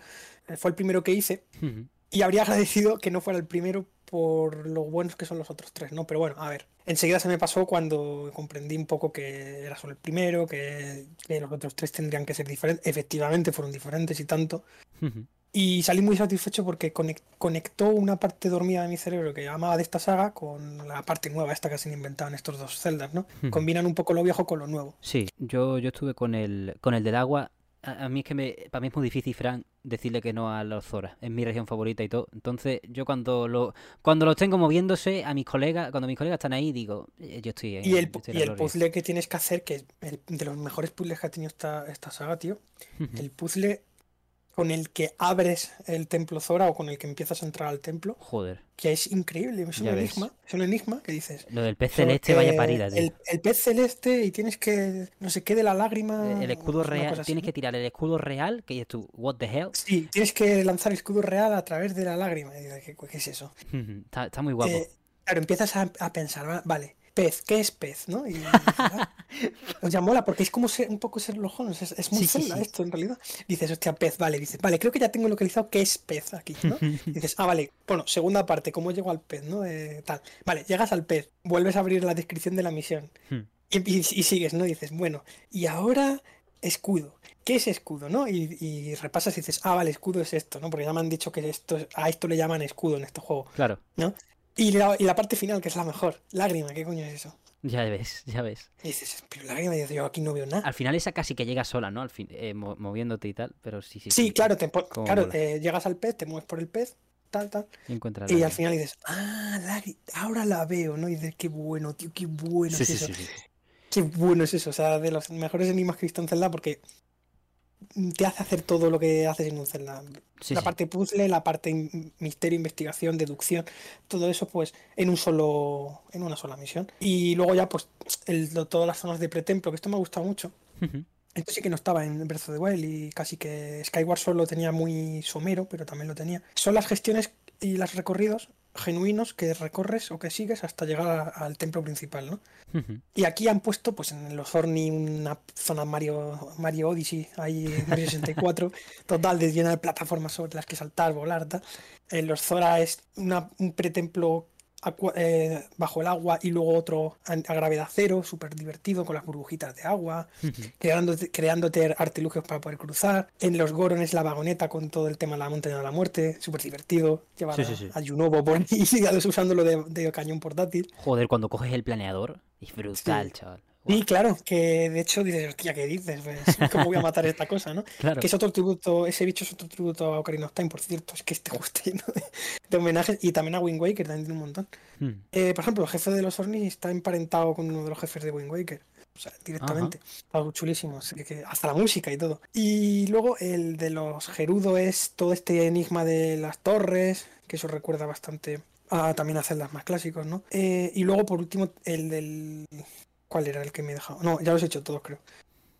eh, fue el primero que hice Ujú. y habría agradecido que no fuera el primero por lo buenos que son los otros tres, ¿no? Pero bueno, a ver, enseguida se me pasó cuando comprendí un poco que era solo el primero, que, que los otros tres tendrían que ser diferentes. Efectivamente fueron diferentes y tanto. Ujú. Y salí muy satisfecho porque conec- conectó una parte dormida de mi cerebro que amaba de esta saga con la parte nueva, esta que se han inventado en estos dos celdas, ¿no? Ujú. Combinan un poco lo viejo con lo nuevo. Sí, yo, yo estuve con el, con el del agua. A, a mí es que me, para mí es muy difícil, Fran, decirle que no a los Zora. Es mi región favorita y todo. Entonces, yo cuando lo, cuando los tengo moviéndose a mis colegas, cuando mis colegas están ahí, digo, eh, yo estoy en, Y el, y el puzzle que tienes que hacer, que es el- de los mejores puzzles que ha tenido esta, esta saga, tío, el puzzle con el que abres el templo Zora o con el que empiezas a entrar al templo, Joder. que es increíble, es un ves. enigma, es un enigma que dices. Lo del pez celeste, vaya parida, tío. el, el pez celeste y tienes que, no sé qué, de la lágrima. El, el escudo real. así, Tienes que tirar el escudo real, que dices tú, what the hell. Sí, tienes que lanzar el escudo real a través de la lágrima. Y dices, ¿qué, qué es eso? está, está muy guapo. Eh, claro, empiezas a, a pensar, va- vale, pez, ¿qué es pez? ¿no? Y ah, pues ya mola, porque es como ser- un poco Sherlock Holmes, es, es muy Sí, sí, Zelda sí. esto en realidad. Dices, hostia, pez, vale, dices, vale, creo que ya tengo localizado qué es pez aquí, ¿no? Dices, ah, vale, bueno, segunda parte, ¿cómo llego al pez, no? Eh, tal. Vale, llegas al pez, vuelves a abrir la descripción de la misión Hmm. y, y- y sigues, ¿no? Dices, bueno, y ahora escudo. ¿Qué es escudo, no? Y, y repasas y dices, ah, vale, escudo es esto, ¿no? Porque ya me han dicho que esto, es- a esto le llaman escudo en este juego, Claro, ¿no? Y la, y la parte final, que es la mejor, lágrima, ¿qué coño es eso? ya ves, ya ves. Y dices, pero lágrima, y dices, yo aquí no veo nada. Al final esa casi que llega sola, ¿no? Al fin, eh, mo- moviéndote y tal, pero sí, sí. Sí, claro, te claro eh, llegas al pez, te mueves por el pez, tal, tal. Y encuentras Y la- al final dices, ah, lágri- ahora la veo, ¿no? Y dices, qué bueno, tío, qué bueno Sí, es sí, eso. sí, sí. Qué bueno es eso. O sea, de los mejores enigmas que he visto en Zelda porque te hace hacer todo lo que haces en un Zelda. Sí, la sí. parte puzzle, la parte misterio, investigación, deducción, todo eso pues en un solo, en una sola misión. Y luego ya pues el, todas las zonas de pretemplo, que esto me ha gustado mucho. Ujú. Esto sí que no estaba en Breath of the Wild y casi que Skyward Sword lo tenía muy somero, pero también lo tenía. Son las gestiones y los recorridos genuinos que recorres o que sigues hasta llegar a- al templo principal, ¿no? Y aquí han puesto, pues en los Orni, una zona Mario, Mario Odyssey, ahí en Mario 64, total, de llena de plataformas sobre las que saltar, volar, tal. En los Zora es una- un pretemplo eh, bajo el agua y luego otro a, gravedad cero, súper divertido, con las burbujitas de agua, creándote, creándote artilugios para poder cruzar. En los Goron es la vagoneta con todo el tema de la montaña de la muerte, súper divertido. Llevar Sí, a, sí, sí. a Junobo por ahí, usándolo de, de cañón portátil. Joder, cuando coges el planeador, es brutal, chaval. Sí, claro, que de hecho dices, hostia, ¿qué dices? Pues, ¿Cómo voy a matar esta cosa, no? Claro. Que es otro tributo, ese bicho es otro tributo a Ocarina of Time, por cierto, es que este está lleno de, de homenajes y también a Wind Waker, también tiene un montón. Mm. Eh, por ejemplo, el jefe de los Ornis está emparentado con uno de los jefes de Wind Waker, o sea, directamente. Algo chulísimo, que hasta la música y todo. Y luego el de los Gerudo es todo este enigma de las torres, que eso recuerda bastante a también a celdas más clásicos, ¿no? Eh, y luego, por último, el del... ¿Cuál era el que me he dejado? No, ya los he hecho todos, creo.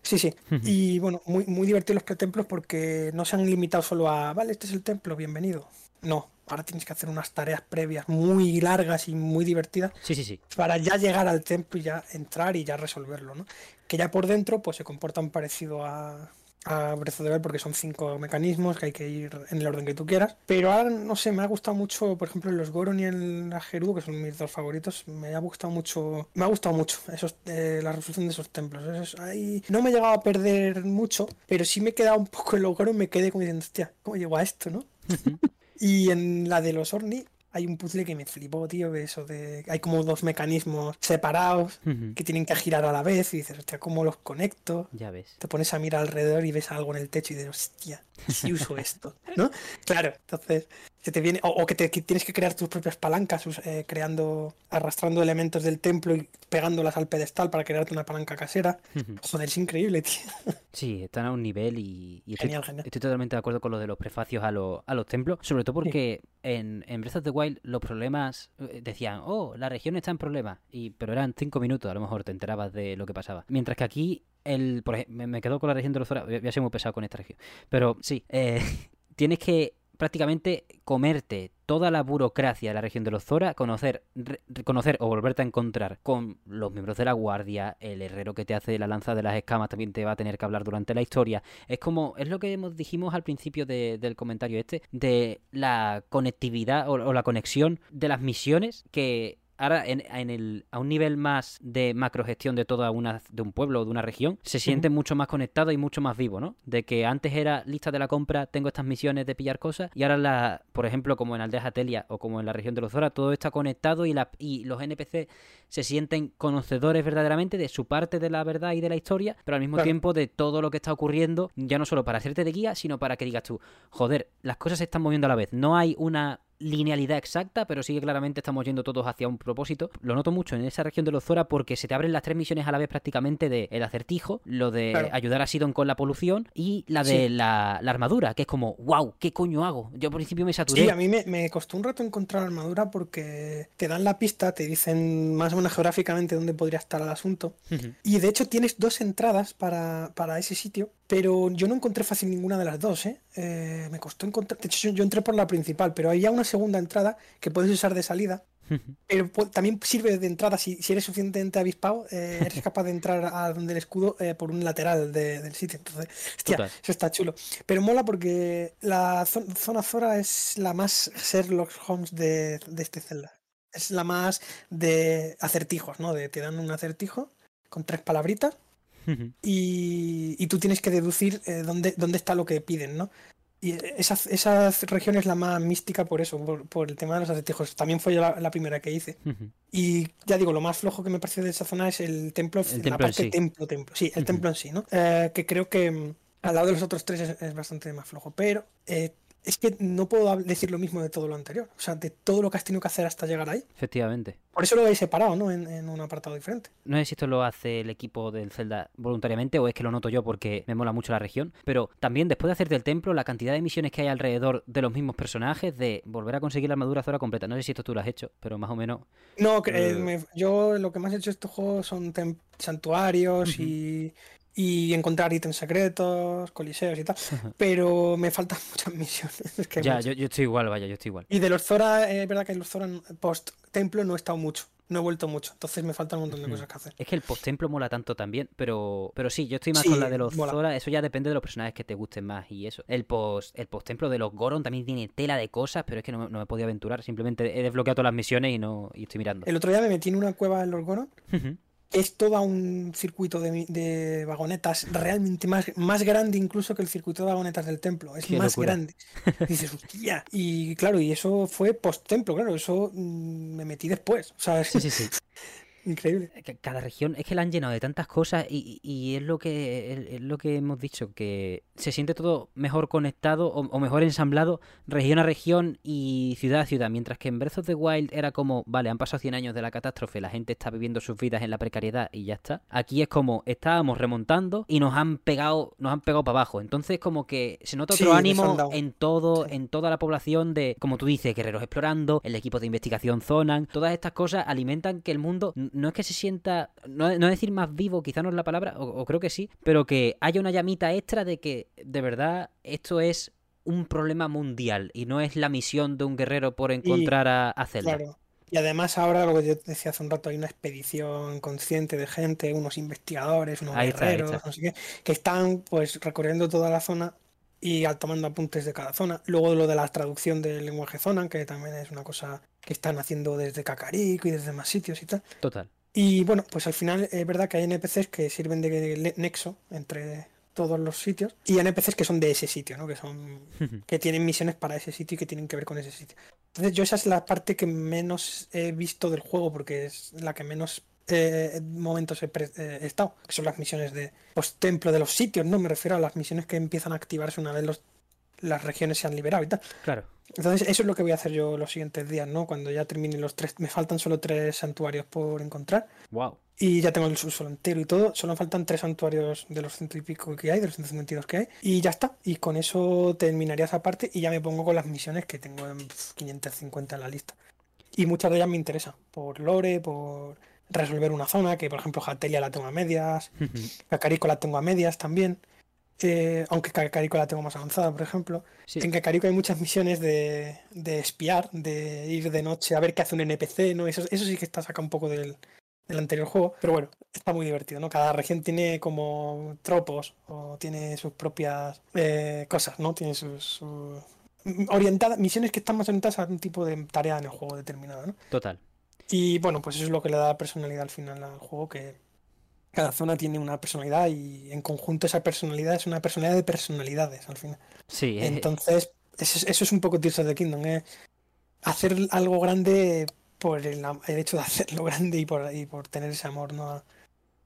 Sí, sí. Y bueno, muy, muy divertidos los pretemplos porque no se han limitado solo a, vale, este es el templo, bienvenido. No, ahora tienes que hacer unas tareas previas muy largas y muy divertidas Sí, sí, sí. para ya llegar al templo y ya entrar y ya resolverlo, ¿no? Que ya por dentro pues se comportan parecido a, a Breath of the Wild porque son cinco mecanismos que hay que ir en el orden que tú quieras. Pero ahora, no sé, me ha gustado mucho, por ejemplo, en los Goron y en la Gerudo, que son mis dos favoritos, me ha gustado mucho, me ha gustado mucho esos, eh, la resolución de esos templos. Esos- ahí no me he llegado a perder mucho, pero sí me he quedado un poco en los Goron, me quedé como diciendo, hostia, ¿cómo llego a esto, no? Y en la de los Orni hay un puzzle que me flipó, tío, eso de... Hay como dos mecanismos separados que tienen que girar a la vez y dices, hostia, ¿cómo los conecto? Ya ves. Te pones a mirar alrededor y ves algo en el techo y dices, hostia, si uso esto, ¿no? Claro, entonces se te viene... O, o que, te, que tienes que crear tus propias palancas, eh, creando, arrastrando elementos del templo y pegándolas al pedestal para crearte una palanca casera. Joder, es increíble, tío. Sí, están a un nivel y, y estoy, Genial, genial. estoy totalmente de acuerdo con lo de los prefacios a, los- a los templos, sobre todo porque en, en Breath of the Wild los problemas eh, decían, oh, la región está en problemas, y, pero eran cinco minutos, a lo mejor te enterabas de lo que pasaba. Mientras que aquí, el, por ej- me, quedo con la región de los Zora, voy voy a ser muy pesado con esta región, pero sí, eh, tienes que prácticamente comerte toda la burocracia de la región de los Zora, conocer, conocer o volverte a encontrar con los miembros de la guardia, el herrero que te hace la lanza de las escamas también te va a tener que hablar durante la historia. Es como, es lo que dijimos al principio de- del comentario este, de la conectividad o la conexión de las misiones que ahora en, en el, a un nivel más de macrogestión de toda una de un pueblo o de una región, se siente mucho más conectado y mucho más vivo, ¿no? De que antes era lista de la compra, tengo estas misiones de pillar cosas, y ahora la, por ejemplo, como en Aldeas Atelia o como en la región de los Zora, todo está conectado y, la, y los NPC se sienten conocedores verdaderamente de su parte de la verdad y de la historia, pero al mismo Claro. tiempo de todo lo que está ocurriendo, ya no solo para hacerte de guía, sino para que digas tú, joder, las cosas se están moviendo a la vez. No hay una linealidad exacta, pero sí que claramente estamos yendo todos hacia un propósito. Lo noto mucho en esa región de los Zora porque se te abren las tres misiones a la vez prácticamente de el acertijo, lo de ayudar a Sidon con la polución y la de la, armadura, que es como, wow, ¿qué coño hago? Yo al principio me saturé. Sí, a mí me, costó un rato encontrar la armadura porque te dan la pista, te dicen más o menos geográficamente dónde podría estar el asunto. Y de hecho tienes dos entradas para, para ese sitio pero yo no encontré fácil ninguna de las dos, ¿eh? ¿eh? me costó encontrar. De hecho, yo entré por la principal, pero hay ya una segunda entrada que puedes usar de salida. Pero también sirve de entrada si, si eres suficientemente avispado, eh, eres capaz de entrar a donde el escudo eh, por un lateral del sitio. Entonces, hostia, eso está chulo. Pero mola porque la zona Zora es la más Sherlock Holmes de, de este Zelda. Es la más de acertijos, ¿no? De te dan un acertijo con tres palabritas y, tú tienes que deducir eh, dónde, dónde está lo que piden, ¿no? Y esa, esa región es la más mística por eso, por, el tema de los acertijos. También fue la, primera que hice. Y ya digo, lo más flojo que me pareció de esa zona es el templo, el la parte templo, templo. Sí, el templo en sí, ¿no? Eh, que creo que mm, al lado de los otros tres es, bastante más flojo. Pero eh, es que no puedo decir lo mismo de todo lo anterior. O sea, de todo lo que has tenido que hacer hasta llegar ahí. Efectivamente. Por eso lo habéis separado, ¿no? En, un apartado diferente. No sé si esto lo hace el equipo del Zelda voluntariamente o es que lo noto yo porque me mola mucho la región. Pero también después de hacerte el templo, la cantidad de misiones que hay alrededor de los mismos personajes, de volver a conseguir la armadura Zora completa. No sé si esto tú lo has hecho, pero más o menos. No, eh, yo lo que más he hecho estos juegos son santuarios y y encontrar ítems secretos, coliseos y tal. Pero me faltan muchas misiones. ya, yo, estoy igual, vaya, yo estoy igual. Y de los Zora, es verdad que los Zora post-templo no he estado mucho. No he vuelto mucho, entonces me falta un montón de cosas que hacer. Es que el post-templo mola tanto también, pero pero sí, yo estoy más con la de los Zora, eso ya depende de los personajes que te gusten más y eso. El post el post-templo de los Goron también tiene tela de cosas, pero es que no, me he podido aventurar, simplemente he desbloqueado todas las misiones y no y estoy mirando. El otro día me metí en una cueva en los Goron es todo un circuito de, vagonetas realmente más, más grande incluso que el circuito de vagonetas del templo. Es más grande. Y dices, hostia. Y claro, y eso fue post-templo, claro, eso mm, me metí después. O sea, sí, sí, sí. Increíble. Cada región es que la han llenado de tantas cosas y, es lo que es, lo que hemos dicho, que se siente todo mejor conectado o, mejor ensamblado región a región y ciudad a ciudad. Mientras que en Breath of the Wild era como, vale, han pasado 100 años de la catástrofe, la gente está viviendo sus vidas en la precariedad y ya está. Aquí es como, estábamos remontando y nos han pegado, nos han pegado para abajo. Entonces como que se nota otro ánimo en todo, en toda la población de, como tú dices, guerreros explorando, el equipo de investigación zonan, todas estas cosas alimentan que el mundo no es que se sienta, no, no decir más vivo, quizá no es la palabra, o, creo que sí, pero que haya una llamita extra de que de verdad esto es un problema mundial y no es la misión de un guerrero por encontrar a, a Zelda. Claro. Y además ahora lo que yo decía hace un rato, hay una expedición consciente de gente, unos investigadores, unos guerreros, no sé qué, que están pues recorriendo toda la zona y tomando apuntes de cada zona. Luego lo de la traducción del lenguaje zona, que también es una cosa que están haciendo desde Cacarico y desde más sitios y tal. Total. Y bueno, pues al final es verdad que hay NPCs que sirven de nexo entre todos los sitios y NPCs que son de ese sitio, ¿no? Que son que tienen misiones para ese sitio y que tienen que ver con ese sitio. Entonces yo esa es la parte que menos he visto del juego porque es la que menos eh, momentos he, eh, estado, que son las misiones de post-templo de los sitios, ¿no? Me refiero a las misiones que empiezan a activarse una vez los, las regiones se han liberado y tal. Claro. Entonces, eso es lo que voy a hacer yo los siguientes días, ¿no? Cuando ya termine los tres. Me faltan solo tres santuarios por encontrar. Wow. Y ya tengo el subsuelo entero y todo. Solo faltan tres santuarios de los ciento y pico que hay, de los 152 que hay. Y ya está. Y con eso terminaría esa parte y ya me pongo con las misiones que tengo en 550 en la lista. Y muchas de ellas me interesan. Por lore, por resolver una zona, que por ejemplo Jatelia la tengo a medias, Cacarico la tengo a medias también, eh, aunque Cacarico la tengo más avanzada, por ejemplo. En Cacarico hay muchas misiones de, de, espiar, de ir de noche a ver qué hace un NPC, ¿no? Eso, eso sí que está saca un poco del, del anterior juego, pero bueno, está muy divertido, ¿no? Cada región tiene como tropos o tiene sus propias eh, cosas, ¿no? Tiene sus, orientadas, misiones que están más orientadas a un tipo de tarea en el juego determinado, ¿no? Total. Y bueno, pues eso es lo que le da personalidad al final al juego, que cada zona tiene una personalidad y en conjunto esa personalidad es una personalidad de personalidades al final. Sí. Eh, Entonces, eso, es un poco Tears of the Kingdom, ¿eh? hacer algo grande por el, hecho de hacerlo grande y por, y por tener ese amor ¿no? a,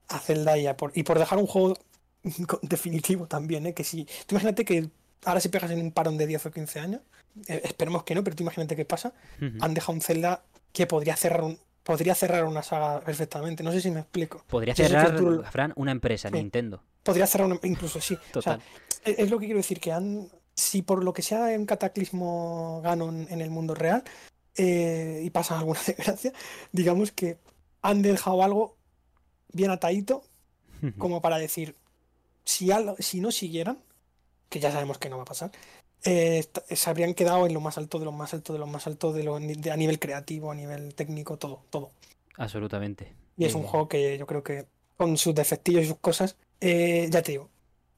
a Zelda y, por, y por dejar un juego definitivo también, ¿eh? que si tú imagínate que ahora si pegas en un parón de 10 o 15 años, eh, esperemos que no, pero tú imagínate qué pasa, han dejado un Zelda que podría cerrar un, podría cerrar una saga perfectamente. No sé si me explico. Podría cerrar, tú- Fran, una empresa, Sí. Nintendo. Podría cerrar una, incluso sí. O sea, Total. es es lo que quiero decir, que han, si por lo que sea un cataclismo Ganon en el mundo real eh, y pasa alguna desgracia, digamos que han dejado algo bien atadito como para decir, si, algo- si no siguieran, que ya sabemos que no va a pasar, eh, est- se habrían quedado en lo más alto de lo más alto de lo más alto de lo, de- a nivel creativo, a nivel técnico, todo, todo. Absolutamente. Y es un Eh, juego que yo creo que con sus defectillos y sus cosas, eh, ya te digo,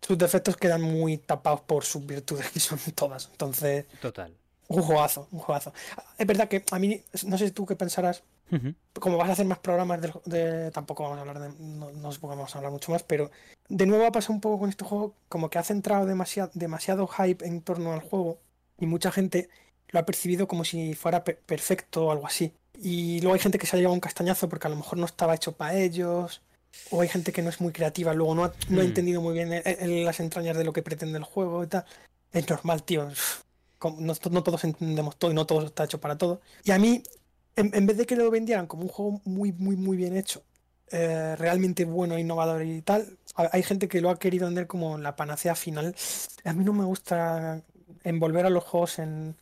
sus defectos quedan muy tapados por sus virtudes, que son todas. Entonces, Total. Un juegazo, un juegazo. Es verdad que a mí, no sé tú qué pensarás, como vas a hacer más programas del- de, tampoco vamos a hablar de, no, no supongo que vamos a hablar mucho más, pero de nuevo ha pasado un poco con este juego, como que ha centrado demasiado, demasiado hype en torno al juego y mucha gente lo ha percibido como si fuera pe- perfecto o algo así. Y luego hay gente que se ha llevado un castañazo porque a lo mejor no estaba hecho para ellos, o hay gente que no es muy creativa, luego no ha, no ha Hmm. entendido muy bien el- el- las entrañas de lo que pretende el juego y tal. Es normal, tío. No, no todos entendemos todo y no todo está hecho para todo. Y a mí, en, en vez de que lo vendieran como un juego muy, muy, muy bien hecho, eh, realmente bueno, innovador y tal, hay gente que lo ha querido vender como la panacea final. A mí no me gusta envolver a los juegos en,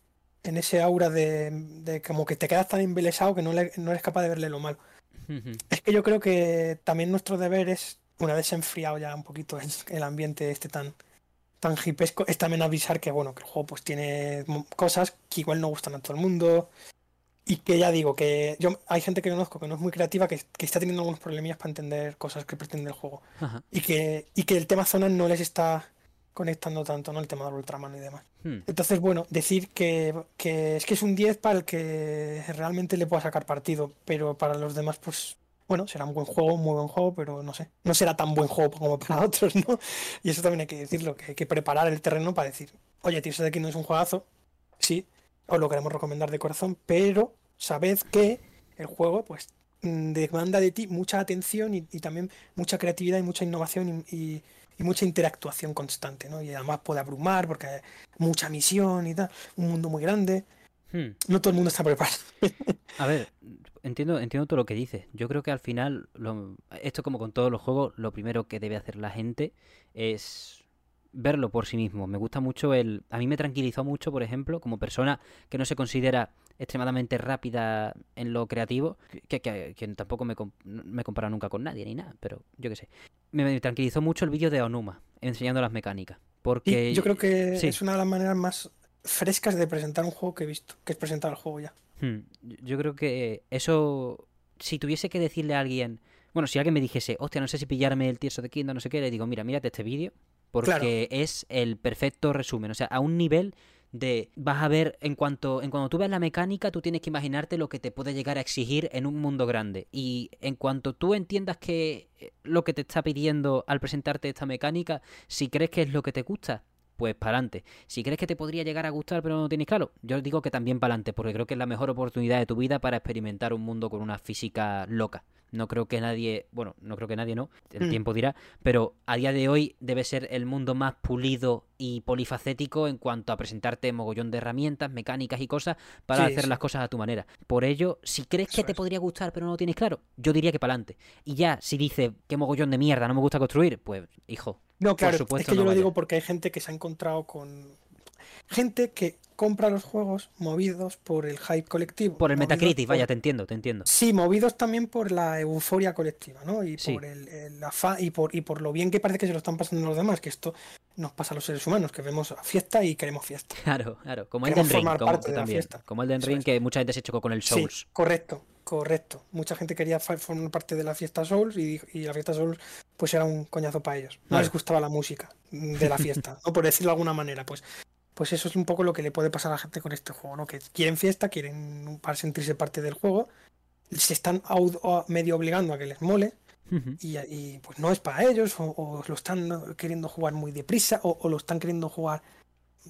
en ese aura de, de como que te quedas tan embelesado que no, le- no eres capaz de verle lo malo. Es que yo creo que también nuestro deber es, una vez enfriado ya un poquito el, el ambiente este tan, tan hipesco, es también avisar que bueno, que el juego pues tiene cosas que igual no gustan a todo el mundo. Y que ya digo, que yo hay gente que conozco que no es muy creativa, que, que está teniendo algunos problemillas para entender cosas que pretende el juego. Ajá. Y que, y que el tema zona no les está conectando tanto, ¿no? El tema del Ultraman y demás. Hmm. Entonces, bueno, decir que, que es que es un 10 para el que realmente le pueda sacar partido, pero para los demás, pues, bueno, será un buen juego, un muy buen juego, pero no sé, no será tan buen juego como para otros, ¿no? Y eso también hay que decirlo, que hay que preparar el terreno para decir, oye, eso de aquí no es un juegazo, sí, os lo queremos recomendar de corazón, pero sabed que el juego, pues, mm, demanda de ti mucha atención y, también mucha creatividad y mucha innovación y, y- y mucha interactuación constante, ¿no? Y además puede abrumar porque hay mucha misión y tal, un mundo muy grande. Hmm. No todo el mundo está preparado. A ver, entiendo, entiendo todo lo que dices. Yo creo que al final, lo- esto como con todos los juegos, lo primero que debe hacer la gente es verlo por sí mismo. Me gusta mucho el... A mí me tranquilizó mucho, por ejemplo, como persona que no se considera extremadamente rápida en lo creativo, que, que- que tampoco me, me compara nunca con nadie ni nada, pero yo qué sé. Me, me tranquilizó mucho el vídeo de Onuma enseñando las mecánicas. Porque yo creo que sí. es una de las maneras más frescas de presentar un juego que he visto, que es presentar el juego ya. Hmm, yo- creo que eso, si tuviese que decirle a alguien, bueno, si alguien me dijese, hostia, no sé si pillarme el Tears of the Kingdom, no sé qué, le digo, mira, mírate este vídeo, porque es el perfecto resumen, o sea, a un nivel de vas a ver en cuanto en cuanto tú ves la mecánica tú tienes que imaginarte lo que te puede llegar a exigir en un mundo grande y en cuanto tú entiendas que eh, lo que te está pidiendo al presentarte esta mecánica si crees que es lo que te gusta pues para adelante. Si crees que te podría llegar a gustar pero no lo tienes claro, yo digo que también para adelante, porque creo que es la mejor oportunidad de tu vida para experimentar un mundo con una física loca. No creo que nadie, bueno, no creo que nadie no, el Mm. tiempo dirá, pero a día de hoy debe ser el mundo más pulido y polifacético en cuanto a presentarte mogollón de herramientas, mecánicas y cosas para Sí, hacer sí. las cosas a tu manera. Por ello, si crees que te es. podría gustar pero no lo tienes claro, yo diría que para adelante. Y ya, si dices que mogollón de mierda, no me gusta construir, pues, hijo, No, claro, supuesto, es que yo no lo digo porque hay gente que se ha encontrado con gente que compra los juegos movidos por el hype colectivo. por el Metacritic, por- vaya, te entiendo, te entiendo. Sí, movidos también por la euforia colectiva, ¿no? Y Sí. por el, el y por, y por lo bien que parece que se lo están pasando los demás, que esto nos pasa a los seres humanos, que vemos fiesta y queremos fiesta. Claro, claro. Como Elden Ring, como, también. Como Eso Ring, que mucha gente se chocó con el Souls. Sí, correcto, correcto. Mucha gente quería formar parte de la fiesta Souls y, la fiesta Souls pues era un coñazo para ellos. No les gustaba la música de la fiesta, ¿no? Por decirlo de alguna manera, pues. Pues eso es un poco lo que le puede pasar a la gente con este juego, ¿no? Que quieren fiesta, quieren para sentirse parte del juego, se están medio obligando a que les mole, y, pues no es para ellos, o, o lo están queriendo jugar muy deprisa, o, o lo están queriendo jugar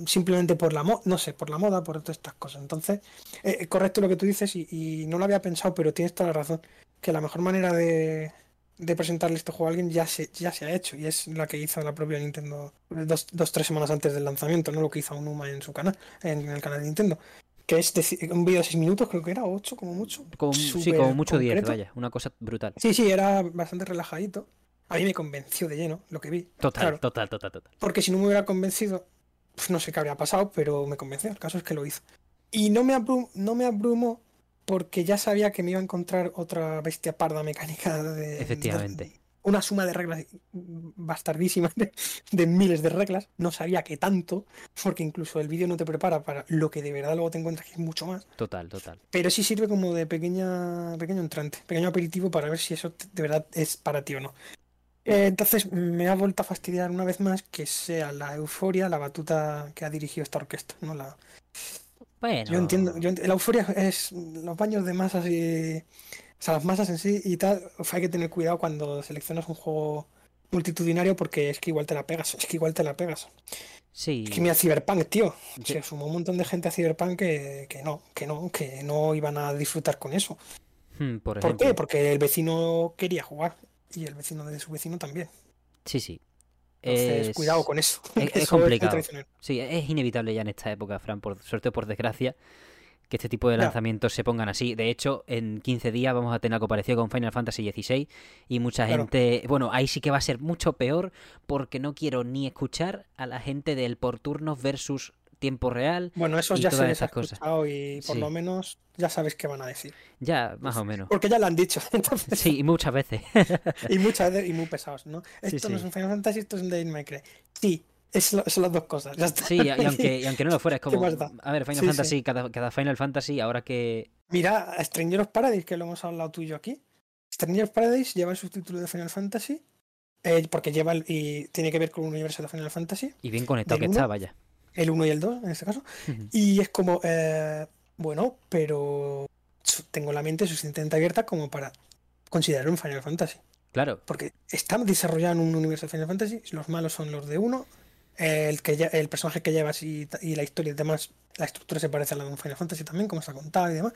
simplemente por la moda, no sé, por la moda, por todas estas cosas. Entonces, eh, eh, correcto lo que tú dices, y, y no lo había pensado, pero tienes toda la razón, que la mejor manera de, de presentarle este juego a alguien ya se, ya se ha hecho y es la que hizo la propia Nintendo dos, dos tres semanas antes del lanzamiento, no lo que hizo Unuma en su canal, en el canal de Nintendo. Que es de- un vídeo de 6 minutos, creo que era 8 como mucho. Como, sí, como mucho 10, concreto. vaya. Una cosa brutal. Sí, sí, era bastante relajadito. A mí me convenció de lleno lo que vi. Total, Claro. total, total, total. Porque si no me hubiera convencido, pues no sé qué habría pasado, pero me convenció. El caso es que lo hizo. Y no me, abru- no me abrumó porque ya sabía que me iba a encontrar otra bestia parda mecánica de. Efectivamente. de- una suma de reglas bastardísima de, de miles de reglas. No sabía que tanto, porque incluso el vídeo no te prepara para lo que de verdad luego te encuentras que es mucho más. Total, total. Pero sí sirve como de pequeña, pequeño entrante, pequeño aperitivo para ver si eso de verdad es para ti o no. Eh, entonces me ha vuelto a fastidiar una vez más que sea la euforia la batuta que ha dirigido esta orquesta. ¿no? La, Bueno. yo entiendo, yo ent- la euforia es los baños de masas y. O sea, las masas en sí y tal. hay que tener cuidado cuando seleccionas un juego multitudinario porque es que igual te la pegas. Es que igual te la pegas. Sí. Es que mira Cyberpunk, tío. Sí. Se sumó un montón de gente a Cyberpunk que, que no, que no, que no iban a disfrutar con eso. Hmm, por ¿Por ejemplo. qué? Porque el vecino quería jugar y el vecino de su vecino también. Sí, sí. Entonces, Es- cuidado con eso. es- es Eso muy complicado. Sí, es inevitable ya en esta época, Fran, por suerte o por desgracia, que este tipo de lanzamientos se pongan así. De hecho, en 15 días vamos a tener algo parecido con Final Fantasy XVI y mucha Claro. gente... Bueno, ahí sí que va a ser mucho peor porque no quiero ni escuchar a la gente del por turnos versus tiempo real. Bueno, esos y ya se les esas cosas. escuchado y por Sí. lo menos ya sabes qué van a decir. Ya, más o menos. Porque ya lo han dicho. Entonces, Sí, y muchas veces. y muchas veces y muy pesados, ¿no? Sí, Esto no es un Final Fantasy, esto es un Devil May Cry. Sí, es lo- son las dos cosas. Ya está. Sí, y, aunque, y aunque no lo fuera, es como... da? A ver, Final Sí, sí. Fantasy, Cada, cada Final Fantasy, ahora que... Mira, Stranger of Paradise, que lo hemos hablado tú y yo aquí. Stranger of Paradise lleva el subtítulo de Final Fantasy. eh, porque lleva el- y tiene que ver con el universo de Final Fantasy. Y bien conectado que ¿Del está, uno? vaya. El 1 y el 2, en este caso. Y es como, eh, bueno, pero tengo la mente suficientemente abierta como para considerar un Final Fantasy. Claro, Porque está desarrollado en un universo de Final Fantasy, los malos son los de uno, el, que, el personaje que llevas y, la historia y demás, la estructura se parece a la de un Final Fantasy también, como está contado y demás.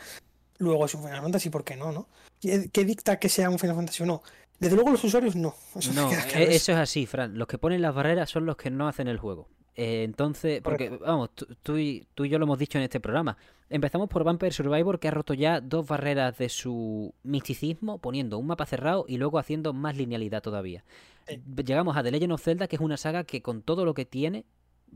Luego es un Final Fantasy, ¿por qué no? no? ¿Qué, dicta que sea un Final Fantasy o no? Desde luego los usuarios no. Eso No, e- claro. eso es así, Fran. Los que ponen las barreras son los que no hacen el juego. Eh, entonces, porque, vamos, tú, tú y, tú y yo lo hemos dicho en este programa. Empezamos por Vampire Survivor, que ha roto ya dos barreras de su misticismo, poniendo un mapa cerrado y luego haciendo más linealidad todavía. Sí. Llegamos a The Legend of Zelda, que es una saga que con todo lo que tiene,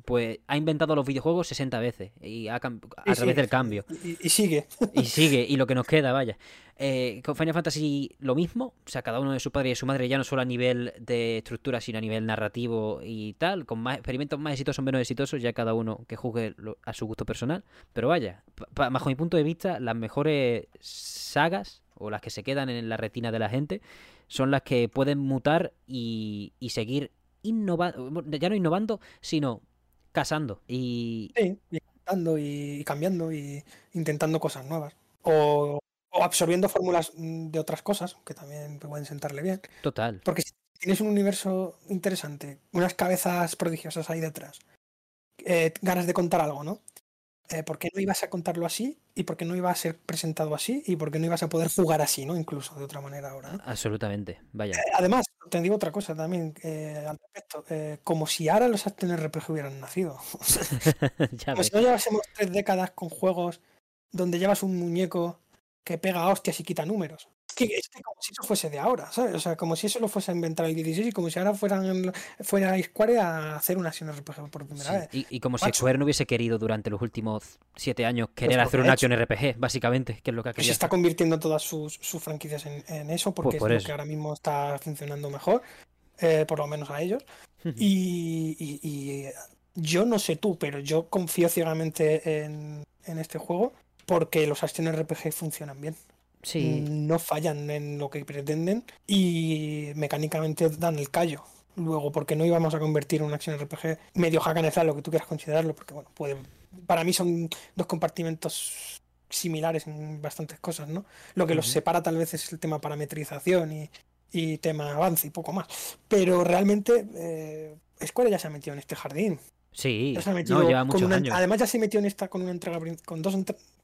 pues ha inventado los videojuegos 60 veces y ha a Y través del cambio. Y, y sigue. Y sigue, y lo que nos queda, vaya. Eh, con Final Fantasy lo mismo, o sea, cada uno de su padre y de su madre, ya no solo a nivel de estructura, sino a nivel narrativo y tal, con más experimentos más exitosos o menos exitosos, ya cada uno que juzgue lo- a su gusto personal. Pero vaya, bajo mi punto de vista, las mejores sagas, o las que se quedan en la retina de la gente, son las que pueden mutar y, y seguir innovando, ya no innovando, sino casando. Y Sí, y cambiando y intentando cosas nuevas. O, o absorbiendo fórmulas mm, de otras cosas, que también pueden sentarle bien. total. Porque si tienes un universo interesante, unas cabezas prodigiosas ahí detrás, eh, ganas de contar algo, ¿no? Eh, ¿Por qué no ibas a contarlo así? ¿Y por qué no iba a ser presentado así? ¿Y por qué no ibas a poder jugar así, ¿no? Incluso de otra manera ahora. ¿no? Absolutamente, vaya. Eh, Además, te digo otra cosa también eh, al respecto. eh, como si ahora los RPG hubieran nacido. Como ves. si no llevásemos tres décadas con juegos donde llevas un muñeco que pega hostias y quita números. Es que, es que como si eso fuese de ahora, ¿sabes? O sea, como si eso lo fuese a inventar el 16 y como si ahora fueran fuera Square a hacer una acción RPG por primera Sí, vez. Y, y como si Macho. Square no hubiese querido durante los últimos siete años querer lo que hacer ha una acción RPG, básicamente, que es lo que ha Que se querido. está hacer. convirtiendo todas sus, sus franquicias en, en eso porque por es eso. lo que ahora mismo está funcionando mejor, eh, por lo menos a ellos. Y, y- y, yo no sé tú, pero yo confío ciegamente en, en este juego porque los Action RPG funcionan bien. Sí, no fallan en lo que pretenden y mecánicamente dan el callo. Luego, porque no íbamos a convertir un action RPG medio hack and slash, lo que tú quieras considerarlo, porque bueno, puede, para mí son dos compartimentos similares en bastantes cosas, ¿no? Lo que los separa tal vez es el tema parametrización y, y tema avance y poco más. Pero realmente eh, Square ya se ha metido en este jardín. Sí, Ya se ha no, lleva muchos una- años. además ya se metió en esta con una entrega con dos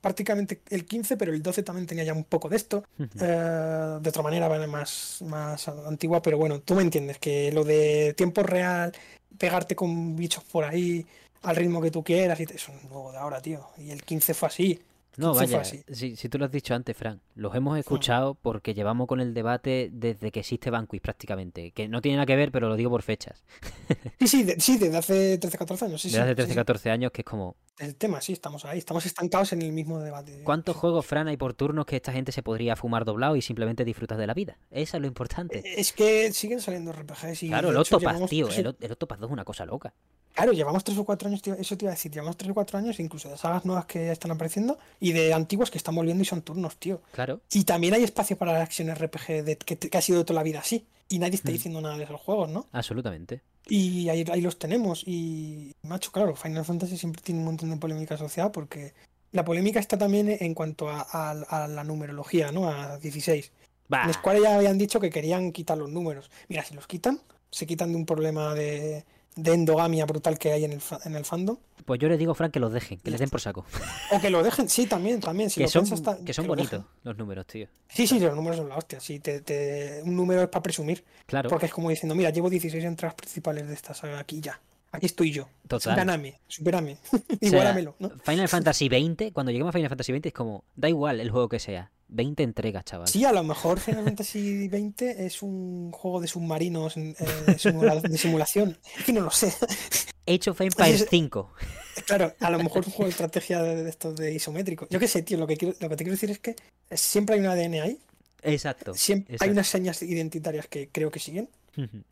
prácticamente el 15, pero el 12 también tenía ya un poco de esto. Eh, de otra manera, más, más antigua, pero bueno, tú me entiendes que lo de tiempo real, pegarte con bichos por ahí al ritmo que tú quieras, y eso es nuevo de ahora, tío. Y el 15 fue así. No, vaya, si, si tú lo has dicho antes, Fran, los hemos escuchado porque llevamos con el debate desde que existe Vanquish prácticamente, que no tiene nada que ver, pero lo digo por fechas. Sí, sí, de- sí, desde hace 13, 14 años. Sí, Desde hace sí, 13, sí. 14 años, que es como, El tema, sí, estamos ahí, estamos estancados en el mismo debate. ¿cuántos juegos, Fran, hay por turnos que esta gente se podría fumar doblado y simplemente disfrutas de la vida? Eso es lo importante. Es que siguen saliendo RPGs y Claro, el Octopath, llevamos tío, el, el Octopath 2 es una cosa loca. Claro, llevamos tres o cuatro años, eso te iba a decir, llevamos tres o cuatro años, incluso de sagas nuevas que están apareciendo y de antiguos que están volviendo y son turnos, tío. Claro. Y también hay espacio para la acción RPG de, que, que ha sido de toda la vida así. Y nadie está Mm. diciendo nada de esos juegos, ¿no? Absolutamente. Y ahí, ahí los tenemos. Y, macho, claro, Final Fantasy siempre tiene un montón de polémica asociada porque la polémica está también en cuanto a, a- a la numerología, ¿no? A 16. Bah, En Square ya habían dicho que querían quitar los números. Mira, si los quitan, se quitan de un problema de, de endogamia brutal que hay en el, en el fandom. pues yo les digo, Fran, que los dejen, que les den por saco. O que lo dejen, sí, también, también. Si que lo son, piensas, que son bonitos los números, tío. Sí, sí, los números son la hostia. Sí, te, te- un número es para presumir. Claro, Porque es como diciendo, mira, llevo 16 entradas principales de esta saga aquí ya. Aquí estoy yo. total. Gáname, supérame. O sea, Igualámelo, ¿no? Final Fantasy XX, cuando lleguemos a Final Fantasy XX es como, da igual el juego que sea, 20 entregas, chaval. Sí, a lo mejor Final Fantasy XX es un juego de submarinos eh, de simulación. Es que no lo sé. Age of Empires es- 5. Claro, a lo mejor es un juego de estrategia de, estos de isométrico. Yo qué sé, tío, lo que, quiero, lo que te quiero decir es que siempre hay un ADN ahí, Exacto. siempre hay unas señas identitarias que creo que siguen.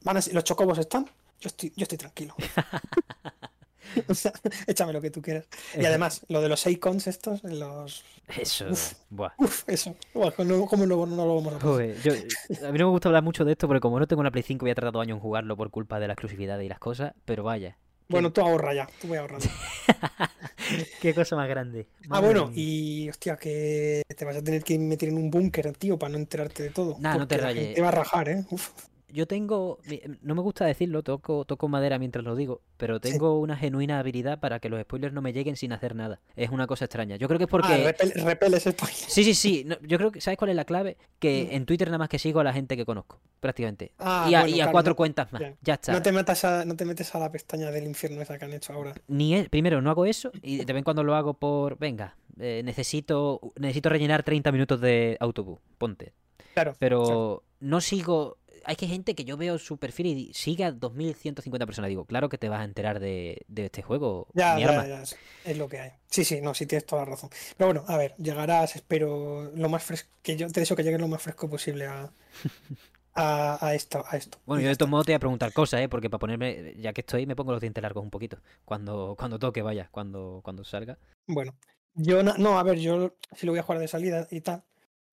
Van a los chocobos están, yo estoy, yo estoy tranquilo. o sea, échame lo que tú quieras. Y además, lo de los icons estos, los... Eso. Uf. Buah. Uf, eso. Buah, ¿Cómo, no, no lo vamos a? Joder, yo, a mí no me gusta hablar mucho de esto porque como no tengo una Play 5 voy a tardar dos años en jugarlo por culpa de la exclusividad y las cosas, pero vaya. Bueno, tú ahorra ya, tú voy ahorrando. Qué cosa más grande. Ah, bueno, y hostia, que te vas a tener que meter en un búnker, tío, para no enterarte de todo. Nah, no te rayes. gente va a rajar, ¿eh? Uf. Yo tengo, mi- no me gusta decirlo, toco, toco madera mientras lo digo, pero Sí. tengo una genuina habilidad para que los spoilers no me lleguen sin hacer nada. Es una cosa extraña. Yo creo que es Ah, porque... repel- repeles spoilers. Sí, sí, sí. no, yo creo que, ¿sabes cuál es la clave? Que Mm. en Twitter nada más que sigo a la gente que conozco, prácticamente. Ah, y a, bueno, y a claro, cuatro no- cuentas más. ya. Ya está. No te, metas a, no te metes a la pestaña del infierno esa que han hecho ahora. Ni es- primero, no hago eso y de vez en cuando lo hago por, venga, eh, necesito, necesito rellenar 30 minutos de autobús, ponte. Claro. Pero claro. no sigo... Hay que gente que yo veo su perfil y sigue a 2.150 personas. Digo, claro que te vas a enterar de, de este juego, Ya, mi ya, arma. ya, es, lo que hay. Sí, sí, no, sí tienes toda la razón. Pero bueno, a ver, llegarás, espero, lo más fresco, que yo te deseo que llegues lo más fresco posible a, a, a esto, a esto. Bueno, yo de todos modos te voy a preguntar cosas, ¿eh? Porque para ponerme, ya que estoy, me pongo los dientes largos un poquito. Cuando, cuando toque, vaya, cuando, cuando salga. Bueno, yo no, a ver, yo sí lo voy a jugar de salida y tal.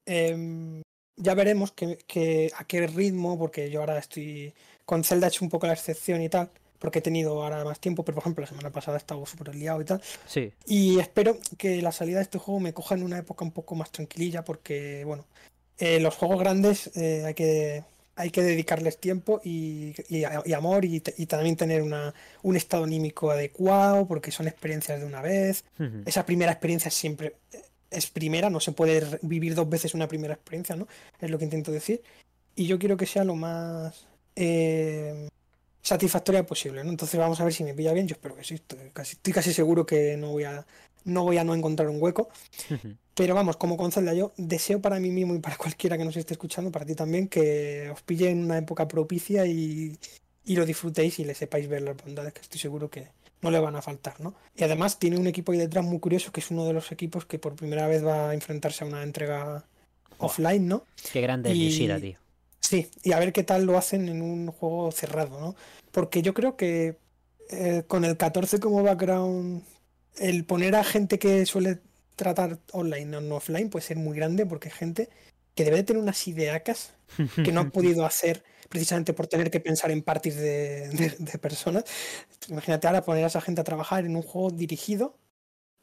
Em, ya veremos que, que- a qué ritmo, porque yo ahora estoy con Zelda he hecho un poco la excepción y tal, porque he tenido ahora más tiempo, pero por ejemplo la semana pasada he estado súper liado y tal. Sí, Y espero que la salida de este juego me coja en una época un poco más tranquililla, porque bueno, eh, los juegos grandes eh, hay que hay que dedicarles tiempo y, y- y amor y, también tener una, un estado anímico adecuado, porque son experiencias de una vez. Esa primera experiencia siempre es primera, no se puede vivir dos veces una primera experiencia, ¿no? Es lo que intento decir. Y yo quiero que sea lo más eh, satisfactoria posible, ¿no? Entonces vamos a ver si me pilla bien. Yo espero que sí. Estoy casi, estoy casi seguro que no voy a no voy a no encontrar un hueco. Pero vamos, como con Zelda, yo deseo para mí mismo y para cualquiera que nos esté escuchando, para ti también, que os pille en una época propicia y, y lo disfrutéis y le sepáis ver las bondades, que estoy seguro que no le van a faltar, ¿no? Y además tiene un equipo ahí detrás muy curioso, que es uno de los equipos que por primera vez va a enfrentarse a una entrega offline, ¿no? Qué grande es Yoshida, tío. Sí, y a ver qué tal lo hacen en un juego cerrado, ¿no? Porque yo creo que eh, con el 14 como background, el poner a gente que suele tratar online o no offline puede ser muy grande porque hay gente que debe de tener unas ideacas que no ha podido hacer precisamente por tener que pensar en parties de, de- de personas. Imagínate ahora poner a esa gente a trabajar en un juego dirigido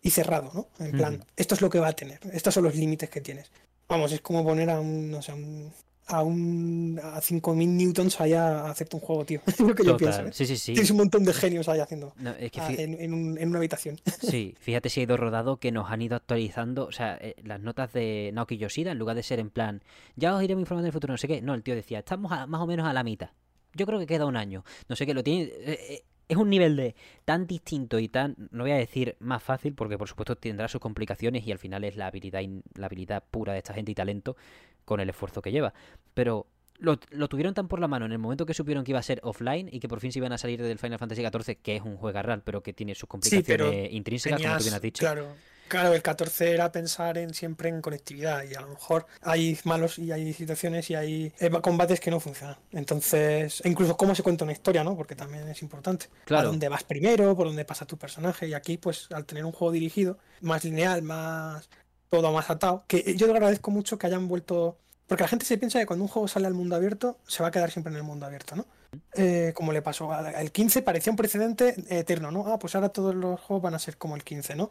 y cerrado, ¿no? En plan, esto es lo que va a tener, estos son los límites que tienes. Vamos, es como poner a un, no sé, a un, a un a 5000 newtons allá acepta un juego, tío. Es lo que yo pienso. ¿eh? Sí, sí, sí. Tienes un montón de genios ahí haciendo No, es que ah, en, en un- en una habitación. Sí, fíjate si ha ido rodado que nos han ido actualizando, o sea, eh, las notas de Naoki Yoshida, en lugar de ser en plan, ya os iremos informando en el futuro, no sé qué, no, el tío decía, estamos a- más o menos a la mitad. Yo creo que queda un año. No sé qué, lo tiene... eh, es un nivel de tan distinto y tan, no voy a decir más fácil, porque por supuesto tendrá sus complicaciones y al final es la habilidad, la habilidad pura de esta gente y talento con el esfuerzo que lleva. Pero lo, lo tuvieron tan por la mano en el momento que supieron que iba a ser offline y que por fin se iban a salir del Final Fantasy XIV, que es un juego real, pero que tiene sus complicaciones intrínsecas, como tú bien has dicho. Claro, claro, el 14 era pensar en siempre en conectividad y a lo mejor hay malos y hay situaciones y hay eh, combates que no funcionan. Entonces, e incluso cómo se cuenta una historia, ¿no? Porque también es importante. Claro. A dónde vas primero, por dónde pasa tu personaje y aquí, pues, al tener un juego dirigido, más lineal, más todo más atado, que yo agradezco mucho que hayan vuelto. Porque la gente se piensa que cuando un juego sale al mundo abierto, se va a quedar siempre en el mundo abierto, ¿no? Eh, como le pasó al al 15, parecía un precedente eterno, ¿no? Ah, pues ahora todos los juegos van a ser como el 15, ¿no?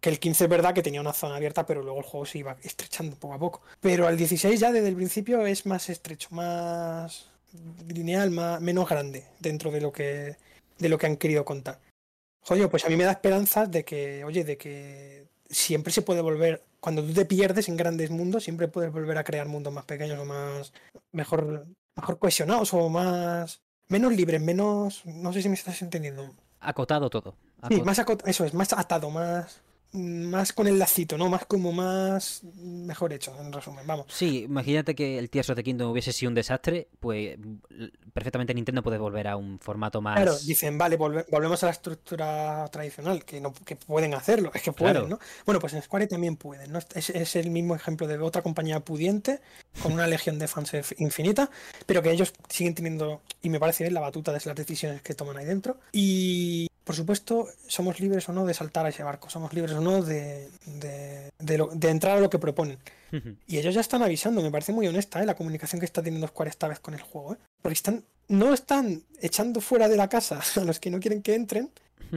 Que el 15 es verdad que tenía una zona abierta, pero luego el juego se iba estrechando poco a poco. Pero al 16 ya desde el principio es más estrecho, más lineal, más, menos grande dentro de lo que de lo que han querido contar. Joder, pues a mí me da esperanzas de que, oye, de que siempre se puede volver, cuando tú te pierdes en grandes mundos, siempre puedes volver a crear mundos más pequeños o más mejor, mejor cohesionados o más menos libres, menos, no sé si me estás entendiendo. Acotado todo. Sí, más acot- eso es, más atado, más más con el lacito, ¿no? Más como más mejor hecho, en resumen, vamos. Sí, imagínate que el Tears of the Kingdom hubiese sido un desastre, pues perfectamente Nintendo puede volver a un formato más... Claro, dicen, vale, volve- volvemos a la estructura tradicional, que no que pueden hacerlo, es que pueden, Claro. ¿no? Bueno, pues en Square también pueden, ¿no? Es, es el mismo ejemplo de otra compañía pudiente, con una legión de fans inf- infinita, pero que ellos siguen teniendo, y me parece bien, la batuta de las decisiones que toman ahí dentro. Y, por supuesto, somos libres o no de saltar a ese barco, somos libres o no de, de, de lo- de entrar a lo que proponen. Y ellos ya están avisando, me parece muy honesta ¿eh? la comunicación que está teniendo Square esta vez con el juego. ¿eh? Porque están, no están echando fuera de la casa a los que no quieren que entren,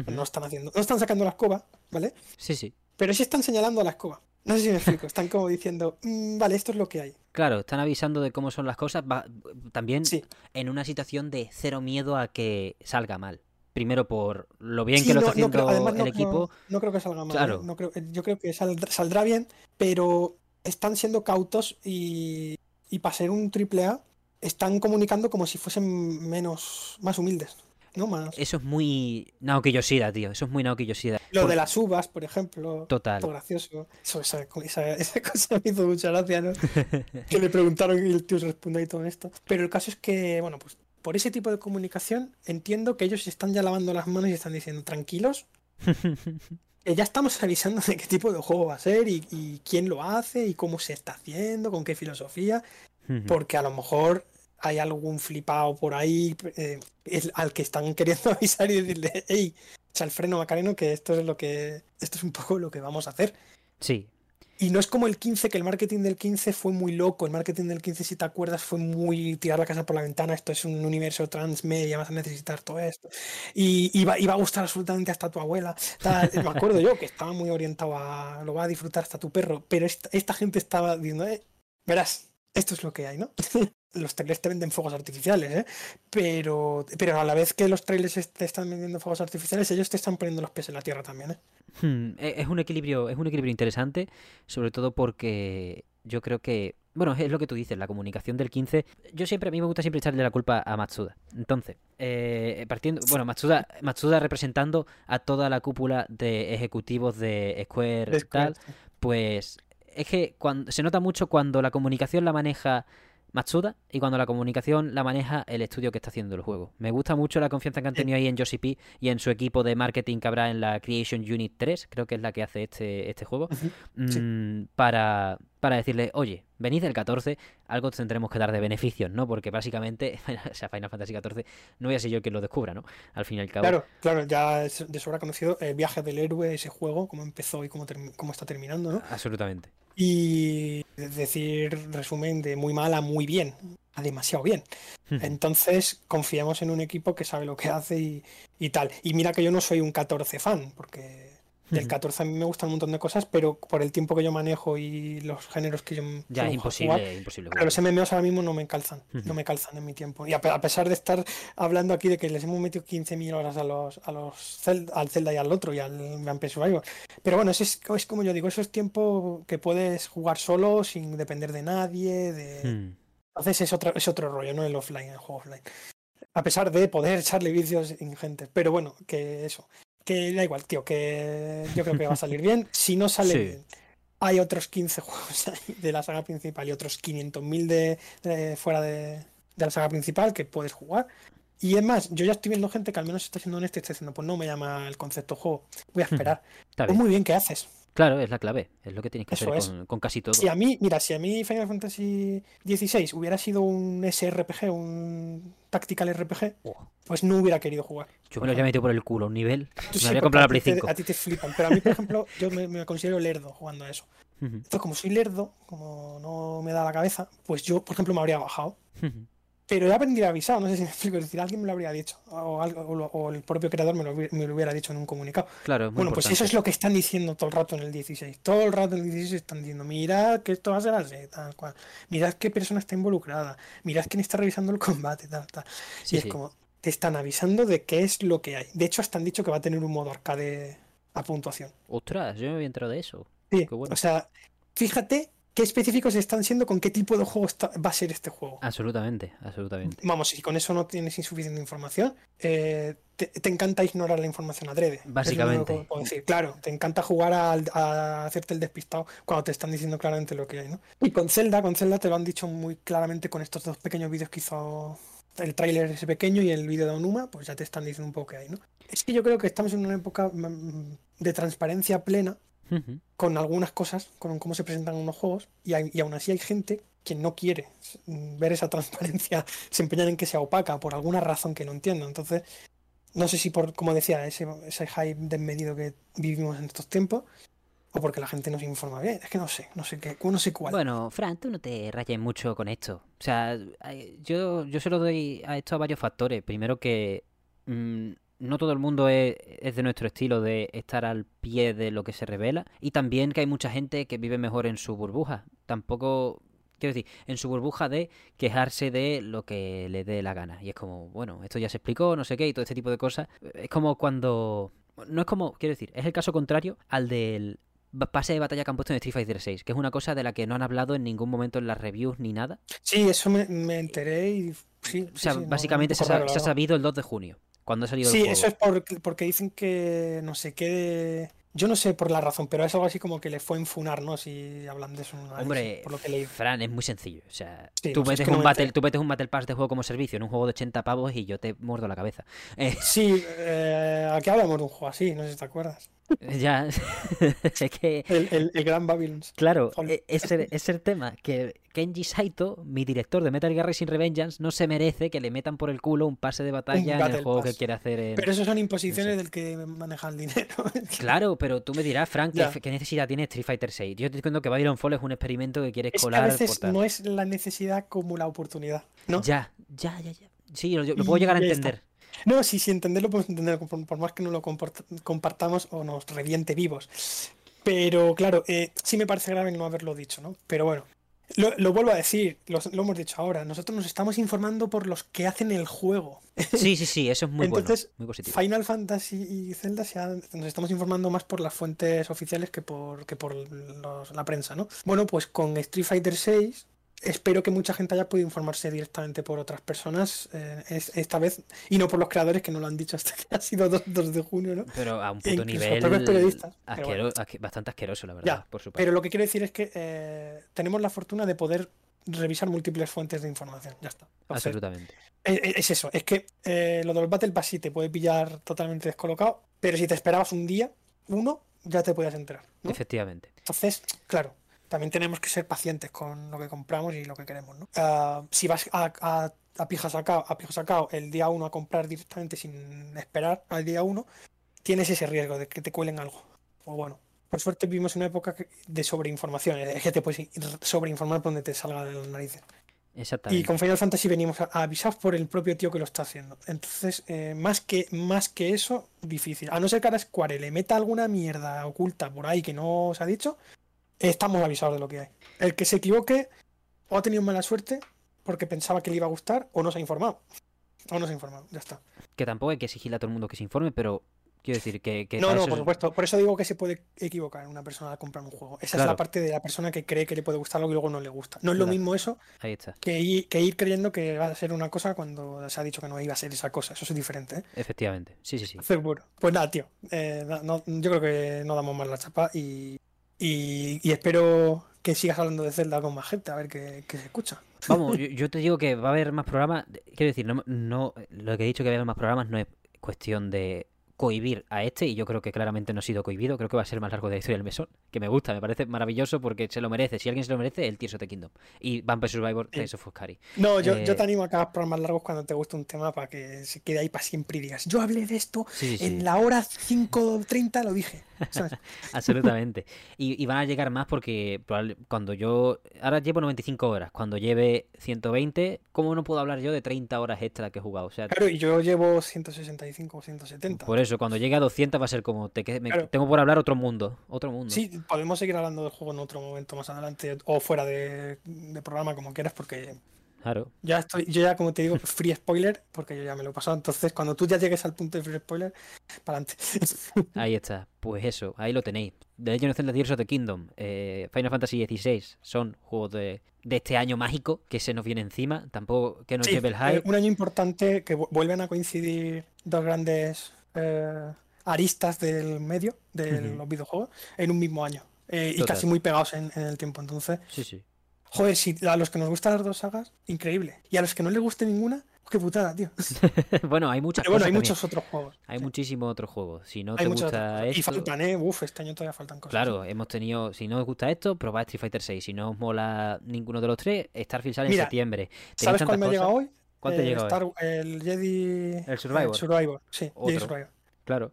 no están haciendo, no están sacando la escoba, ¿vale? Sí, sí. Pero sí están señalando a la escoba. No sé si me explico, están como diciendo, "Mm, vale, esto es lo que hay. Claro, están avisando de cómo son las cosas, va- también Sí, en una situación de cero miedo a que salga mal. Primero por lo bien Sí, que lo no- está no haciendo creo- además no- el equipo. No, creo que salga mal. Claro. ¿eh? Creo, yo creo que saldrá, saldrá bien, pero están siendo cautos y, y para ser un triple A están comunicando como si fuesen menos, más humildes. ¿no? Más. Eso es muy Naoki Yoshida, tío. Eso es muy Naoki Yoshida. Lo Por- de las uvas, por ejemplo. Total. gracioso. Eso, esa, esa- esa cosa me hizo mucha gracia, ¿no? que le preguntaron y el tío responde y todo esto. Pero el caso es que, bueno, pues por ese tipo de comunicación entiendo que ellos están ya lavando las manos y están diciendo, tranquilos, que ya estamos avisando de qué tipo de juego va a ser y, y quién lo hace y cómo se está haciendo, con qué filosofía, porque a lo mejor hay algún flipado por ahí eh, el- al que están queriendo avisar y decirle, hey, echa el freno Macareno, que esto es lo que, esto es un poco lo que vamos a hacer. Sí, Y no es como el 15, que el marketing del 15 fue muy loco. El marketing del 15, si te acuerdas, fue muy tirar la casa por la ventana. Esto es un universo transmedia, vas a necesitar todo esto. Y iba a gustar absolutamente hasta tu abuela. Me acuerdo yo que estaba muy orientado a lo va a disfrutar hasta tu perro. Pero esta, esta gente estaba diciendo, eh, verás, esto es lo que hay, ¿no? los trailers te venden fuegos artificiales, ¿eh? Pero, pero a la vez que los trailers te están vendiendo fuegos artificiales, ellos te están poniendo los pies en la tierra también, ¿eh? Hmm, e- Es un equilibrio, es un equilibrio interesante, sobre todo porque yo creo que, bueno, es lo que tú dices, la comunicación del 15. Yo siempre, a mí me gusta siempre echarle la culpa a Matsuda. Entonces, eh, partiendo, bueno, Matsuda, Matsuda representando a toda la cúpula de ejecutivos de Square, tal, pues es que cuando, se nota mucho cuando la comunicación la maneja Matsuda y cuando la comunicación la maneja el estudio que está haciendo el juego. Me gusta mucho la confianza que han tenido ahí en Yoshi P y en su equipo de marketing que habrá en la Creation Unit 3, creo que es la que hace este, este juego. Sí. mm, para, para decirle, oye, venid del 14, algo tendremos que dar de beneficios, ¿no? Porque básicamente, o sea, Final Fantasy 14 no voy a ser yo quien lo descubra, ¿no? Al fin y al cabo. Claro, claro, ya es de sobra conocido el viaje del héroe, ese juego, cómo empezó y cómo, cómo está terminando, ¿no? Absolutamente. Y es decir, resumen, de muy mal a muy bien, a demasiado bien. Entonces, confiamos en un equipo que sabe lo que hace y, y tal. Y mira que yo no soy un 14 fan, porque Del Ujú. 14 a mí me gustan un montón de cosas, pero por el tiempo que yo manejo y los géneros que yo Ya es imposible, jugar, imposible. Pero los. MMOs ahora mismo no me calzan, no me calzan en mi tiempo. Y a, pe- a pesar de estar hablando aquí de que les hemos metido 15.000 horas a los, a los Zelda, al Zelda y al otro y al Vampire Survivor. Pero bueno, eso es, es como yo digo, eso es tiempo que puedes jugar solo, sin depender de nadie. De... Hmm. Entonces es otro, es otro rollo, no el offline, el juego offline. A pesar de poder echarle vicios ingentes. Pero bueno, que eso. Que da igual, tío, que yo creo que va a salir bien. Si no sale Sí. bien, hay otros 15 juegos de la saga principal y otros 500.000 de, de fuera de, de la saga principal que puedes jugar. Y es más, yo ya estoy viendo gente que al menos está siendo honesta y está diciendo, pues no me llama el concepto juego, voy a esperar. Está Pues muy bien, ¿qué haces? Claro, es la clave. Es lo que tienes que Eso hacer es. con, con casi todo. Si a mí, mira, si a mí Final Fantasy XVI hubiera sido un SRPG, un Tactical RPG, pues no hubiera querido jugar. yo me lo había metido por el culo un nivel. Me sí, habría comprado la Play te- 5. A ti te flipan, pero a mí, por ejemplo, yo me, me considero lerdo jugando a eso. Ujú, Entonces, como soy lerdo, como no me da la cabeza, pues yo, por ejemplo, me habría bajado. ujú. Pero ya habría avisado, no sé si me explico, es decir, alguien me lo habría dicho, o, algo, o, o el propio creador me lo, hubi- me lo hubiera dicho en un comunicado. Claro, muy Bueno, pues eso es lo que están diciendo todo el rato en el 16. Todo el rato en el 16 están diciendo, mirad que esto va a ser así, tal cual. Mirad qué persona está involucrada. Mirad quién está revisando el combate, tal, tal. Sí, y es sí. como, te están avisando de qué es lo que hay. De hecho, hasta han dicho que va a tener un modo arcade a puntuación. Ostras, yo me había enterado de eso. Sí, Qué bueno. o sea, fíjate qué específicos están siendo con qué tipo de juego está- va a ser este juego. Absolutamente, absolutamente. Vamos, si con eso no tienes insuficiente información, eh, te, te encanta ignorar la información adrede. Básicamente. decir. Claro, te encanta jugar al- a, hacerte el despistado cuando te están diciendo claramente lo que hay, ¿no? Y con Zelda, con Zelda te lo han dicho muy claramente con estos dos pequeños vídeos que hizo el tráiler ese pequeño y el vídeo de Onuma, pues ya te están diciendo un poco qué hay, ¿no? Es que yo creo que estamos en una época mm, de transparencia plena Con algunas cosas, con cómo se presentan unos juegos, y, hay- y aún así hay gente que no quiere mm, ver esa transparencia, se empeñan en que sea opaca por alguna razón que no entiendo. Entonces, no sé si por, como decía, ese, ese hype desmedido que vivimos en estos tiempos, o porque la gente no se informa bien. Es que no sé, no sé qué, no sé cuál. Bueno, Fran, tú no te rayes mucho con esto. O sea, eh, yo, yo se lo doy a esto a varios factores. Primero que mm, no todo el mundo es, es de nuestro estilo de estar al pie de lo que se revela. Y también que hay mucha gente que vive mejor en su burbuja. Tampoco, quiero decir, en su burbuja de quejarse de lo que le dé la gana. Y es como, bueno, esto ya se explicó, no sé qué, y todo este tipo de cosas. Es como cuando... No es como, quiero decir, es el caso contrario al del pase de batalla que han puesto en Street Fighter 6, que es una cosa de la que no han hablado en ningún momento en las reviews ni nada. Sí, eso me, me enteré y sí. O sea, sí, sí, no, básicamente se, raro, se ha sabido el 2 de junio, cuando ha salido el Sí, juego. eso es por- porque dicen que no sé qué. de- Yo no sé por la razón, pero es algo así como que le fue enfunar, ¿no? Si hablan de eso. Hombre, por lo que leí. Fran, es muy sencillo. O sea, Sí, tú, es metes un battle, tú metes un Battle Pass de juego como servicio en un juego de 80 pavos y yo te muerdo la cabeza. Eh, Sí, eh, aquí hablamos de un juego así, no sé si te acuerdas. ya, es que, El, el, el Gran Babylon. claro, e- es el, es el tema que Kenji Saito, mi director de Metal Gear Rising Revengeance, no se merece que le metan por el culo un pase de batalla en el juego Pass. que quiere hacer en... Pero eso son imposiciones del que maneja el dinero. Claro, pero tú me dirás, Frank, ¿qué, necesidad tiene Street Fighter 6? Yo te entiendo que Babylon Fall es un experimento que quieres Es que a colar veces no es la necesidad como la oportunidad, ¿no? Ya, ya, ya, ya. Sí, lo, lo puedo llegar a está. entender. No, sí, sí, entenderlo podemos entender, por, por más que no lo compartamos o nos reviente vivos. Pero claro, eh, sí me parece grave no haberlo dicho, ¿no? Pero bueno, lo, lo vuelvo a decir, lo, lo hemos dicho ahora, nosotros nos estamos informando por los que hacen el juego. Sí, sí, sí, eso es muy Entonces, bueno, muy positivo. Final Fantasy y Zelda se han- nos estamos informando más por las fuentes oficiales que por, que por los- la prensa, ¿no? Bueno, pues con Street Fighter 6 espero que mucha gente haya podido informarse directamente por otras personas eh, es- esta vez y no por los creadores que no lo han dicho hasta que ha sido 2, 2 de junio, ¿no? Pero a un e puto nivel periodistas, asquero- bueno. asque- bastante asqueroso, la verdad, Ya, por su parte. Pero lo que quiero decir es que eh, tenemos la fortuna de poder revisar múltiples fuentes de información, ya está. Absolutamente. Es, es- es eso, es que eh, lo del Battle Pass sí te puede pillar totalmente descolocado, pero si te esperabas un día, uno, ya te podías enterar. ¿no? Efectivamente. Entonces, claro, también tenemos que ser pacientes con lo que compramos y lo que queremos. ¿no? Ah, si vas a, a, a pija sacao, a pijo sacao el día uno a comprar directamente sin esperar al día uno, tienes ese riesgo de que te cuelen algo. O bueno, por suerte vivimos en una época de sobreinformación, es que te puedes sobreinformar por donde te salga de las narices. Exactamente. Y con Final Fantasy venimos a- avisados por el propio tío que lo está haciendo. Entonces, eh, más, que, más que eso, difícil. A no ser que ahora Square le meta alguna mierda oculta por ahí que no os ha dicho, estamos avisados de lo que hay. El que se equivoque o ha tenido mala suerte porque pensaba que le iba a gustar o no se ha informado. O no se ha informado, ya está. Que tampoco hay que exigirle a todo el mundo que se informe, pero quiero decir que... que No, no, por es- supuesto. Por eso digo que se puede equivocar una persona al comprar un juego. Esa es la parte de la persona que cree que le puede gustar algo y luego no le gusta. No es lo mismo eso Ahí está, que ir, que ir creyendo que va a ser una cosa cuando se ha dicho que no iba a ser esa cosa. Eso es diferente, ¿eh? efectivamente. Sí, sí, sí. Seguro. Pues nada, tío. eh, no- yo creo que no damos más la chapa y, y, y espero que sigas hablando de Zelda con más gente, a ver qué, qué se escucha. Vamos, yo, yo te digo que va a haber más programas. Quiero decir, no, no, lo que he dicho que va a haber más programas no es cuestión de cohibir a este, y yo creo que claramente no ha sido cohibido. Creo que va a ser más largo de la historia del mesón, que me gusta, me parece maravilloso porque se lo merece. Si alguien se lo merece, el Tears of the Kingdom. Y Vampire Survivor, Sí. eso fue Scary. No, yo, Eh, yo te animo a que hagas programas largos cuando te guste un tema para que se quede ahí para siempre y digas, yo hablé de esto Sí, sí, sí. en la hora 5.30, lo dije. ¿sabes? Absolutamente. Y, y van a llegar más porque cuando yo. Ahora llevo 95 horas. Cuando lleve 120, ¿cómo no puedo hablar yo de 30 horas extra que he jugado? O sea, Claro, y yo llevo 165 o 170. por eso, cuando llegue a 200 va a ser como. Te, me- Claro. Tengo por hablar otro mundo. Otro mundo. Sí, podemos seguir hablando del juego en otro momento más adelante o fuera de, de programa, como quieras, porque Claro. ya estoy, yo ya, como te digo, free spoiler, porque yo ya me lo he pasado. Entonces, cuando tú ya llegues al punto de free spoiler, para adelante. Ahí está. Pues eso, ahí lo tenéis. The Legend of Zelda Tears of the Kingdom, eh, Final Fantasy XVI son juegos de, de este año mágico que se nos viene encima. Tampoco que nos Sí, lleve el eh, hype. un año importante que vu- vuelven a coincidir dos grandes eh, aristas del medio de los videojuegos en un mismo año. eh, y casi muy pegados en, en el tiempo. Entonces, Sí, sí. joder, si a los que nos gustan las dos sagas, increíble. Y a los que no les guste ninguna, qué putada, tío. bueno, hay muchas Pero bueno, cosas hay también. muchos otros juegos. Hay sí. muchísimos otros juegos. Si no Hay te gusta cosas. Y esto, faltan, ¿eh? Uf, este año todavía faltan cosas. claro, hemos tenido, si no os gusta esto, probad Street Fighter 6. Si no os mola ninguno de los tres, Starfield sale en septiembre. ¿Sabes cuál me ha llegado hoy? ¿Cuál te Eh? Star- El Jedi. El Survivor. Survivor, sí, Jedi. Survivor. Claro.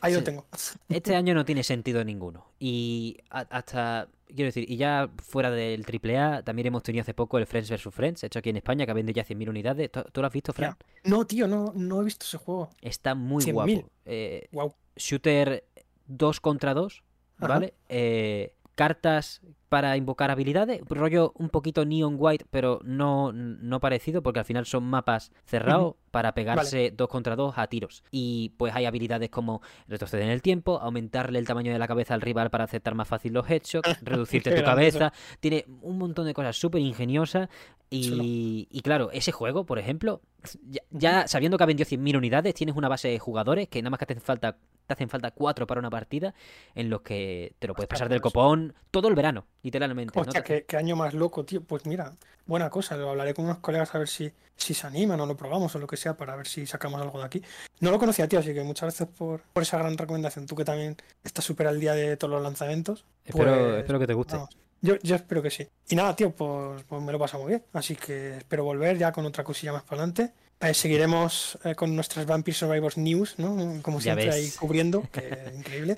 Ahí lo tengo. Este año no tiene sentido ninguno. Y hasta, quiero decir, y ya fuera del AAA, también hemos tenido hace poco el Friends vs. Friends, hecho aquí en España, que ha vendido ya 100.000 unidades. ¿Tú, tú lo has visto, Fran? No, tío, no, no he visto ese juego. Está muy 100.000. guapo. Eh, Wow. shooter 2 contra 2, Ajá. ¿vale? Eh, cartas para invocar habilidades, rollo un poquito neon white, pero no, no parecido, porque al final son mapas cerrados para pegarse dos contra dos a tiros. Y pues hay habilidades como retroceder en el tiempo, aumentarle el tamaño de la cabeza al rival para aceptar más fácil los headshots, reducirte tu eso. cabeza. Tiene un montón de cosas súper ingeniosas. Y, y claro, ese juego, por ejemplo, ya, ya sabiendo que ha vendido 100.000 unidades, tienes una base de jugadores que nada más que te hacen falta, te hacen falta cuatro para una partida, en los que te lo puedes pasar del pues. copón todo el verano, literalmente. ¿no? Hostia, qué, qué año más loco, tío. Pues mira, buena cosa. Lo hablaré con unos colegas a ver si, si se animan o lo probamos o lo que sea para ver si sacamos algo de aquí. No lo conocía, tío, así que muchas gracias por, por esa gran recomendación. Tú que también estás súper al día de todos los lanzamientos. Espero, pues, espero que te guste. vamos. Yo, yo espero que sí. Y nada, tío, pues, pues me lo pasa muy bien. Así que espero volver ya con otra cosilla más para adelante. Eh, seguiremos eh, con nuestras Vampire Survivors News, ¿no? Como Ya siempre ahí cubriendo, que es increíble.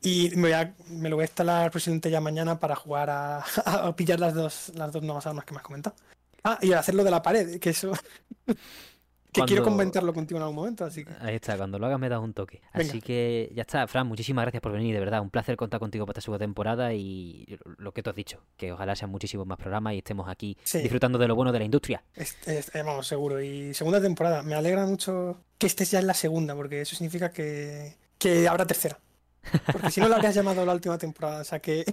Y me, voy a- me lo voy a instalar posiblemente ya mañana para jugar a, a pillar las dos, las dos nuevas armas que me has comentado. Ah, y hacerlo de la pared, que eso. que quiero comentarlo contigo en algún momento, así que. Ahí está, cuando lo hagas me das un toque. Venga. Así que ya está, Fran, muchísimas gracias por venir, de verdad. Un placer contar contigo para esta segunda temporada y lo que tú has dicho, que ojalá sean muchísimos más programas y estemos aquí Sí. disfrutando de lo bueno de la industria. Es- es- eh, vamos, seguro. Y segunda temporada. Me alegra mucho que estés ya en la segunda, porque eso significa que, que habrá tercera. Porque si no la habrías llamado la última temporada. O sea que.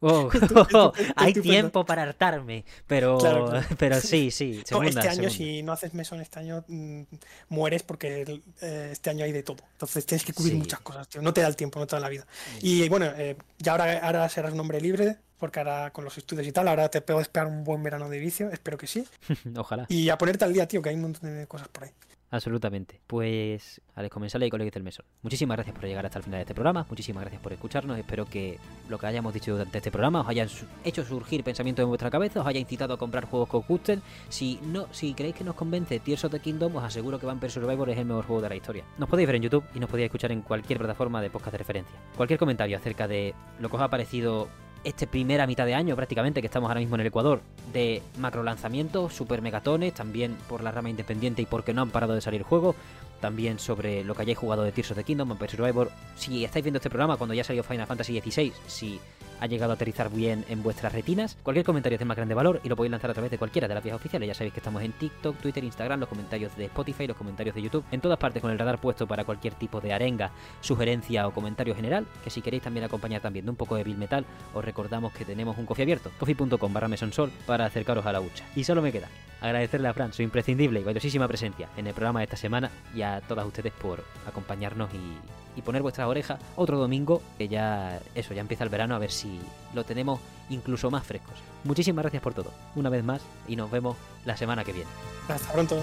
Oh, Estu- hay tiempo para hartarme, pero, Claro, claro. pero sí, sí. No, segunda, este año, segunda. si no haces mesón este año, mm, mueres porque eh, este año hay de todo. Entonces tienes que cubrir Sí. muchas cosas, tío. No te da el tiempo, no te da la vida. Y bueno, eh, ya ahora, ahora serás un hombre libre, porque ahora con los estudios y tal, ahora te puedo esperar un buen verano de vicio, espero que sí. Ojalá, Y a ponerte al día, tío, que hay un montón de cosas por ahí. Absolutamente. Pues, Alex Comensales y colegas del Mesón, muchísimas gracias por llegar hasta el final de este programa, muchísimas gracias por escucharnos. Espero que lo que hayamos dicho durante este programa os haya hecho surgir pensamientos en vuestra cabeza, os haya incitado a comprar juegos que os gusten. Si no, si creéis que nos convence Tears of the Kingdom, os aseguro que Vampire Survivor es el mejor juego de la historia. Nos podéis ver en YouTube y nos podéis escuchar en cualquier plataforma de podcast de referencia. Cualquier comentario acerca de lo que os ha parecido este primera mitad de año prácticamente que estamos ahora mismo en el Ecuador de macro lanzamientos, super megatones, también por la rama independiente y porque no han parado de salir juegos, también sobre lo que hayáis jugado de Tears of the Kingdom, Vampire Survivor. Si estáis viendo este programa cuando ya salió Final Fantasy XVI, si ha llegado a aterrizar bien en vuestras retinas. Cualquier comentario es de más grande valor y lo podéis lanzar a través de cualquiera de las vías oficiales. Ya sabéis que estamos en TikTok, Twitter, Instagram, los comentarios de Spotify, los comentarios de YouTube, en todas partes con el radar puesto para cualquier tipo de arenga, sugerencia o comentario general. Que si queréis también acompañar también de un poco de Bill Metal, os recordamos que tenemos un coffee abierto, coffee.com barra mesonsol para acercaros a la hucha. Y solo me queda agradecerle a Fran su imprescindible y valiosísima presencia en el programa de esta semana y a todas ustedes por acompañarnos y, y poner vuestras orejas otro domingo, que ya eso, ya empieza el verano, a ver si lo tenemos incluso más frescos. Muchísimas gracias por todo, una vez más, y nos vemos la semana que viene. Hasta pronto.